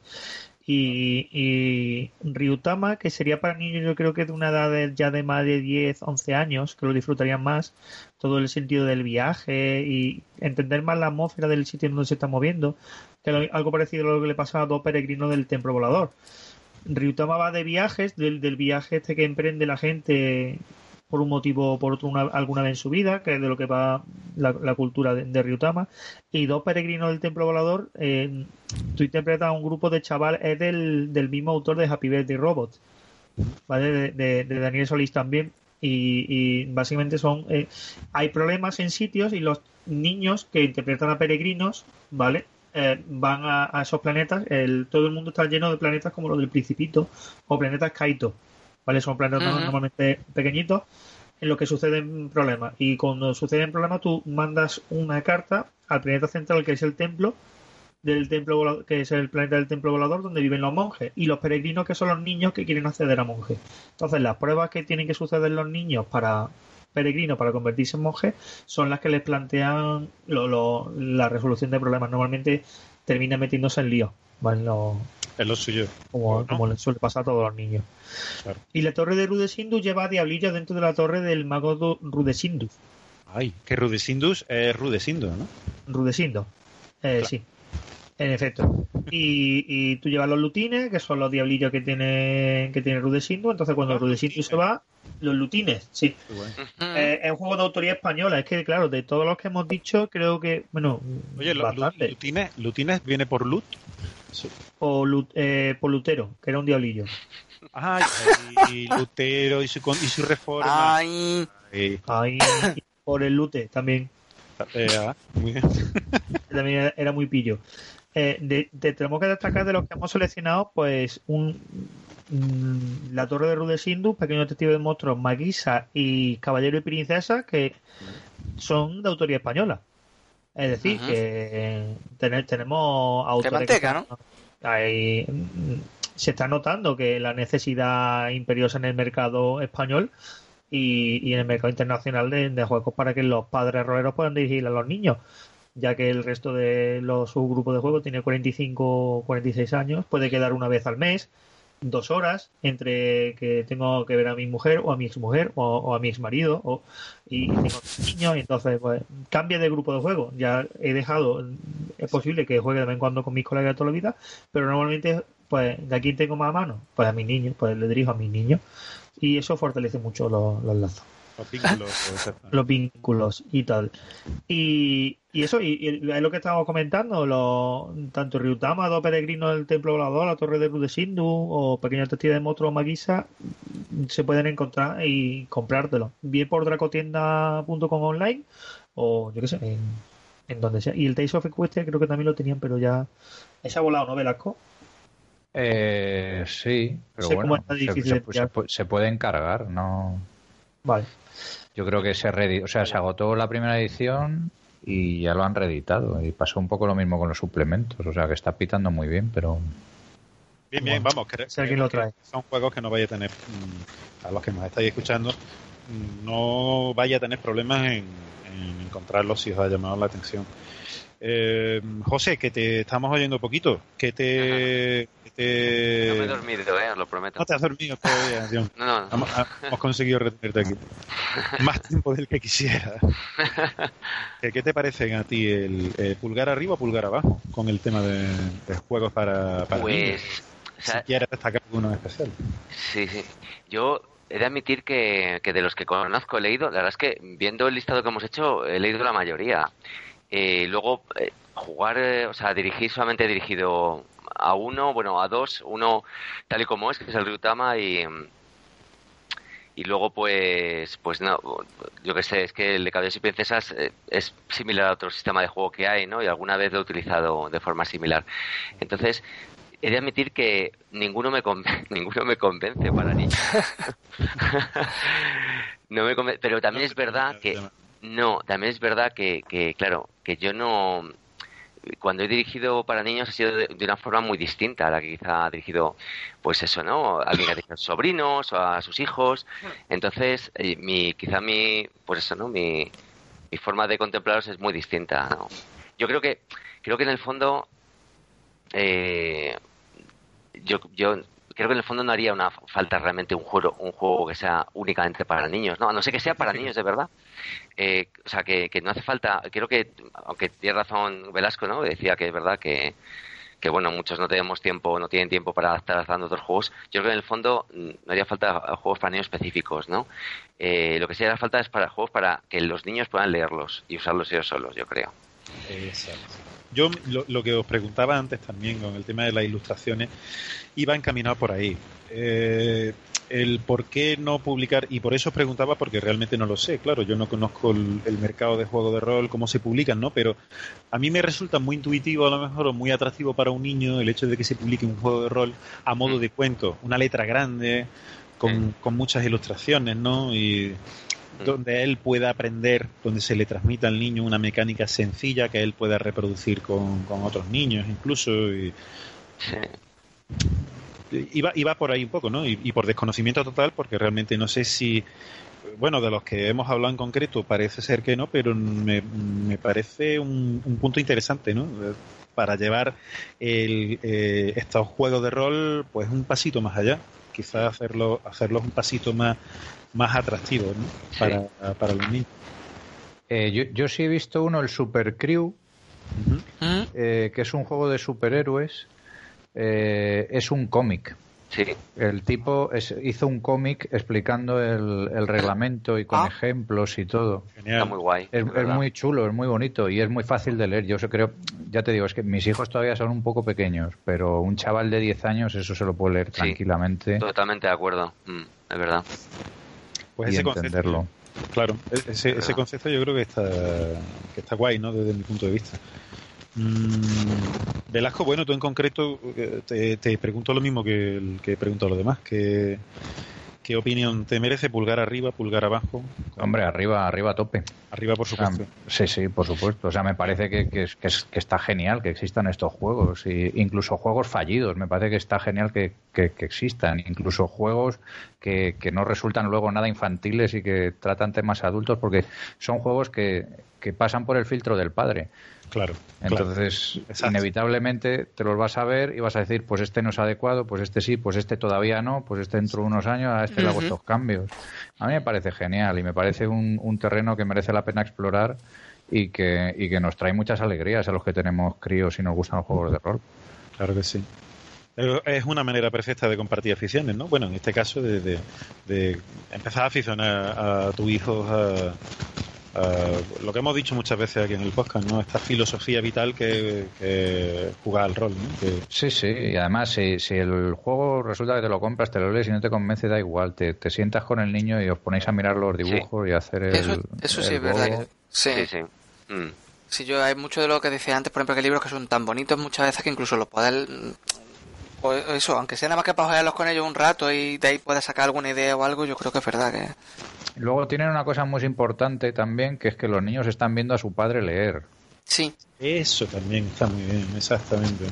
Y, y Ryutama, que sería para niños, yo creo que de una edad ya de más de 10, 11 años, que lo disfrutarían más, todo el sentido del viaje y entender más la atmósfera del sitio donde se está moviendo, que algo parecido a lo que le pasa a dos peregrinos del templo volador. Ryutama va de viajes, del, del viaje este que emprende la gente por un motivo o por otro alguna vez en su vida, que es de lo que va la, cultura de, Ryutama, y dos peregrinos del templo volador, eh, tú interpretas a un grupo de chaval, es del, del mismo autor de Happy Birthday Robot, ¿vale? De, Daniel Solís también, y, básicamente son, eh, hay problemas en sitios y los niños que interpretan a peregrinos, ¿vale? Eh, van a, esos planetas, el, todo el mundo está lleno de planetas como los del Principito o planetas Kaito ¿vale? Son planetas normalmente pequeñitos en lo que suceden problemas. Y cuando suceden problemas, tú mandas una carta al planeta central, que es el templo, del templo volador, que es el planeta del templo volador donde viven los monjes y los peregrinos que son los niños que quieren acceder a monjes. Entonces las pruebas que tienen que suceder los niños para peregrinos para convertirse en monjes son las que les plantean la resolución de problemas. Normalmente termina metiéndose en lío. ¿vale? Es lo suyo. Como, como le suele pasar a todos los niños. Y la torre de Rudesindus lleva a Diablillo dentro de la torre del mago Rudesindus. Ay, que Rudesindus es Rudesindo, ¿no? Rudesindo, eh, sí. En efecto. Y, y, tú llevas los lutines, que son los diablillos que tiene que tiene Rudesindo. Entonces, cuando ah, Rudesindo se va, los lutines, sí. Eh, es un juego de autoría española. Es que, claro, de todos los que hemos dicho, creo que, bueno, Oye, lutines, lutines viene por lut. O eh, por Lutero, que era un diablillo. Ay, y Lutero y su, y su reforma. Ay. Ay. por el Lute también. Eh, ah, también era muy pillo. Eh, tenemos que destacar de los que hemos seleccionado, pues, un mm, la Torre de Rudesindu, Pequeño Detective de Monstruos, Maguisa y Caballero y Princesa, que son de autoría española. Es decir, que tenemos autores. ¿no? se está notando que la necesidad imperiosa en el mercado español y, en el mercado internacional de, juegos para que los padres roleros puedan dirigir a los niños, ya que el resto de los subgrupos de juego tiene 45 o 46 años, puede quedar una vez al mes dos horas entre que tengo que ver a mi mujer o a mi exmujer o, o a mi exmarido o, y tengo niños y entonces pues cambia de grupo de juego. Ya he dejado, es posible que juegue de vez en cuando con mis colegas toda la vida, pero normalmente pues de aquí tengo más a mano, pues a mis niños, pues le dirijo a mis niños y eso fortalece mucho los lazos. Los vínculos. y tal. Y, eso, y, es lo que estábamos comentando, lo, tanto Ryutama, dos peregrinos del Templo Volador, la Torre de Rudesindu o Pequeño Testigo de Motro Magisa, se pueden encontrar y comprártelo. Bien por dracotienda.com online o yo qué sé, en, donde sea. Y el Tales of Equestria creo que también lo tenían, pero ya. ¿Esa ha volado, no, Velasco? Eh, sí, pero bueno, se, se, puede encargar, ¿no? Vale. Yo creo que se, o sea, se agotó la primera edición y ya lo han reeditado. Y pasó un poco lo mismo con los suplementos. O sea, que está pitando muy bien, pero. Bien, bien, vamos. si alguien lo trae. Son juegos que no vaya a tener, mm, a los que nos estáis escuchando, mm, no vaya a tener problemas en, en encontrarlos si os ha llamado la atención. Eh, José, que te estamos oyendo poquito. Que te, te... No me he dormido, eh, os lo prometo. No te has dormido todavía, John. No, no. Hemos, conseguido retenerte aquí. Más tiempo del que quisiera. ¿Qué, te parece a ti el, pulgar arriba o pulgar abajo con el tema de, juegos para, para pues, si quieres destacar alguno en especial. Sí, sí. Yo he de admitir que, que de los que conozco he leído, la verdad es que viendo el listado que hemos hecho, he leído la mayoría. Eh, luego, eh, jugar, eh, o sea, dirigir solamente he dirigido a uno, bueno, a dos, uno tal y como es, que es el Ryutama y y luego pues pues no yo que sé es que el de Caballeros y Princesas es similar a otro sistema de juego que hay no y alguna vez lo he utilizado de forma similar. Entonces he de admitir que ninguno me ninguno me convence para niños no me pero también es verdad que no, también es verdad que, que, claro, que yo no. Cuando he dirigido para niños ha sido de, una forma muy distinta a la que quizá ha dirigido, pues eso, ¿no? Alguien que ha dirigido a sus sobrinos o a sus hijos. Entonces, eh, mi, quizá mi, pues eso, ¿no? Mi, mi forma de contemplarlos es muy distinta, ¿no? Yo creo que, creo que en el fondo, eh, yo, yo creo que en el fondo no haría una falta realmente un juego, un juego que sea únicamente para niños, ¿no? A no sé que sea para niños de verdad. Eh, o sea, que, que, no hace falta, creo que, aunque tiene razón Velasco, ¿no? Decía que es verdad que, que bueno, muchos no tenemos tiempo, no tienen tiempo para estar adaptando otros juegos. Yo creo que en el fondo mm, no haría falta juegos para niños específicos, ¿no? Eh, lo que sí haría falta es para juegos para que los niños puedan leerlos y usarlos ellos solos, yo creo. Exacto. Yo lo, que os preguntaba antes también con el tema de las ilustraciones iba encaminado por ahí. Eh, el por qué no publicar, y por eso os preguntaba porque realmente no lo sé, claro, yo no conozco el, mercado de juego de rol, cómo se publican, ¿no? Pero a mí me resulta muy intuitivo a lo mejor o muy atractivo para un niño el hecho de que se publique un juego de rol a modo de cuento, una letra grande, con, con muchas ilustraciones, ¿no? Y donde él pueda aprender, donde se le transmita al niño una mecánica sencilla que él pueda reproducir con, otros niños incluso. Y, iba, iba por ahí un poco, ¿no? Y, por desconocimiento total, porque realmente no sé si, bueno, de los que hemos hablado en concreto parece ser que no, pero me, me parece un, punto interesante, ¿no? Para llevar el, eh, estos juegos de rol, pues un pasito más allá. Quizás hacerlo, hacerlos un pasito más, más atractivos para, para, los niños. Eh, yo, yo, sí he visto uno, el Super Crew, eh, que es un juego de superhéroes. Eh, es un cómic. Sí. El tipo hizo un cómic explicando el, reglamento y con ah. ejemplos y todo. Está muy guay. Es, muy chulo, es muy bonito y es muy fácil de leer. Yo creo, ya te digo, es que mis hijos todavía son un poco pequeños, pero un chaval de 10 años eso se lo puede leer tranquilamente. Totalmente de acuerdo, mm, es verdad. Pues ese entenderlo. Concepto, claro, ese, ese, concepto yo creo que está, que está guay, ¿no? Desde mi punto de vista. Mm, Velasco, bueno, tú en concreto eh, te, pregunto lo mismo que, el, que he preguntado a los demás. que ¿Qué opinión te merece? ¿Pulgar arriba, pulgar abajo? Hombre, arriba, arriba a tope. Arriba, por supuesto. sí, sí, por supuesto. O sea, me parece que, que, está genial que existan estos juegos. Y incluso juegos fallidos. Me parece que está genial que, existan. Incluso juegos que, no resultan luego nada infantiles y que tratan temas adultos porque son juegos que, que pasan por el filtro del padre. Claro. Entonces, inevitablemente te los vas a ver y vas a decir, pues este no es adecuado, pues este sí, pues este todavía no, pues este dentro de unos años, a este le hago estos cambios. A mí me parece genial y me parece un, terreno que merece la pena explorar y que, y que nos trae muchas alegrías a los que tenemos críos y nos gustan los juegos de rol. Claro que sí. Es una manera perfecta de compartir aficiones, ¿no? Bueno, en este caso de, de empezar a aficionar a tu hijo a, eh, lo que hemos dicho muchas veces aquí en el podcast, ¿no? Esta filosofía vital que, que jugar al rol, Sí, sí, y además si, si, el juego resulta que te lo compras, te lo lees y no te convence, da igual, te, te sientas con el niño y os ponéis a mirar los dibujos y hacer el Eso, eso sí, es verdad. sí, sí. Mm. Sí, yo hay mucho de lo que decía antes, por ejemplo, que libros que son tan bonitos muchas veces que incluso los puedes o eso, aunque sea nada más que para jugarlos con ellos un rato y de ahí puedas sacar alguna idea o algo, yo creo que es verdad que Luego tienen una cosa muy importante también, que es que los niños están viendo a su padre leer. Sí. Eso también está muy bien, exactamente.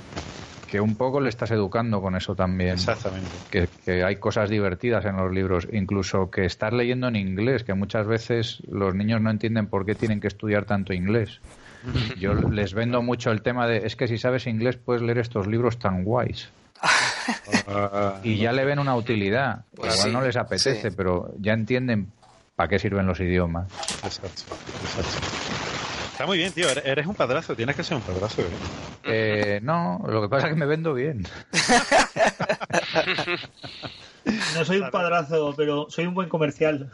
Que un poco le estás educando con eso también. Exactamente. Que, hay cosas divertidas en los libros, incluso que estás leyendo en inglés, que muchas veces los niños no entienden por qué tienen que estudiar tanto inglés. Yo les vendo mucho el tema de, es que si sabes inglés puedes leer estos libros tan guays. y ya le ven una utilidad. Pues Igual no les apetece, pero ya entienden ¿Para qué sirven los idiomas? Exacto, Está muy bien, tío. Eres un padrazo. Tienes que ser un padrazo. ¿eh? Eh, no, lo que pasa es que me vendo bien. No soy un padrazo, pero soy un buen comercial.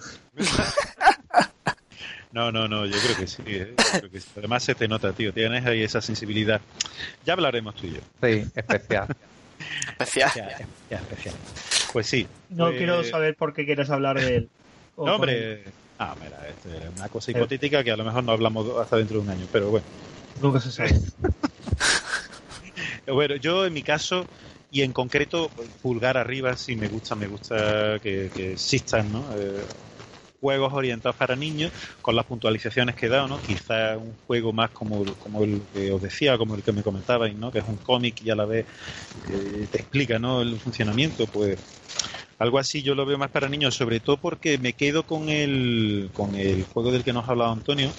No, no, no, yo creo que sí. ¿eh? Además se te nota, tío. Tienes ahí esa sensibilidad. Ya hablaremos tú y yo. Sí, especial. especial. Ya, especial. Pues sí. No pues quiero saber por qué quieres hablar de él. No, hombre. Ah, mira, es una cosa hipotética que a lo mejor no hablamos hasta dentro de un año, pero bueno. Nunca se sabe. bueno, yo en mi caso, y en concreto, pulgar arriba, sí me gusta, me gusta que, existan, ¿no? Eh, juegos orientados para niños con las puntualizaciones que he dado, ¿no? Quizá un juego más como, como el que os decía, como el que me comentabais, ¿no? Que es un cómic y a la vez eh, te explica, ¿no? El funcionamiento, pues algo así yo lo veo más para niños, sobre todo porque me quedo con el, con el juego del que nos ha hablado Antonio,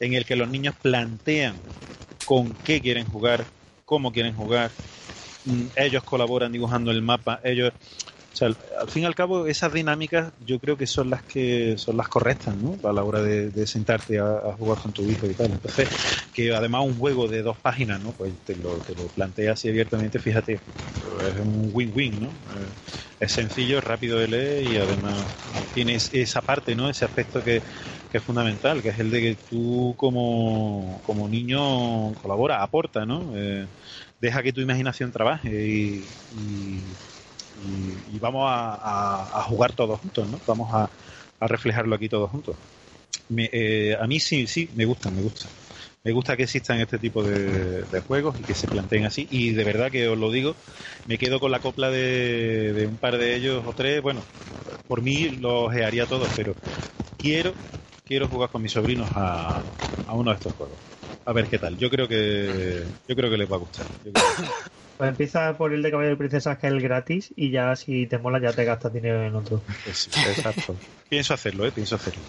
en el que los niños plantean con qué quieren jugar, cómo quieren jugar. Mm, ellos colaboran dibujando el mapa, ellos o sea, al fin y al cabo, esas dinámicas yo creo que son las que son las correctas, ¿no? A la hora de, sentarte a, jugar con tu hijo y tal. Entonces, que además un juego de dos páginas, ¿no? Pues te lo, te lo planteas así abiertamente, fíjate, es un win-win, ¿no? Eh, es sencillo, rápido de leer y además tienes esa parte, ¿no? Ese aspecto que, es fundamental, que es el de que tú como, como niño colabora, aporta, ¿no? Eh, deja que tu imaginación trabaje y, vamos a, jugar todos juntos, ¿no? Vamos a, reflejarlo aquí todos juntos. Eh, a mí sí, sí, me gusta, me gusta. Me gusta que existan este tipo de, juegos y que se planteen así. Y de verdad que os lo digo, me quedo con la copla de, un par de ellos o tres. Bueno, por mí los haría todos, pero quiero, quiero jugar con mis sobrinos a, a uno de estos juegos. A ver qué tal. Yo creo que, yo creo que les va a gustar. Pues empieza por el de Caballero y Princesa, que es el gratis, y ya si te mola ya te gastas dinero en otro. Pues exacto. Pienso hacerlo, ¿eh? Pienso hacerlo.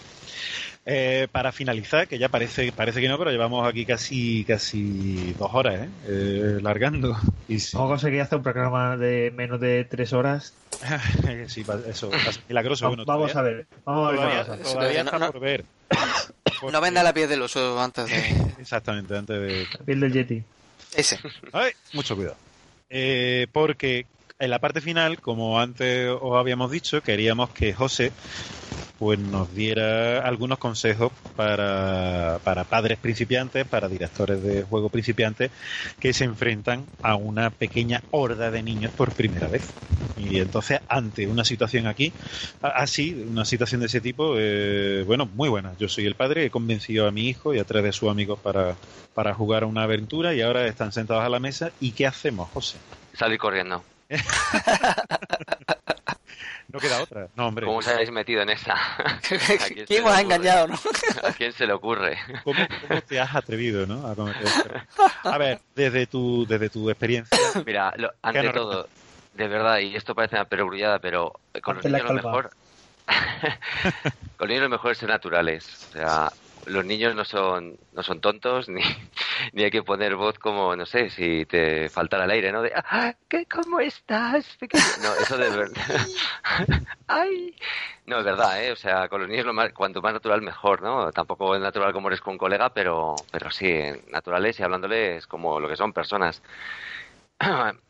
Eh, para finalizar, que ya parece parece que no, pero llevamos aquí casi casi dos horas, ¿eh? eh largando. Y ¿Cómo conseguir hacer un programa de menos de tres horas? sí, eso, milagroso. Bueno, vamos a ver. Vamos a ver. Todavía, no, por ver. No venda la piel del oso antes de... Exactamente, antes de... La piel del Yeti. Ese. Ay, mucho cuidado. Eh, porque en la parte final, como antes os habíamos dicho, queríamos que José pues nos diera algunos consejos para, para padres principiantes, para directores de juego principiantes que se enfrentan a una pequeña horda de niños por primera vez. Y entonces, ante una situación aquí, así, una situación de ese tipo, eh, bueno, muy buena. Yo soy el padre, he convencido a mi hijo y a tres de sus amigos para, para jugar una aventura y ahora están sentados a la mesa. ¿Y qué hacemos, José? Salir corriendo. No queda otra. No, hombre. ¿Cómo os habéis metido en esa? ¿Quién os ha engañado, no? ¿A quién se le ocurre? ¿Cómo, te has atrevido, no? A, ver, desde tu, desde tu experiencia. Mira, ante todo, de verdad, y esto parece una perogrullada, pero con los niños lo mejor. con los niños lo mejor es ser naturales. O sea, los niños no son, no son tontos, ni, ni hay que poner voz como, no sé, si te faltara el aire, ¿no? De, ah, ¿qué, ¿cómo estás? No, eso de verdad. ¡Ay! No, es verdad, ¿eh? O sea, con los niños lo más, cuanto más natural mejor, ¿no? Tampoco es natural como eres con un colega, pero, pero sí, naturales y hablándoles como lo que son personas.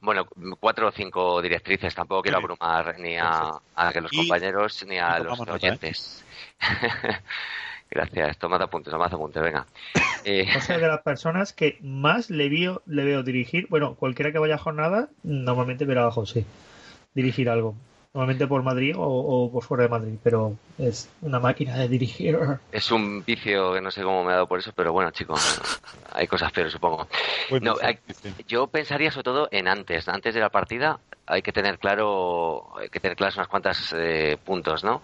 Bueno, cuatro o cinco directrices, tampoco quiero abrumar ni a, a los compañeros ni a los ¿eh? oyentes. Gracias, toma apuntes, toma apuntes, venga. Eh... de las personas que más le veo, le veo dirigir, bueno, cualquiera que vaya a jornada, normalmente verá a José dirigir algo. Normalmente por Madrid o, por fuera de Madrid, pero es una máquina de dirigir. Es un vicio que no sé cómo me ha dado por eso, pero bueno, chicos, hay cosas peores, supongo. no, yo pensaría sobre todo en antes, antes de la partida, hay que tener claro, hay que tener claros unas cuantas eh, puntos, ¿no?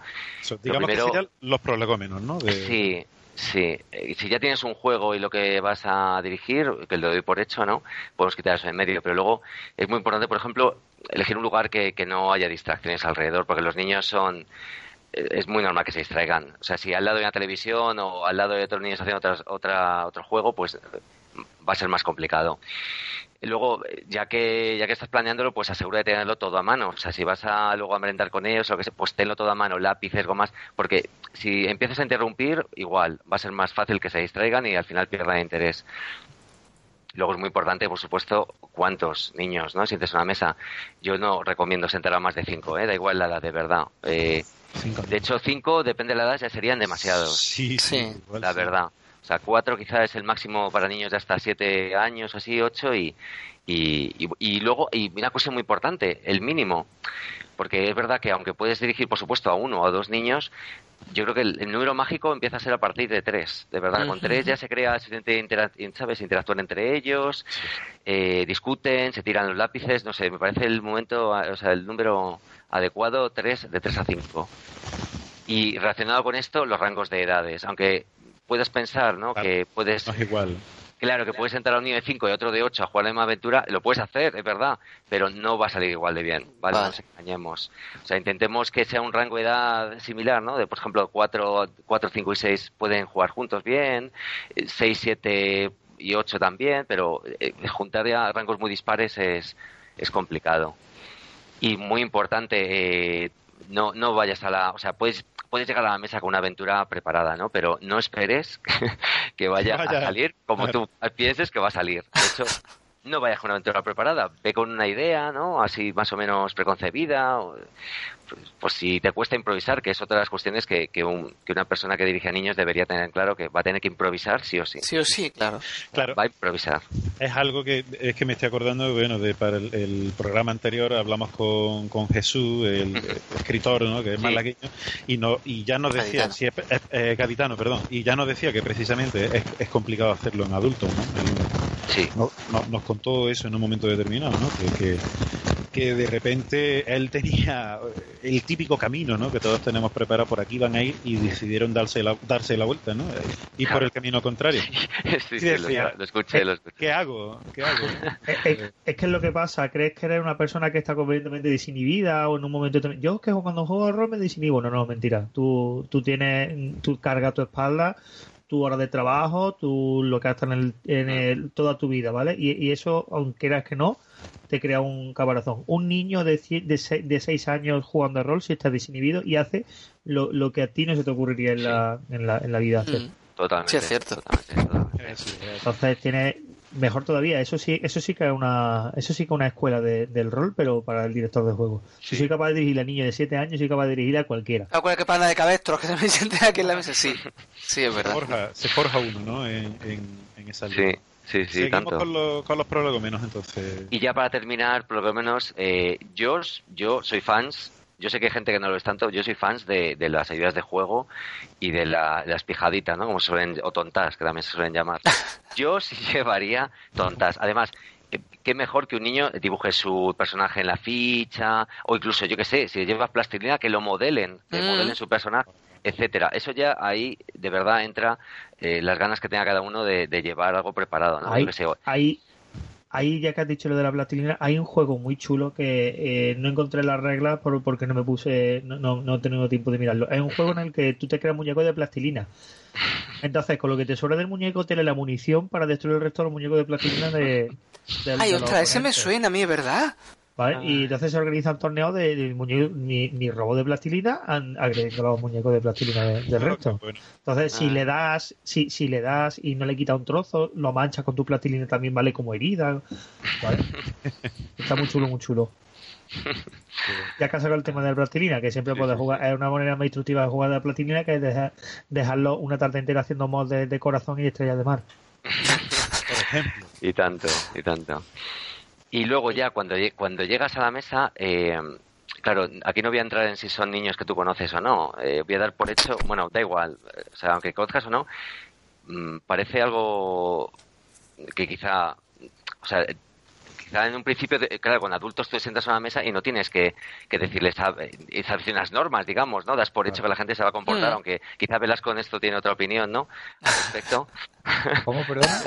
digamos que serían los prolegómenos, ¿no? Sí, sí. Eh, si ya tienes un juego y lo que vas a dirigir, que lo doy por hecho, ¿no? Podemos quitar eso en medio, pero luego es muy importante, por ejemplo, elegir un lugar que, que no haya distracciones alrededor, porque los niños son eh, es muy normal que se distraigan. O sea, si al lado de una televisión o al lado de otros niños haciendo otra, otro juego, pues va a ser más complicado. Luego, ya que, ya que estás planeándolo, pues asegura de tenerlo todo a mano. O sea, si vas a luego a merendar con ellos o que sea, pues tenlo todo a mano, lápices, gomas, porque si empiezas a interrumpir, igual, va a ser más fácil que se distraigan y al final pierdan interés. Luego es muy importante, por supuesto, cuántos niños, ¿no? Sientes una mesa. Yo no recomiendo sentar a más de cinco, ¿eh? Da igual la edad, de verdad. Eh, de hecho, cinco, depende de la edad, ya serían demasiados. Sí, sí. la verdad. Sea, cuatro quizás es el máximo para niños de hasta siete años, así, ocho, y, y, y, luego, y una cosa muy importante, el mínimo. Porque es verdad que aunque puedes dirigir, por supuesto, a uno o a dos niños, yo creo que el, número mágico empieza a ser a partir de tres. De verdad, con tres ya se crea suficiente ¿sabes? interactuar entre ellos, eh, discuten, se tiran los lápices, no sé, me parece el momento, o sea, el número adecuado, tres, de tres a cinco. Y relacionado con esto, los rangos de edades. Aunque puedes pensar, ¿no? Que puedes... igual. Claro, que puedes entrar a un de 5 y otro de 8 a jugar la misma aventura, lo puedes hacer, es verdad, pero no va a salir igual de bien, ¿vale? No nos engañemos. O sea, intentemos que sea un rango de edad similar, ¿no? De, por ejemplo, 4, 4 5 y 6 pueden jugar juntos bien, 6, 7 y 8 también, pero eh, juntar ya rangos muy dispares es, es complicado. Y muy importante, eh, no, no vayas a la. O sea, puedes, puedes llegar a la mesa con una aventura preparada, ¿no? Pero no esperes que vaya, Vaya. a salir como tú pienses que va a salir. De hecho, no vayas con una aventura preparada, ve con una idea, ¿no? Así más o menos preconcebida. Pues, si te cuesta improvisar, que es otra de las cuestiones que, que, un- que una persona que dirige a niños debería tener claro que va a tener que improvisar sí o sí. Sí o sí, claro. Claro, Va a improvisar. es algo que es que me estoy acordando, bueno, de para el, el programa anterior hablamos con, con Jesús, el, escritor, ¿no? Que es Sí. malagueño, y no y ya nos decía, Gaditano. si es, es- eh, gaditano, perdón, y ya nos decía que precisamente es, es complicado hacerlo en adultos, ¿no? El- Sí. no- no- nos contó eso en un momento determinado, ¿no? Que, que, que de repente él tenía el típico camino, ¿no? Que todos tenemos preparado por aquí van a ir y decidieron darse la, darse la vuelta, ¿no? Y por el camino contrario. sí, sí, lo, decía, lo escuché, lo escuché. ¿Qué hago? ¿Qué hago? Es, es- es que es lo que pasa, crees que eres una persona que está completamente desinhibida o en un momento yo es que cuando juego al rol me desinhibo, no, no, mentira. Tú, tú tienes, tú cargas tu espalda, tu hora de trabajo, tú lo que has estado en, el, en el- toda tu vida, ¿vale? Y, y eso, aunque quieras que no, te crea un caparazón. Un niño de, cie- de, se- de seis años jugando al rol si está desinhibido y hace lo, lo que a ti no se te ocurriría en, la, en, la, en la vida hacer. Mm. Totalmente. Sí, es cierto. totalmente, Entonces tiene mejor todavía, eso sí, eso sí que es una, eso sí que es una escuela de- del rol, pero para el director de juego. Si soy capaz de dirigir a niños de 7 años, soy capaz de dirigir a cualquiera. Acuérdate que pana de cabestros que se me sienten aquí en la mesa. Sí, sí, es se, verdad. forja, se forja uno, ¿no? En, en, en esa Sí, línea. sí, sí, Seguimos tanto. con, los- con los prólogos menos, entonces. Y ya para terminar, por lo menos, eh, yo, yo soy fans, yo sé que hay gente que no lo es tanto, yo soy fans de, de las ayudas de juego y de, la, las pijaditas, ¿no? Como se suelen, o tontas, que también se suelen llamar. Yo sí llevaría tontas. Además, qué mejor que un niño dibuje su personaje en la ficha, o incluso, yo qué sé, si llevas plastilina, que lo modelen, que Mm. modelen su personaje etcétera. Eso ya ahí de verdad entra eh, las ganas que tenga cada uno de, de llevar algo preparado, ¿no? Ahí, Yo qué sé, ahí, ahí, ya que has dicho lo de la plastilina, hay un juego muy chulo que eh, no encontré las reglas por- porque no me puse, no, no, no he tenido tiempo de mirarlo. Es un juego en el que tú te creas muñecos de plastilina. Entonces, con lo que te sobra del muñeco, tienes la munición para destruir el resto de los muñecos de plastilina de. Ay, de los ostras, ese me suena a mí, ¿verdad? ¿Vale? Y entonces se organizan torneos de, de mi, mi robot de plastilina agrediendo a los muñecos de plastilina de- del resto. Entonces, si Ah. le das, si, si le das y no le quita un trozo, lo manchas con tu plastilina también vale como herida. ¿vale? Está muy chulo, muy chulo. Ya que has sacado el tema de la plastilina, que siempre Sí, puedes sí, jugar, es una manera más instructiva de jugar de la plastilina que es dejar- dejarlo una tarde entera haciendo mods de, de corazón y estrellas de mar. por ejemplo. Y tanto, y tanto. Y luego ya cuando, cuando llegas a la mesa, eh, claro, aquí no voy a entrar en si son niños que tú conoces o no. eh, voy a dar por hecho, bueno, da igual, o sea, aunque conozcas o no, mm, parece algo que quizá, o sea, quizá en un principio, de- claro, con adultos tú te sientas a una mesa y no tienes que, que decirles a- establecer unas normas, digamos, ¿no? Das por hecho que la gente se va a comportar, Mm. aunque quizá Velasco en esto tiene otra opinión, ¿no? Al respecto ¿Cómo, perdón?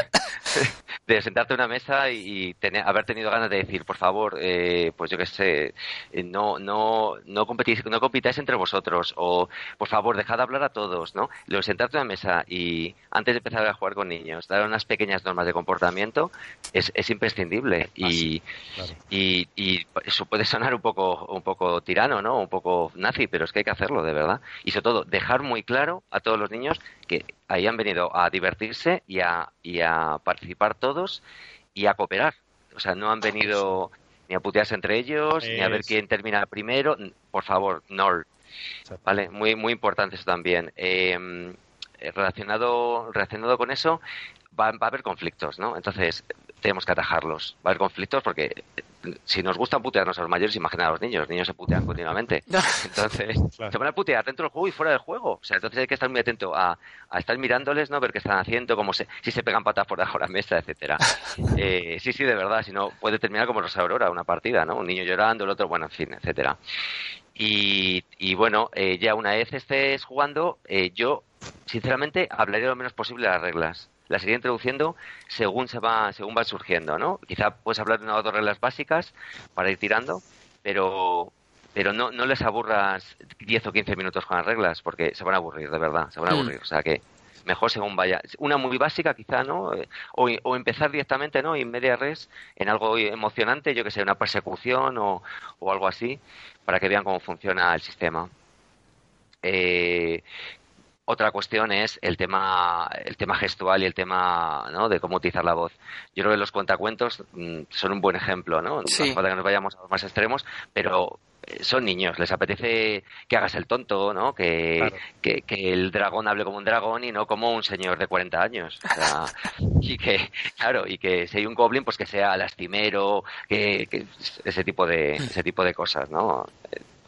de sentarte a una mesa y, y tener- haber tenido ganas de decir, por favor, eh, pues yo qué sé, eh, no, no, no, competís, no compitáis entre vosotros, o por favor, dejad hablar a todos, ¿no? Lo de sentarte a una mesa y antes de empezar a jugar con niños, dar unas pequeñas normas de comportamiento es, es imprescindible y, claro. y, y eso puede sonar un poco, un poco tirano, ¿no? Un poco nazi, pero es que hay que hacerlo, de verdad. Y sobre todo, dejar muy claro a todos los niños que ahí han venido a divertirse y a, y a participar todos y a cooperar. O sea, no han venido ni a putearse entre ellos, ni a ver quién termina primero. Por favor, no. Vale, muy, muy importante eso también. Eh, relacionado, relacionado con eso, va, va a haber conflictos, ¿no? Entonces, tenemos que atajarlos. Va a haber conflictos porque eh, si nos gusta putearnos a los mayores, imagina a los niños. Los niños se putean continuamente. Entonces, Claro. se van a putear dentro del juego y fuera del juego. O sea, entonces hay que estar muy atento a, a estar mirándoles, ¿no? Ver qué están haciendo, cómo se, si se pegan patas por debajo de la mesa, etcétera. Eh, sí, sí, de verdad. Si no, puede terminar como Rosa Aurora, una partida, ¿no? Un niño llorando, el otro, bueno, en fin, etcétera. Y, y bueno, eh, ya una vez estés jugando, eh, yo sinceramente hablaré lo menos posible de las reglas. Las iré introduciendo según se va, según van surgiendo, ¿no? Quizá puedes hablar de una o dos reglas básicas para ir tirando, pero pero no, no les aburras 10 o 15 minutos con las reglas, porque se van a aburrir, de verdad, se van a Mm. aburrir. O sea que mejor según vaya. Una muy básica quizá, ¿no? Eh, o, o empezar directamente, ¿no? En media res, en algo emocionante, yo que sé, una persecución o, o algo así, para que vean cómo funciona el sistema. Eh, otra cuestión es el tema, el tema gestual y el tema ¿no? de cómo utilizar la voz. Yo creo que los cuentacuentos mm, son un buen ejemplo, ¿no? No hace falta que nos vayamos a los más extremos, pero eh, son niños, les apetece que hagas el tonto, ¿no? Que, que, el dragón hable como un dragón y no como un señor de 40 años. O sea, y que, claro, y que si hay un goblin, pues que sea lastimero, que, que ese tipo de, ese tipo de cosas, ¿no?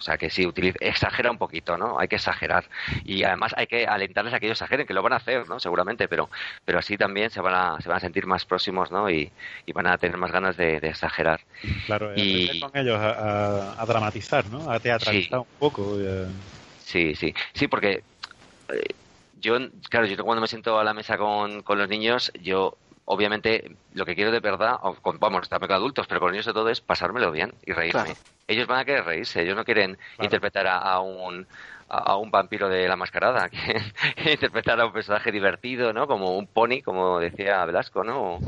O sea que sí, utiliza, exagera un poquito, ¿no? Hay que exagerar. Y además hay que alentarles a que ellos exageren, que lo van a hacer, ¿no? Seguramente, pero, pero así también se van, a, se van a sentir más próximos, ¿no? Y, van a tener más ganas de, exagerar. Claro, y con ellos a, dramatizar, ¿no? A teatralizar un poco. Eh. Sí, sí. Sí, porque eh, yo, claro, yo cuando me siento a la mesa con, con los niños, yo obviamente lo que quiero de verdad, vamos, también con adultos, pero con niños de todo es pasármelo bien y reírme. Ellos van a querer reírse, ellos no quieren interpretar a, un a, un vampiro de la mascarada, quieren interpretar a un personaje divertido, ¿no? Como un pony, como decía Velasco, ¿no?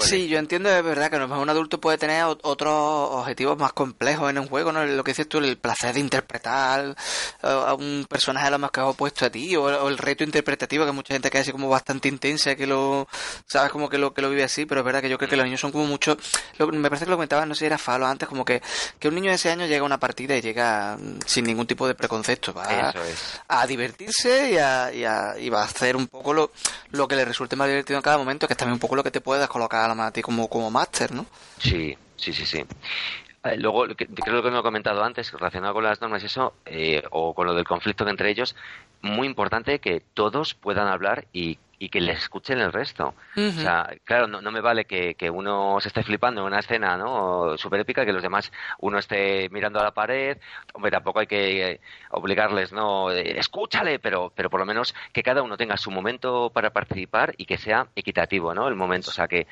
Sí, yo entiendo de verdad que a lo mejor un adulto puede tener otros objetivos más complejos en un juego, ¿no? Lo que dices tú, el placer de interpretar a un personaje a lo más que has opuesto a ti, o, el reto interpretativo que mucha gente que así como bastante intensa, que lo, sabes, como que lo, que lo vive así, pero es verdad que yo creo que los niños son como mucho, me parece que lo comentaba, no sé si era Falo antes, como que, que un niño de ese año llega a una partida y llega sin ningún tipo de preconcepto, va a, divertirse y, a, y, va a hacer un poco lo, lo que le resulte más divertido en cada momento, que es también un poco lo que te puedes colocar a ti como, como máster, ¿no? Sí, sí, sí, sí. Eh, luego, creo que me he comentado antes, relacionado con las normas y eso, eh, o con lo del conflicto entre ellos, muy importante que todos puedan hablar y y que le escuchen el resto. O sea, claro, no, no me vale que, que, uno se esté flipando en una escena, ¿no? Súper épica, que los demás, uno esté mirando a la pared. Hombre, tampoco hay que eh, obligarles, ¿no? Escúchale, pero, pero por lo menos que cada uno tenga su momento para participar y que sea equitativo, ¿no? El momento, o sea, que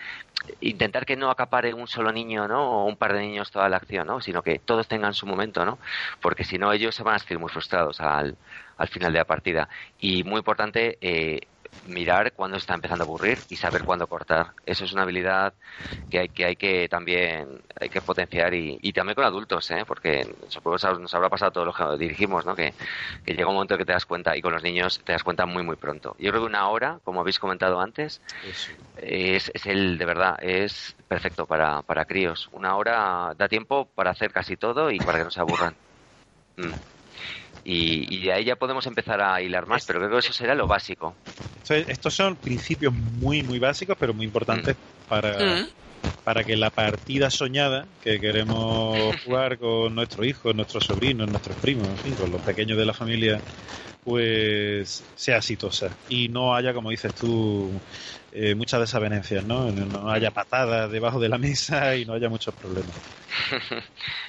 intentar que no acapare un solo niño, ¿no? O un par de niños toda la acción, ¿no? Sino que todos tengan su momento, ¿no? Porque si no, ellos se van a sentir muy frustrados al, al final de la partida. Y muy importante, eh, mirar cuándo está empezando a aburrir y saber cuándo cortar. Eso es una habilidad que hay que, hay que también hay que potenciar y, y también con adultos, ¿eh? porque supongo que nos habrá pasado todo lo que dirigimos, ¿no? que, que llega un momento que te das cuenta y con los niños te das cuenta muy muy pronto. Yo creo que una hora, como habéis comentado antes, es, es el de verdad, es perfecto para, para críos. Una hora da tiempo para hacer casi todo y para que no se aburran. Mm. Y, de ahí ya podemos empezar a hilar más, pero creo que eso será lo básico. Estos son principios muy, muy básicos, pero muy importantes mm. para, mm. para que la partida soñada que queremos jugar con nuestros hijos, nuestros sobrinos, nuestros primos, con los pequeños de la familia, pues sea exitosa y no haya, como dices tú, eh, muchas desavenencias, ¿no? ¿no? haya patadas debajo de la mesa y no haya muchos problemas.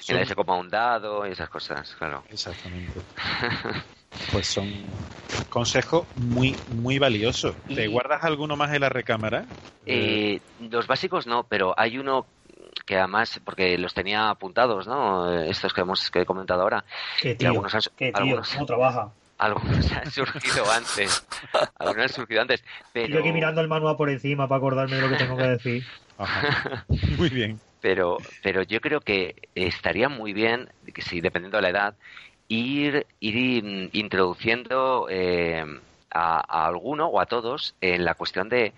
y nadie se coma un dado y esas cosas, claro. Exactamente. pues son consejos muy, muy valiosos. ¿Te guardas alguno más en la recámara? Eh, los básicos no, pero hay uno que además, porque los tenía apuntados, ¿no? Estos que hemos que he comentado ahora. ¿Qué tío? algunos ¿Qué tío? ¿Cómo trabaja? Algunos han surgido antes. Algunos han surgido antes. Pero... Yo aquí mirando el manual por encima para acordarme de lo que tengo que decir. Muy bien. Pero, pero yo creo que estaría muy bien, que si dependiendo de la edad, ir, ir introduciendo eh, a, a alguno o a todos en la cuestión de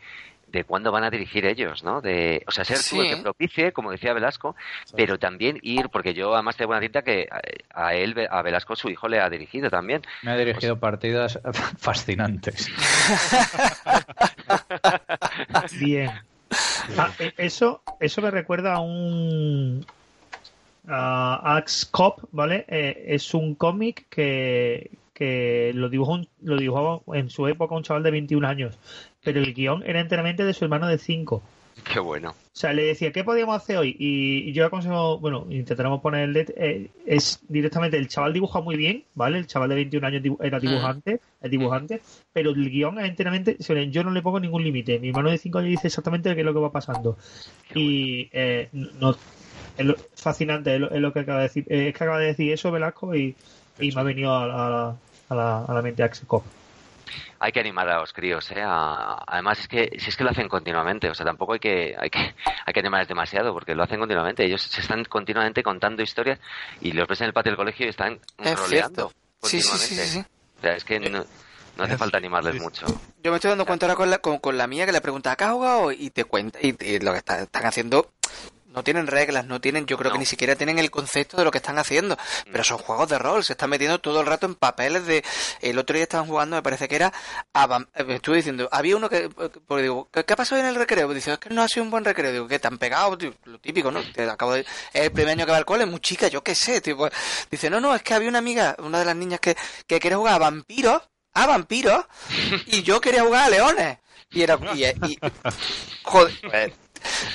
de cuándo van a dirigir ellos, ¿no? De, o sea, ser tú el que propicie, como decía Velasco, pero también ir, porque yo además tengo una cinta que a él, a Velasco, su hijo le ha dirigido también. Me ha dirigido partidas fascinantes. Bien. Ah, e, eso, eso me recuerda a un a Axe Cop, ¿vale? Eh, es un cómic que, que lo dibujó, lo dibujaba en su época un chaval de 21 años pero el guion era enteramente de su hermano de 5. Qué bueno. O sea, le decía, ¿qué podíamos hacer hoy? Y, yo aconsejo, bueno, intentaremos poner el eh, es directamente, el chaval dibuja muy bien, ¿vale? El chaval de 21 años era mm. dibujante, es dibujante, pero el guion es enteramente, yo no le pongo ningún límite. Mi hermano de 5 años dice exactamente qué es lo que va pasando. y eh, no, es fascinante, es lo, que acaba de decir. Es que acaba de decir eso Velasco y, me ha venido a, la, a la, mente Axel hay que animar a los críos, ¿eh? además es que si es que lo hacen continuamente, o sea, tampoco hay que hay que hay que animarles demasiado porque lo hacen continuamente. Ellos se están continuamente contando historias y los ves en el patio del colegio y están roleando continuamente. O sea, es que no, hace falta animarles mucho. Yo me estoy dando cuenta ahora con la, con, la mía que le pregunta, ¿qué has jugado? Y te cuenta, y, lo que están haciendo no tienen reglas, no tienen, yo creo que ni siquiera tienen el concepto de lo que están haciendo, pero son juegos de rol, se están metiendo todo el rato en papeles de, el otro día estaban jugando, me parece que era, eh, me estuve diciendo, había uno que, porque digo, ¿qué, ha pasado en el recreo? Pues dice, es que no ha sido un buen recreo, digo, que te han pegado, lo típico, ¿no? Te acabo de, es el primer año que va al cole, muy chica, yo qué sé, tipo, dice, no, no, es que había una amiga, una de las niñas que, que quiere jugar a vampiros, a vampiros, y yo quería jugar a leones. Y era, y, y joder, pues,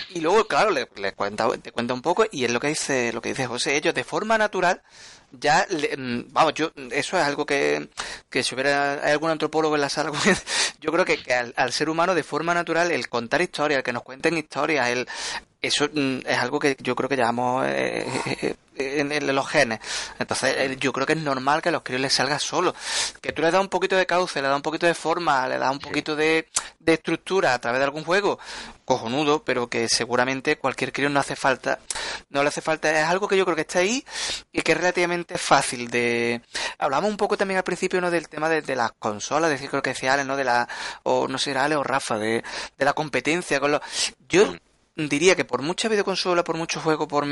y luego, claro, le, cuenta, te cuenta un poco y es lo que dice, lo que dice José, ellos de forma natural ya, mm, vamos, yo, eso es algo que, que si hubiera hay algún antropólogo en la sala, yo creo que, al, ser humano de forma natural el contar historias, el que nos cuenten historias, el, eso mm, es algo que yo creo que llamamos eh, eh, en, los genes. Entonces, eh, yo creo que es normal que a los críos les salga solo. Que tú le das un poquito de cauce, le das un poquito de forma, le das un poquito de, de estructura a través de algún juego, cojonudo, pero que seguramente cualquier crío no hace falta. No le hace falta. Es algo que yo creo que está ahí y que es relativamente fácil de. Hablamos un poco también al principio, ¿no? Del tema de, las consolas, de creo que decía ¿no? De la. O no sé, era Ale o Rafa, de, de la competencia con los. Yo mm diría que por mucha videoconsola, por mucho juego, por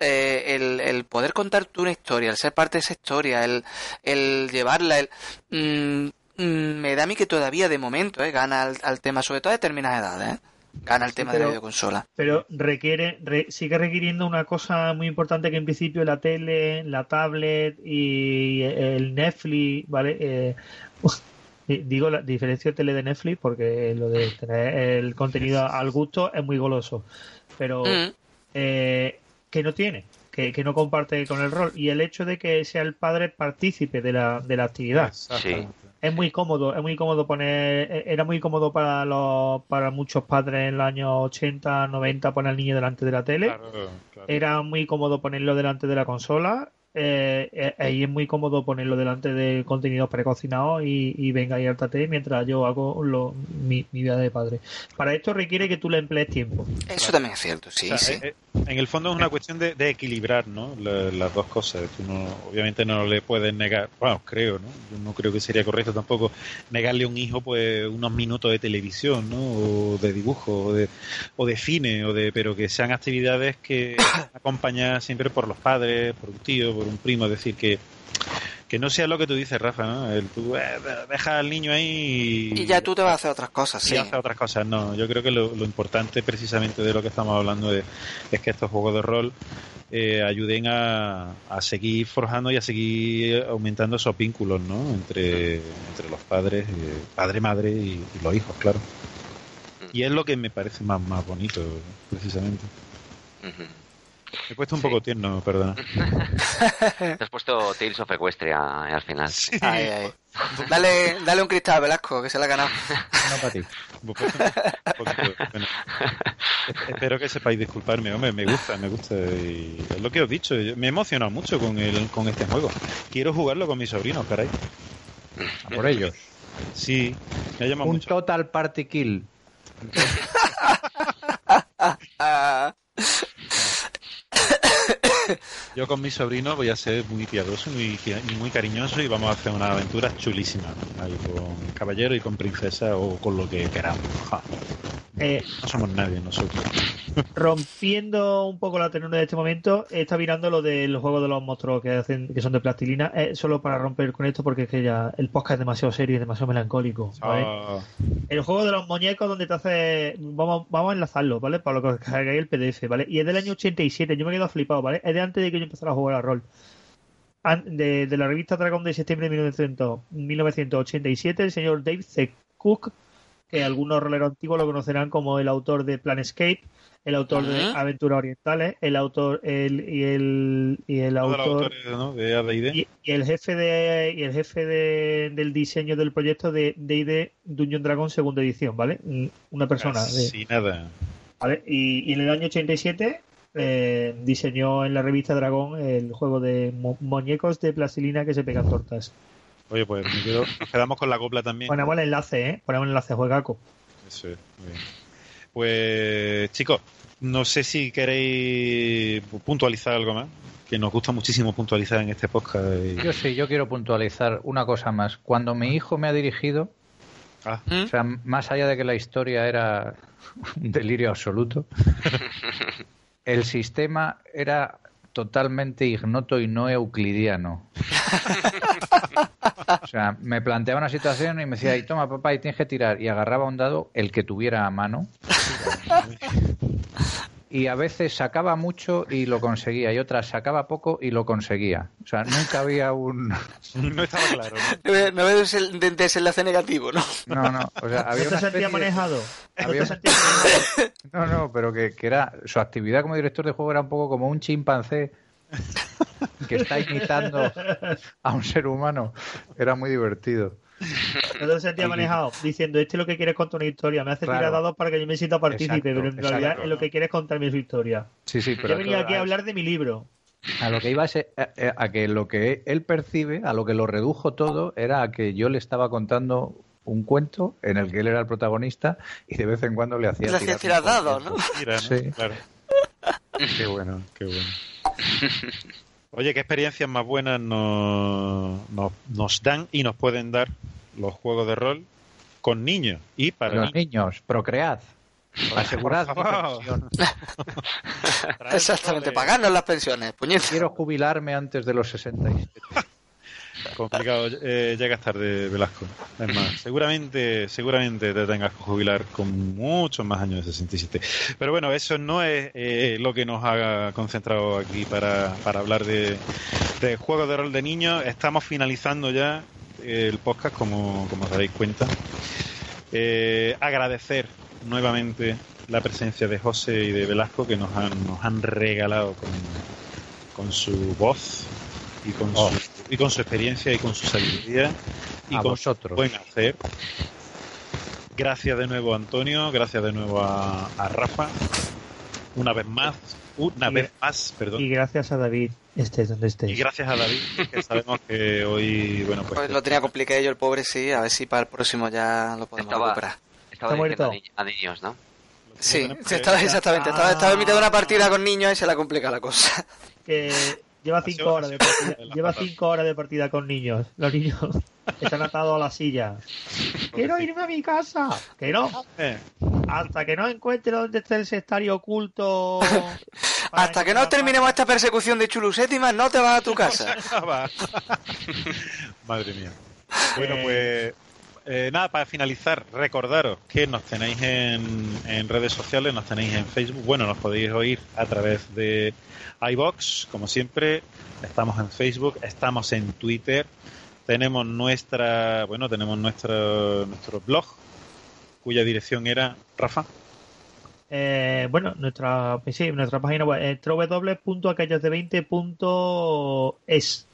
eh, el, poder contar tú una historia, el ser parte de esa historia, el, el llevarla, el, mm, mm, me da a mí que todavía de momento eh, gana al, tema, sobre todo a determinadas edades. Eh, gana el tema de la videoconsola. Pero requiere, sigue requiriendo una cosa muy importante que en principio la tele, la tablet y el Netflix, ¿vale? Eh, Digo la diferencia de tele de Netflix porque lo de tener el contenido al gusto es muy goloso, pero mm. eh, que no tiene, que, no comparte con el rol y el hecho de que sea el padre partícipe de la, de la actividad. Es muy cómodo, es muy cómodo poner, e, era muy cómodo para los, para muchos padres en los años 80, 90 poner al niño delante de la tele. Era muy cómodo ponerlo delante de la consola eh, eh, ahí es muy cómodo ponerlo delante de contenido precocinado y, y venga y hartate mientras yo hago lo, mi, vida de padre. Para esto requiere que tú le emplees tiempo. Eso también es cierto, sí. sí. Eh, en el fondo es una cuestión de, equilibrar ¿no? las dos cosas. Tú no, obviamente no le puedes negar, bueno, creo, ¿no? Yo no creo que sería correcto tampoco negarle a un hijo pues unos minutos de televisión, ¿no? O de dibujo, o de, o de cine, o de, pero que sean actividades que acompañan siempre por los padres, por un tío, por un primo, es decir, que, que no sea lo que tú dices, Rafa, ¿no? El, tú eh, deja al niño ahí y, ya tú te vas a hacer otras cosas, sí. hacer otras cosas, no. Yo creo que lo, importante precisamente de lo que estamos hablando es, que estos juegos de rol eh, ayuden a, a, seguir forjando y a seguir aumentando esos vínculos, ¿no? Entre, entre los padres, eh, padre, madre y, los hijos, claro. Y es lo que me parece más, más bonito, precisamente. Me he puesto un poco tierno, perdona. Te has puesto Tales of Equestria al final. Dale, dale un cristal, Velasco, que se la ha ganado. No para ti. espero que sepáis disculparme, hombre, me gusta, me gusta. Y es lo que os he dicho, me he emocionado mucho con, el, con este juego. Quiero jugarlo con mis sobrinos, caray. por ellos. Sí, me ha llamado un mucho. total party kill. Yo con mi sobrino voy a ser muy piadoso y muy, cariñoso y vamos a hacer una aventura chulísima ahí con caballero y con princesa o con lo que queramos. Eh, no somos nadie nosotros. Rompiendo un poco la tenura de este momento, está mirando lo del juego de los monstruos que hacen que son de plastilina. solo para romper con esto porque es que ya el podcast es demasiado serio y demasiado melancólico. Ah. El juego de los muñecos donde te hace. Vamos, vamos a enlazarlo, ¿vale? Para lo que os el PDF, ¿vale? Y es del año 87. Yo me he quedado flipado, ¿vale? Es de antes de que yo empezara a jugar a rol. De, de la revista Dragon de septiembre de 1987, el señor Dave C. Cook que algunos roleros antiguos lo conocerán como el autor de Planescape, el autor de Aventuras Orientales, el autor el, y el y el autor de y, el jefe de y el jefe de, del diseño del proyecto de D&D Dungeon Dragon segunda edición, ¿vale? Una persona. Sí, nada. ¿Vale? Y, en el año 87 eh, diseñó en la revista Dragón el juego de muñecos de plastilina que se pegan tortas. Oye, pues me quedo- nos quedamos con la copla también. Ponemos el enlace, ¿eh? Ponemos el enlace, juegaco. Eso es, muy bien. Pues, chicos, no sé si queréis puntualizar algo más, que nos gusta muchísimo puntualizar en este podcast. y- Yo sí, yo quiero puntualizar una cosa más. Cuando mi hijo me ha dirigido, Ah, ¿Mm? o sea, más allá de que la historia era un delirio absoluto, el sistema era totalmente ignoto y no euclidiano. O sea, me planteaba una situación y me decía, y toma papá, y tienes que tirar. Y agarraba un dado, el que tuviera a mano. Y a veces sacaba mucho y lo conseguía, y otras sacaba poco y lo conseguía. O sea, nunca había un... no estaba claro. ¿no? No ve- no ves el de- desenlace negativo, ¿no? No, no, o sea, había ¿No te una sentías manejado? No, no, pero que, que era su actividad como director de juego era un poco como un chimpancé que está imitando a un ser humano. Era muy divertido. No te sentías manejado diciendo, este es lo que quieres contar una historia, me hace Claro. tirar dados para que yo me sienta partícipe, Exacto, pero en realidad es lo que quieres contarme su historia. Sí, sí, Yo pero he venido aquí a hablar de mi libro. a lo que iba es a, a- a que lo que él percibe, a lo que lo redujo todo, era a que yo le estaba contando un cuento en el que él era el protagonista y de vez en cuando le hacía Le tirar dados. ¿no? Mira, ¿no? Sí. Claro. Qué bueno, qué bueno. Oye, ¿qué experiencias más buenas nos, nos, nos dan y nos pueden dar los juegos de rol con niños y para Los niños? niños, procread. Asegurad mi pensión. Exactamente, pagarnos las pensiones, puñetas. Quiero jubilarme antes de los 67. Complicado, eh, llegas tarde, Velasco. Es más, seguramente, seguramente te tengas que jubilar con muchos más años de 67. Pero bueno, eso no es eh, lo que nos ha concentrado aquí para, para hablar de, de juegos de rol de niños. Estamos finalizando ya el podcast, como, como os daréis cuenta. Eh, agradecer nuevamente la presencia de José y de Velasco que nos han, nos han regalado con, con su voz y con, Oh. su, y con su experiencia y con su sabiduría y A con vosotros. su buen hacer. Gracias de nuevo a Antonio, gracias de nuevo a, a Rafa. Una vez más, una Y- vez más, perdón. Y gracias a David, estés donde Y estés. gracias a David, que sabemos que hoy, bueno, pues Pues lo tenía complicado yo el pobre, sí, a ver si para el próximo ya lo podemos Estaba- recuperar. Estaba Está muerto. a niños, ¿no? Sí, sí, estaba, exactamente, estaba, estaba en mitad de una partida con niños y se la complica la cosa. Que lleva cinco horas de partida, lleva cinco horas de partida con niños. Los niños están atados a la silla. Quiero irme a mi casa. Que no. Eh, Hasta que no encuentre dónde está el sectario oculto. Hasta que no terminemos esta persecución de Chulu Séptima, no te vas a tu casa. va. Madre mía. Bueno, Eh. pues eh, nada, para finalizar, recordaros que nos tenéis en, en redes sociales, nos tenéis en Facebook, bueno, nos podéis oír a través de iBox, como siempre, estamos en Facebook, estamos en Twitter, tenemos nuestra, bueno, tenemos nuestro, nuestro blog, cuya dirección era, Rafa, Eh, bueno, nuestra, sí, nuestra página web es www.aquellosde20.es.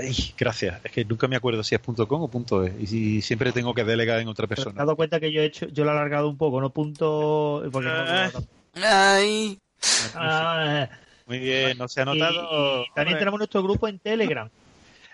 Ay, gracias, es que nunca me acuerdo si es .com o punto .es, y si- siempre tengo que delegar en otra Pero te has persona. dado cuenta que yo he hecho, yo lo he alargado un poco, no punto. Porque no-. Ay, Ah, Muy bien, no se ha notado. y también tenemos nuestro grupo en Telegram.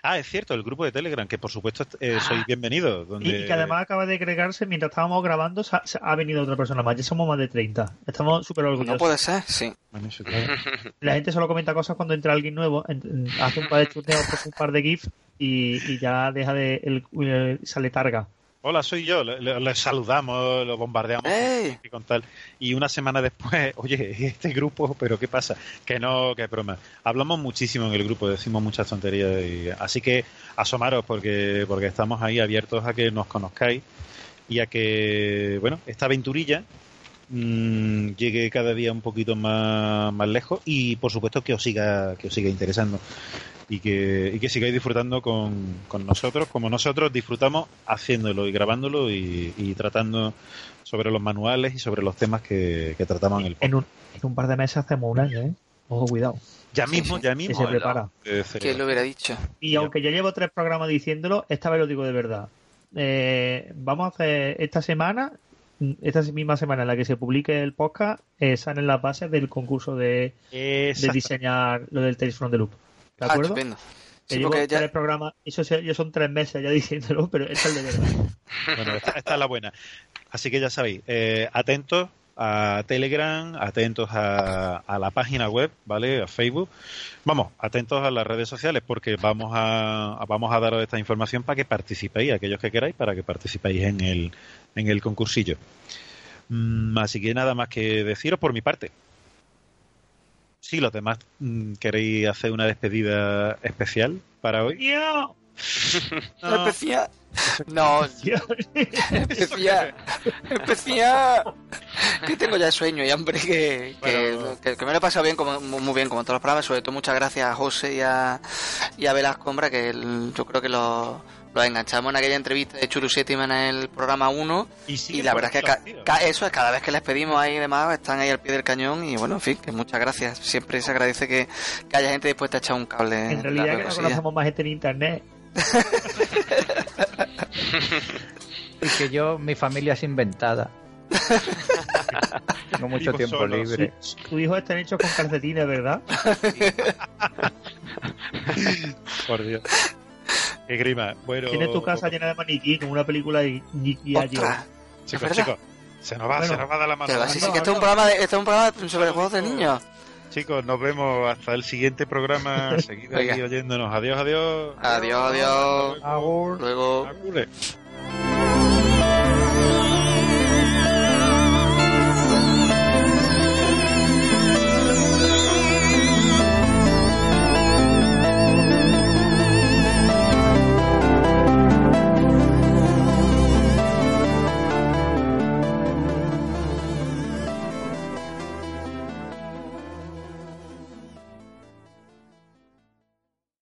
Ah, es cierto, el grupo de Telegram, que por supuesto eh, sois bienvenidos. Y, Donde... y que además acaba de agregarse mientras estábamos grabando, se ha, se ha venido otra persona más. Ya somos más de 30. Estamos súper no orgullosos. puede ser, sí. Bueno, eso, claro. La gente solo comenta cosas cuando entra alguien nuevo, en- en- hace un par de chuteos, pues un par de GIFs y, y ya deja de. El, el- sale targa. Hola, soy yo. Le- saludamos, lo bombardeamos ¡Ey! y con tal. Y una semana después, oye, este grupo, pero ¿qué pasa? Que no, que broma. Hablamos muchísimo en el grupo, decimos muchas tonterías. Y, así que asomaros porque, porque estamos ahí abiertos a que nos conozcáis y a que, bueno, esta aventurilla mm, llegue cada día un poquito más, más lejos y por supuesto que os siga, que os siga interesando. y que, y que sigáis disfrutando con, con nosotros, como nosotros disfrutamos haciéndolo y grabándolo y, y tratando sobre los manuales y sobre los temas que, que tratamos en el En un, en un par de meses hacemos un año, ¿eh? Ojo, cuidado. Ya mismo, sí. ya Que mismo. se eh, prepara. ¿Quién lo hubiera dicho? Y Ya. aunque yo llevo tres programas diciéndolo, esta vez lo digo de verdad. Eh, vamos a hacer esta semana, esta misma semana en la que se publique el podcast, eh, salen las bases del concurso de, de diseñar lo del Tales from the Loop. ¿De Ah, acuerdo? estupendo. Que Sí, llevo porque ya- tres programas, eso ya son tres meses ya diciéndolo, pero es el de verdad. Bueno, esta, esta es la buena. Así que ya sabéis, eh, atentos a Telegram, atentos a, a la página web, ¿vale? A Facebook. Vamos, atentos a las redes sociales porque vamos a, a- vamos a daros esta información para que participéis, aquellos que queráis, para que participéis en el, en el concursillo. Mm, así que nada más que deciros por mi parte. Si los demás mm, queréis hacer una despedida especial para hoy. ¡Yo! No. Especial. No, especial. Especial. Que tengo ya sueño y hambre que, que, Bueno. que- que me lo he pasado bien, como, muy bien, como en todos los programas. Sobre todo, muchas gracias a José y a, y a Velasco, que el- yo creo que los los enganchamos en aquella entrevista de Churu Séptima en el programa 1 Y, y la verdad es que ca- eso es cada vez que les pedimos ahí y demás están ahí al pie del cañón y bueno en fin que muchas gracias siempre se agradece que, que haya gente dispuesta a echar un cable En realidad la que no conocemos más gente en internet. Y que yo, mi familia es inventada. Tengo mucho tiempo solo, libre. Tu hijo están hechos con calcetines, ¿verdad? Por Dios. Qué grima. Bueno, Tienes tu casa llena de maniquí, como una película de Nicky chicos, chicos, se nos va, Bueno, se nos va a dar la mano. que no, sí, sí, no, que este es un programa de, este es un programa sobre juegos de niños Chicos, nos vemos hasta el siguiente programa. Seguid ahí Venga. oyéndonos. Adiós, adiós. adiós adiós Agur. luego Agur.